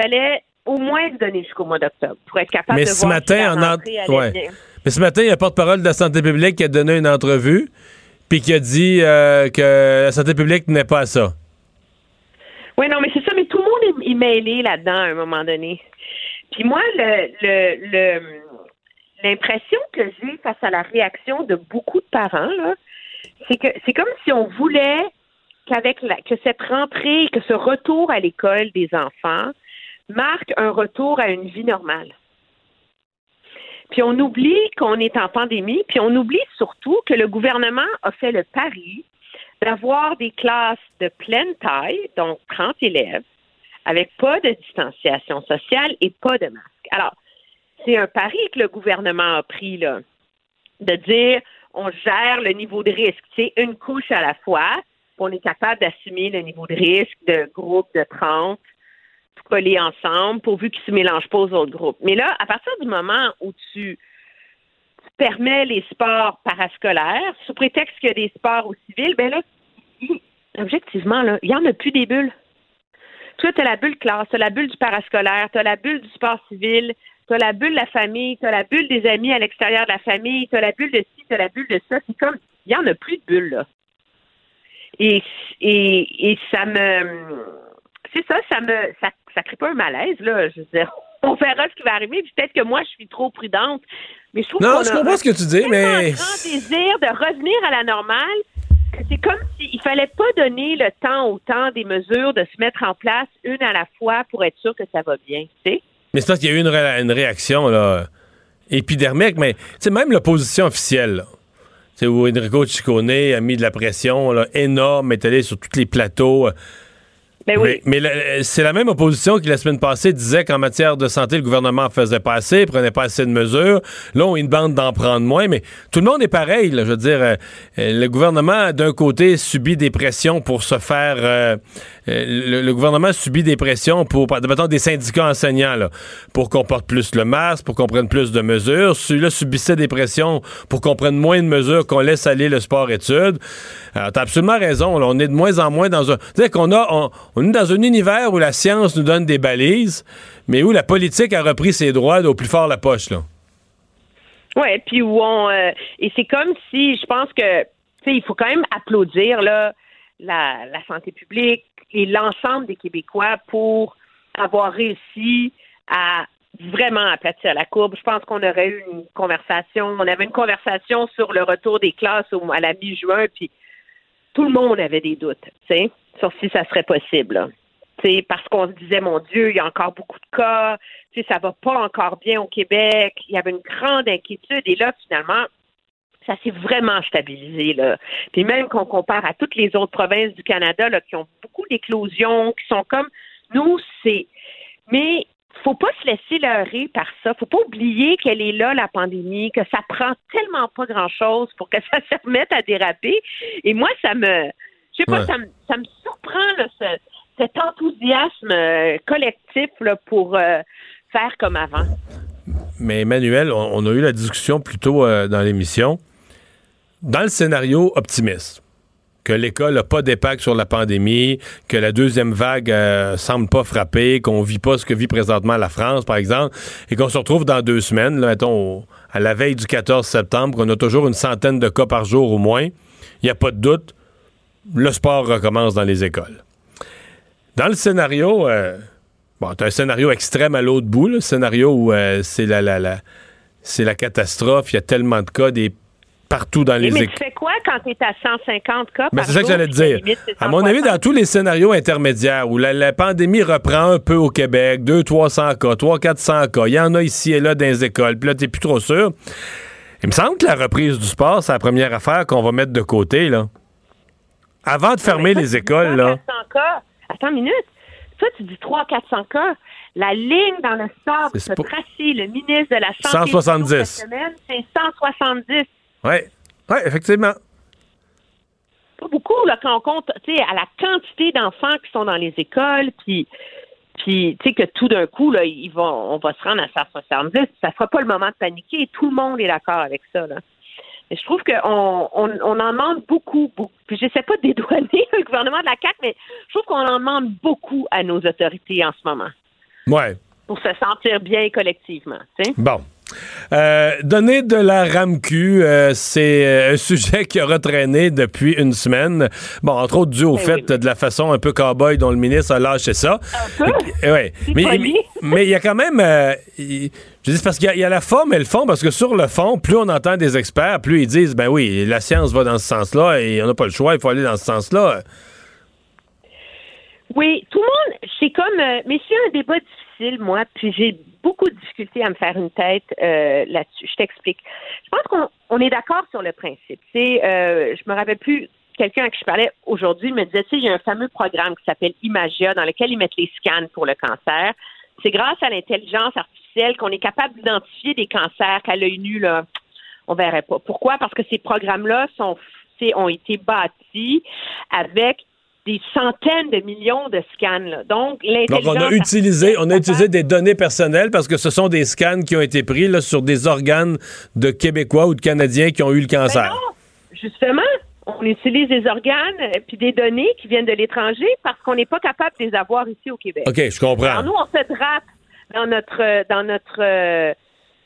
fallait au moins se donner jusqu'au mois d'octobre pour être capable
Mais
de
ce
voir si la
matin, en
allait
ouais.
bien.
Mais ce matin, il y a un porte-parole de la santé publique qui a donné une entrevue, puis qui a dit euh, que la santé publique n'est pas à ça.
Oui, non, mais c'est ça, mais tout le monde est, mêlé là-dedans à un moment donné. Puis moi, le, le- l'impression que j'ai face à la réaction de beaucoup de parents, là, c'est que c'est comme si on voulait qu'avec la, que cette rentrée, que ce retour à l'école des enfants marque un retour à une vie normale. Puis on oublie qu'on est en pandémie, puis on oublie surtout que le gouvernement a fait le pari d'avoir des classes de pleine taille, donc 30 élèves, avec pas de distanciation sociale et pas de masque. Alors, c'est un pari que le gouvernement a pris, là, de dire on gère le niveau de risque, c'est une couche à la fois, on est capable d'assumer le niveau de risque de groupe de 30 tout collés ensemble, pourvu qu'ils se mélangent pas aux autres groupes. Mais là, à partir du moment où tu tu permets les sports parascolaires, sous prétexte qu'il y a des sports au civil, ben là, objectivement, là, il n'y en a plus des bulles. Toi, tu as la bulle classe, tu as la bulle du parascolaire, tu as la bulle du sport civil, tu as la bulle de la famille, tu as la bulle des amis à l'extérieur de la famille, tu as la bulle de ci, tu as la bulle de ça. C'est comme, il n'y en a plus de bulles, là. Et, et, et ça me. C'est ça, ça me. Ça, ça crée pas un malaise, là. Je veux dire, on verra ce qui va arriver. Peut-être que moi, je suis trop prudente. Mais je trouve
Non, je comprends
un
ce que tu dis, mais-
grand désir de revenir à la normale c'est comme s'il fallait pas donner le temps au temps des mesures de se mettre en place une à la fois pour être sûr que ça va bien.
Mais c'est parce qu'il y a eu une, ré- une réaction là, épidermique, mais même l'opposition officielle, là, où Enrico Ciccone a mis de la pression là, énorme, est allé sur tous les plateaux. euh,
Ben oui.
Mais, mais la- c'est la même opposition qui, la semaine passée, disait qu'en matière de santé, le gouvernement en faisait pas assez, prenait pas assez de mesures. Là, on une bande d'en prendre moins, mais tout le monde est pareil. là. je veux dire, euh, euh, le gouvernement, d'un côté, subit des pressions pour se faire... euh, le, le gouvernement subit des pressions pour, mettons, des syndicats enseignants, là, pour qu'on porte plus le masque, pour qu'on prenne plus de mesures. Celui-là subissait des pressions pour qu'on prenne moins de mesures, qu'on laisse aller le sport-études. Alors, t'as absolument raison. on est de moins en moins dans un... Tu qu'on a... On, est dans un univers où la science nous donne des balises, mais où la politique a repris ses droits au plus fort la poche, là.
Ouais, puis où on euh, et c'est comme si je pense que tu sais il faut quand même applaudir là la, la santé publique et l'ensemble des Québécois pour avoir réussi à vraiment aplatir la courbe. Je pense qu'on aurait eu une conversation, on avait une conversation sur le retour des classes au- à la mi-juin, puis tout le monde avait des doutes, sur si ça serait possible. là. Tu sais, parce qu'on se disait, mon Dieu, il y a encore beaucoup de cas, tu sais, ça va pas encore bien au Québec. Il y avait une grande inquiétude. Et là, finalement, ça s'est vraiment stabilisé. Là. Puis même qu'on compare à toutes les autres provinces du Canada là, qui ont beaucoup d'éclosions, qui sont comme nous, c'est. Mais faut pas se laisser leurrer par ça. Faut pas oublier qu'elle est là, la pandémie, que ça prend tellement pas grand-chose pour que ça se remette à déraper. Et moi, ça me. Je sais pas,
Ouais.
ça, me, ça me surprend, là, ce- cet enthousiasme euh, collectif là, pour euh, faire comme avant.
Mais Emmanuel, on, on a eu la discussion plus tôt euh, dans l'émission. Dans le scénario optimiste, que l'école n'a pas d'impact sur la pandémie, que la deuxième vague euh, semble pas frapper, qu'on vit pas ce que vit présentement la France, par exemple, et qu'on se retrouve dans deux semaines, mettons, à la veille du 14 septembre, qu'on a toujours une centaine de cas par jour au moins, il n'y a pas de doute, le sport recommence dans les écoles. Dans le scénario, euh, bon, un scénario extrême à l'autre bout, le scénario où euh, c'est la- c'est la catastrophe, il y a tellement de cas des, partout dans les
mais
écoles.
tu fais quoi quand tu es à 150 cas?
Mais
par
c'est ça que j'allais te dire.
limite,
À mon avis,
160?
dans tous les scénarios intermédiaires où la, la pandémie reprend un peu au Québec, 200-300 cas, 300-400 cas, il y en a ici et là dans les écoles, puis là, t'es plus trop sûr. Il me semble que la reprise du sport, c'est la première affaire qu'on va mettre de côté, là. Avant de fermer les écoles, là.
400 cas. Attends une minute. Toi, tu dis 300-400 cas. La ligne dans le sable se
pas-
tracé, le ministre de la Santé
170.
cette semaine, c'est 170.
Oui, ouais, effectivement.
Pas beaucoup, là, quand on compte, tu sais, à la quantité d'enfants qui sont dans les écoles, puis, puis tu sais, que tout d'un coup, là, ils vont, on va se rendre à 170. Ça sera pas le moment de paniquer. Tout le monde est d'accord avec ça, là. Mais je trouve qu'on on, on en demande beaucoup, beaucoup. Puis j'essaie pas de dédouaner le gouvernement de la CAQ, mais je trouve qu'on en demande beaucoup à nos autorités en ce moment
Ouais.
pour se sentir bien collectivement. tu sais.
Bon. Euh, donner de la RAMQ, euh, c'est euh, un sujet qui a retraîné depuis une semaine. Bon, entre autres dû au
Ben
fait
oui.
de la façon un peu cow-boy dont le ministre a lâché ça. Euh, ouais. Mais
poli.
mais il y a quand même... euh, je dis parce qu'il y, y a la forme et le fond, parce que sur le fond, plus on entend des experts, plus ils disent, ben oui, la science va dans ce sens-là et on n'a pas le choix, il faut aller dans ce sens-là.
Oui, tout le monde, c'est comme, euh, mais c'est un débat difficile, moi, puis j'ai beaucoup de difficulté à me faire une tête euh, là-dessus. Je t'explique. Je pense qu'on on est d'accord sur le principe. Euh, je me rappelle plus, quelqu'un à qui je parlais aujourd'hui me disait, tu sais, il y a un fameux programme qui s'appelle Imagia dans lequel ils mettent les scans pour le cancer. C'est grâce à l'intelligence artificielle qu'on est capable d'identifier des cancers qu'à l'œil nu, là, on verrait pas. Pourquoi? Parce que ces programmes-là sont, ont été bâtis avec des centaines de millions de scans. là. Donc,
Donc, on a utilisé, on a utilisé des données personnelles parce que ce sont des scans qui ont été pris là, sur des organes de Québécois ou de Canadiens qui ont eu le
Ben
cancer.
non, justement, on utilise des organes euh, puis des données qui viennent de l'étranger parce qu'on n'est pas capable de les avoir ici au Québec.
OK, je comprends.
Alors nous, on se drape dans notre euh, dans notre euh,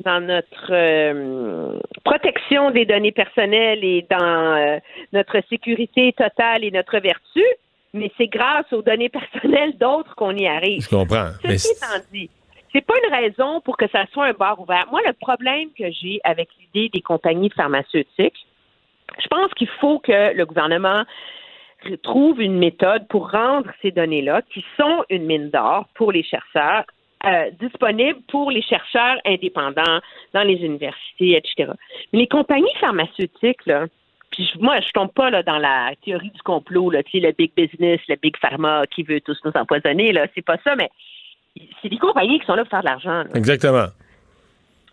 dans notre euh, protection des données personnelles et dans notre sécurité totale et notre vertu, mais c'est grâce aux données personnelles d'autres qu'on y arrive.
Je comprends.
Ceci étant dit, c'est pas une raison pour que ça soit un bar ouvert. Moi, le problème que j'ai avec l'idée des compagnies pharmaceutiques, je pense qu'il faut que le gouvernement trouve une méthode pour rendre ces données-là, qui sont une mine d'or pour les chercheurs, euh, disponibles pour les chercheurs indépendants dans les universités, etc. Mais les compagnies pharmaceutiques, là, Puis moi, je tombe pas là, dans la théorie du complot, là, tu sais, le big business, le big pharma qui veut tous nous empoisonner, là. C'est pas ça, mais c'est des compagnies qui sont là pour faire de l'argent.
Exactement.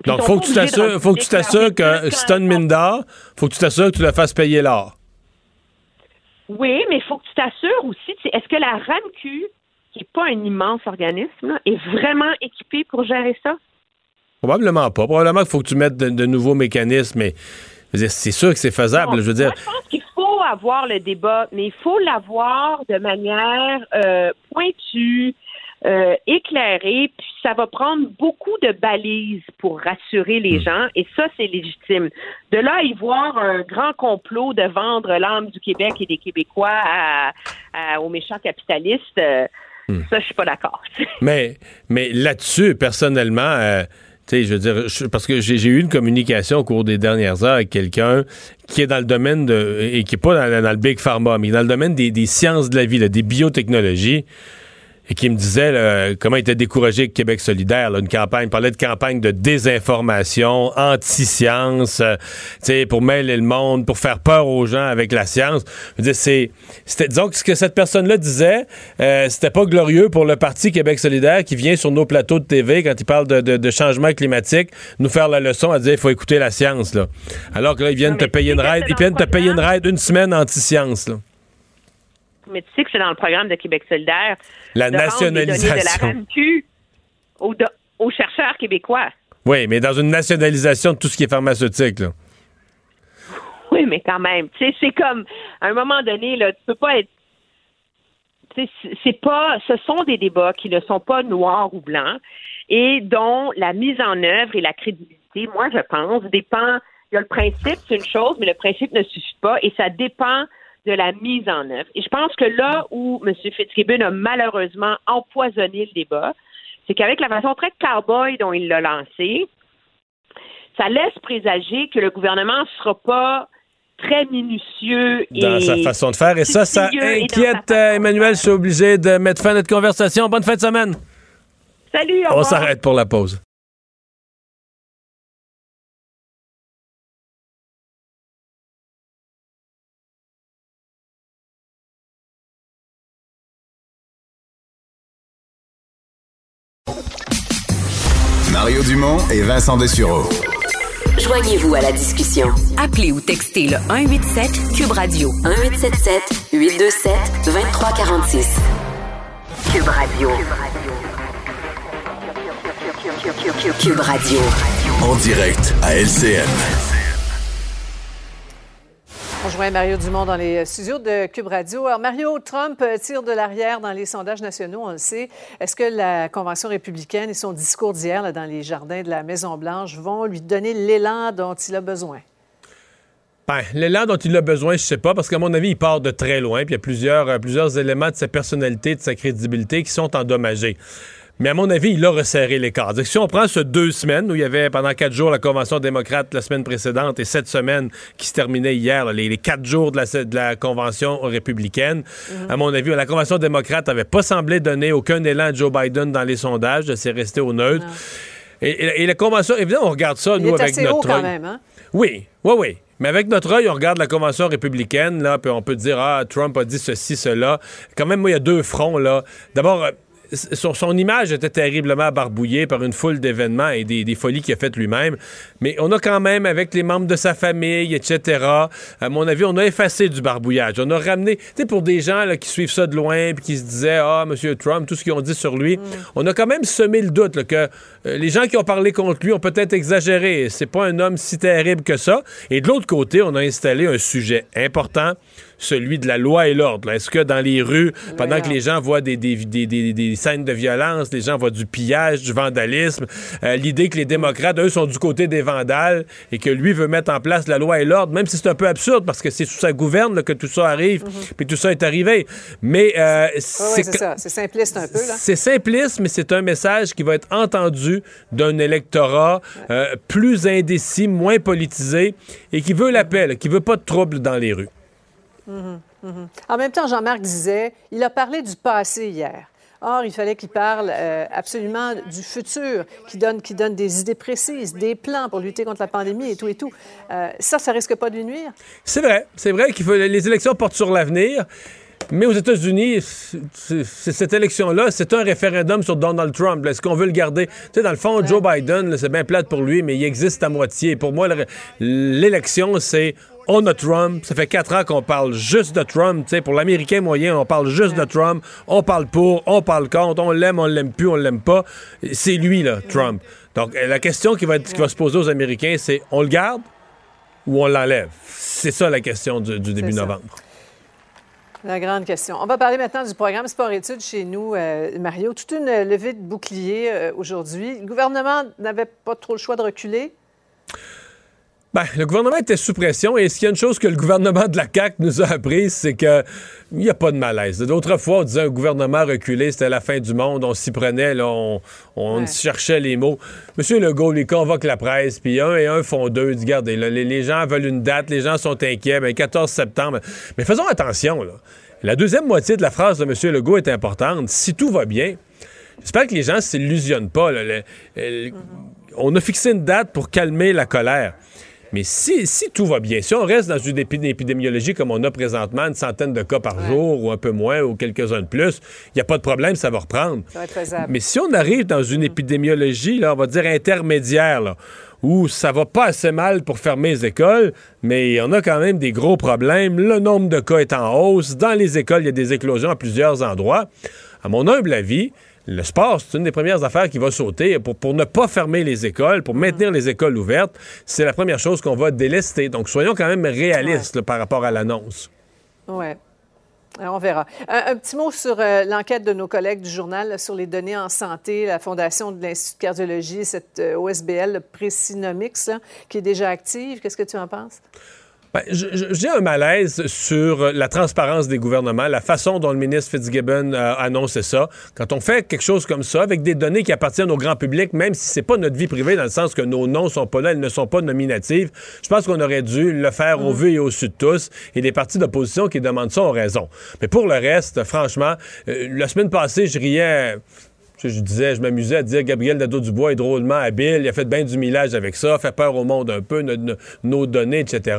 Puis
Donc, faut que tu t'assures, faut que tu t'assures que si tu as une mine d'or, faut que tu t'assures que tu la fasses payer l'or.
Oui, mais il faut que tu t'assures aussi, est-ce que la RAMQ, qui n'est pas un immense organisme, là, est vraiment équipée pour gérer ça?
Probablement pas. Probablement qu'il faut que tu mettes de, de nouveaux mécanismes, mais c'est sûr que c'est faisable. Je veux dire,
Moi, je pense qu'il faut avoir le débat, mais il faut l'avoir de manière euh, pointue, euh, éclairée, puis ça va prendre beaucoup de balises pour rassurer
Hmm.
les gens, et ça, c'est légitime. De là à y voir un grand complot de vendre l'âme du Québec et des Québécois à- à- aux méchants capitalistes, euh,
Hmm.
ça, je suis pas d'accord.
Mais, mais là-dessus, personnellement, tu je veux dire, parce que j'ai eu une communication au cours des dernières heures avec quelqu'un qui est dans le domaine de, et qui n'est pas dans, dans le big pharma, mais dans le domaine des, des sciences de la vie, là, des biotechnologies. Et qui me disait là, comment il était découragé avec Québec solidaire, là, une campagne, il parlait de campagne de désinformation, anti-science, euh, tu sais, pour mêler le monde, pour faire peur aux gens avec la science. C'est, c'était, disons que ce que cette personne-là disait, euh, c'était pas glorieux pour le Parti Québec solidaire qui vient sur nos plateaux de TV quand il parle de, de- de changement climatique, nous faire la leçon à dire il faut écouter la science, là. Alors que là, ils viennent te payer une ride, ils viennent te payer une ride une semaine anti-science.
Mais tu sais que c'est dans le programme de Québec solidaire.
La
de
nationalisation.
de la RAMQ aux, do- aux chercheurs québécois.
Oui, mais dans une nationalisation de tout ce qui est pharmaceutique, là.
Oui, mais quand même. C'est comme, à un moment donné, là, tu peux pas être. C'est pas. Ce sont des débats qui ne sont pas noirs ou blancs et dont la mise en œuvre et la crédibilité, moi, je pense, dépend. Il y a le principe, c'est une chose, mais le principe ne suffit pas et ça dépend de la mise en œuvre. Et je pense que là où M. Fitzgibbon a malheureusement empoisonné le débat, c'est qu'avec la façon très cowboy dont il l'a lancé, ça laisse présager que le gouvernement ne sera pas très minutieux
dans
et
sa façon de faire. Et ça, ça inquiète Emmanuel. Je suis obligé de mettre fin à notre conversation. Bonne fin de semaine.
Salut,
On s'arrête pour la pause.
Mario Dumont et Vincent Dessureau.
Joignez-vous à la discussion. Appelez ou textez le 187 Cube Radio 1877 827 2346. Cube Radio. Cube Radio.
En direct à LCN.
On rejoint Mario Dumont dans les studios de Cube Radio. Alors, Mario, Trump tire de l'arrière dans les sondages nationaux, on le sait. Est-ce que la Convention républicaine et son discours d'hier dans les jardins de la Maison-Blanche vont lui donner l'élan dont il a besoin?
Ben, l'élan dont il a besoin, je sais pas, parce qu'à mon avis, il part de très loin, puis il y a plusieurs, euh, plusieurs éléments de sa personnalité, de sa crédibilité qui sont endommagés. Mais à mon avis, il a resserré l'écart. Si on prend ce deux semaines où il y avait pendant quatre jours la Convention démocrate la semaine précédente et cette semaine qui se terminait hier, là, les, les quatre jours de la, de la Convention républicaine, à mon avis, la Convention démocrate n'avait pas semblé donner aucun élan à Joe Biden dans les sondages, c'est resté au neutre. Et, et- et la Convention, évidemment, on regarde ça,
Il
nous,
est
avec
assez
notre
haut quand
œil.
même, hein?
Oui, oui, oui. Mais avec notre œil, on regarde la convention républicaine, là, puis on peut dire, ah, Trump a dit ceci, cela. Quand même, moi, il y a deux fronts, là. D'abord, euh, son, son image était terriblement barbouillée par une foule d'événements et des, des folies qu'il a faites lui-même. Mais on a quand même, avec les membres de sa famille, etc., à mon avis, on a effacé du barbouillage. On a ramené, tu sais, pour des gens là, qui suivent ça de loin, puis qui se disaient, ah, M. Trump, tout ce qu'ils ont dit sur lui, on a quand même semé le doute là, que euh, les gens qui ont parlé contre lui ont peut-être exagéré. C'est pas un homme si terrible que ça. Et de l'autre côté, on a installé un sujet important, celui de la loi et l'ordre. Est-ce que dans les rues, pendant que les gens voient des, des, des- des- des scènes de violence, les gens voient du pillage, du vandalisme, euh, l'idée que les démocrates, eux, sont du côté des vandales et que lui veut mettre en place la loi et l'ordre, même si c'est un peu absurde parce que c'est sous sa gouverne là, que tout ça arrive, puis tout ça est arrivé. Mais euh, c'est
ça. C'est simpliste un peu, là.
c'est simpliste, mais c'est un message qui va être entendu d'un électorat euh, plus indécis, moins politisé et qui veut la paix, là, qui veut pas de trouble dans les rues.
Mhm, mhm. En même temps, Jean-Marc disait, il a parlé du passé hier. Or, il fallait qu'il parle euh, absolument du futur, qui donne, qui donne des idées précises, des plans pour lutter contre la pandémie et tout et tout. Euh, ça, ça risque pas de lui nuire?
C'est vrai. C'est vrai qu'il faut les élections portent sur l'avenir. Mais aux États-Unis, cette élection-là, c'est un référendum sur Donald Trump. Est-ce qu'on veut le garder? Tu sais, dans le fond, Joe Biden, c'est bien plate pour lui, mais il existe à moitié. Pour moi, le- l'élection, c'est on a Trump. Ça fait quatre ans qu'on parle juste de Trump. Pour l'Américain moyen, on parle juste de Trump. On parle pour, on parle contre, on l'aime, on l'aime plus, on l'aime pas. C'est lui, là, Trump. Donc, la question qui va, être- qui va se poser aux Américains, c'est on le garde ou on l'enlève? C'est ça la question du, du début novembre.
La grande question. On va parler maintenant du programme sport-études chez nous, euh, Mario. Toute une levée de bouclier euh, aujourd'hui. Le gouvernement n'avait pas trop le choix de reculer?
Ben, le gouvernement était sous pression et s'il y a une chose que le gouvernement de la CAQ nous a appris, c'est que il n'y a pas de malaise. D'autres fois, on disait un gouvernement reculé, c'était la fin du monde, on s'y prenait, là, on, on cherchait les mots. Monsieur Legault, lui, convoque la presse, puis un et un font deux. Il dit, regardez, là, les, les gens veulent une date, les gens sont inquiets, ben, 14 septembre. Mais faisons attention, là. La deuxième moitié de la phrase de M. Legault est importante. Si tout va bien, j'espère que les gens ne s'illusionnent pas. là. Le- le- On a fixé une date pour calmer la colère. Mais si, si tout va bien, si on reste dans une épi- épidémiologie comme on a présentement, une centaine de cas par jour ou un peu moins ou quelques-uns de plus, il n'y a pas de problème, ça va reprendre.
Ça va être faisable.
Mais si on arrive dans une épidémiologie, là, on va dire intermédiaire, là, où ça va pas assez mal pour fermer les écoles, mais on a quand même des gros problèmes. Le nombre de cas est en hausse. Dans les écoles, il y a des éclosions à plusieurs endroits. À mon humble avis, le sport, c'est une des premières affaires qui va sauter. Pour, pour ne pas fermer les écoles, pour maintenir les écoles ouvertes, c'est la première chose qu'on va délester. Donc, soyons quand même réalistes là, par rapport à l'annonce.
Oui. on verra. Un, un petit mot sur euh, l'enquête de nos collègues du journal là, sur les données en santé, la Fondation de l'Institut de cardiologie, cette euh, OSBL, le Précinomix, là, qui est déjà active. Qu'est-ce que tu en penses?
Ben, J'ai un malaise sur la transparence des gouvernements, la façon dont le ministre Fitzgibbon a annoncé ça. Quand on fait quelque chose comme ça, avec des données qui appartiennent au grand public, même si c'est pas notre vie privée, dans le sens que nos noms sont pas là, elles ne sont pas nominatives, je pense qu'on aurait dû le faire au vu et au su de tous. Et les partis d'opposition qui demandent ça ont raison. Mais pour le reste, franchement, euh, la semaine passée, je riais. Je disais, je m'amusais à dire Gabriel Nadeau-Dubois est drôlement habile, il a fait bien du millage avec ça, fait peur au monde un peu, no- no- nos données, etc.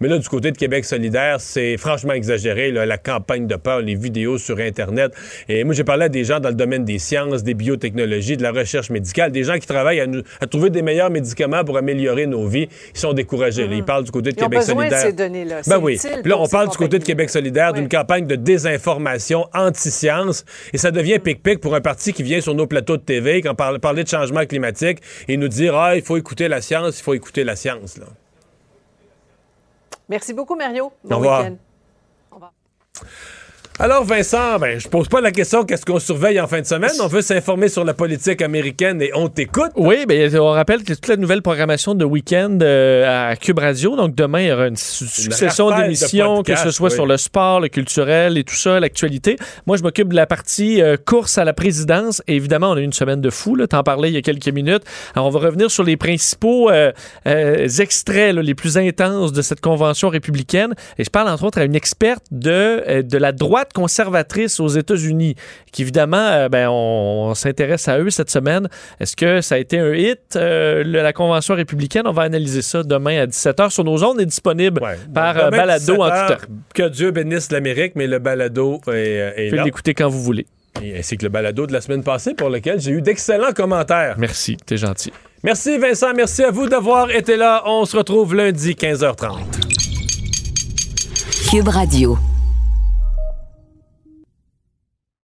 Mais là, du côté de Québec solidaire, c'est franchement exagéré, là, la campagne de peur, les vidéos sur Internet. Et moi, j'ai parlé à des gens dans le domaine des sciences, des biotechnologies, de la recherche médicale, des gens qui travaillent à, nous- à trouver des meilleurs médicaments pour améliorer nos vies. Ils sont découragés. Ils parlent du côté de
Ils ont
Québec
de
solidaire.
ces données-là.
Ben oui. Puis là, on parle du côté de. Québec solidaire d'une campagne de désinformation anti-science et ça devient pic-pic pour un parti qui vient sur nos plateaux de TV quand parle, parler de changement climatique et nous dire ah il faut écouter la science, il faut écouter la science là.
Merci beaucoup, Mario. Bon
Au revoir.
week-end.
Alors Vincent, ben je pose pas la question qu'est-ce qu'on surveille en fin de semaine, on veut s'informer sur la politique américaine et on t'écoute.
Oui, bien, on rappelle que toute la nouvelle programmation de week-end euh, à Cube Radio. Donc, demain, il y aura une su- succession d'émissions, que ce soit
oui.
sur le sport, le culturel et tout ça, l'actualité. Moi, je m'occupe de la partie euh, course à la présidence. Et évidemment, on a eu une semaine de fou. T'en parlais il y a quelques minutes. Alors, on va revenir sur les principaux euh, extraits là, les plus intenses de cette convention républicaine. Et je parle, entre autres, à une experte de, de la droite conservatrice aux États-Unis, qui, évidemment, euh, ben, on, on s'intéresse à eux cette semaine. Est-ce que ça a été un hit, euh, le- la convention républicaine? On va analyser ça demain à 17h sur nos ondes et disponible par euh, balado en
17
tout temps.
Que Dieu bénisse l'Amérique, mais le balado est, est
Vous pouvez
là.
l'écouter quand vous voulez.
Et ainsi que le balado de la semaine passée pour lequel j'ai eu d'excellents commentaires.
Merci, t'es gentil.
Merci Vincent, merci à vous d'avoir été là. On se retrouve lundi 15h30.
Cube Radio.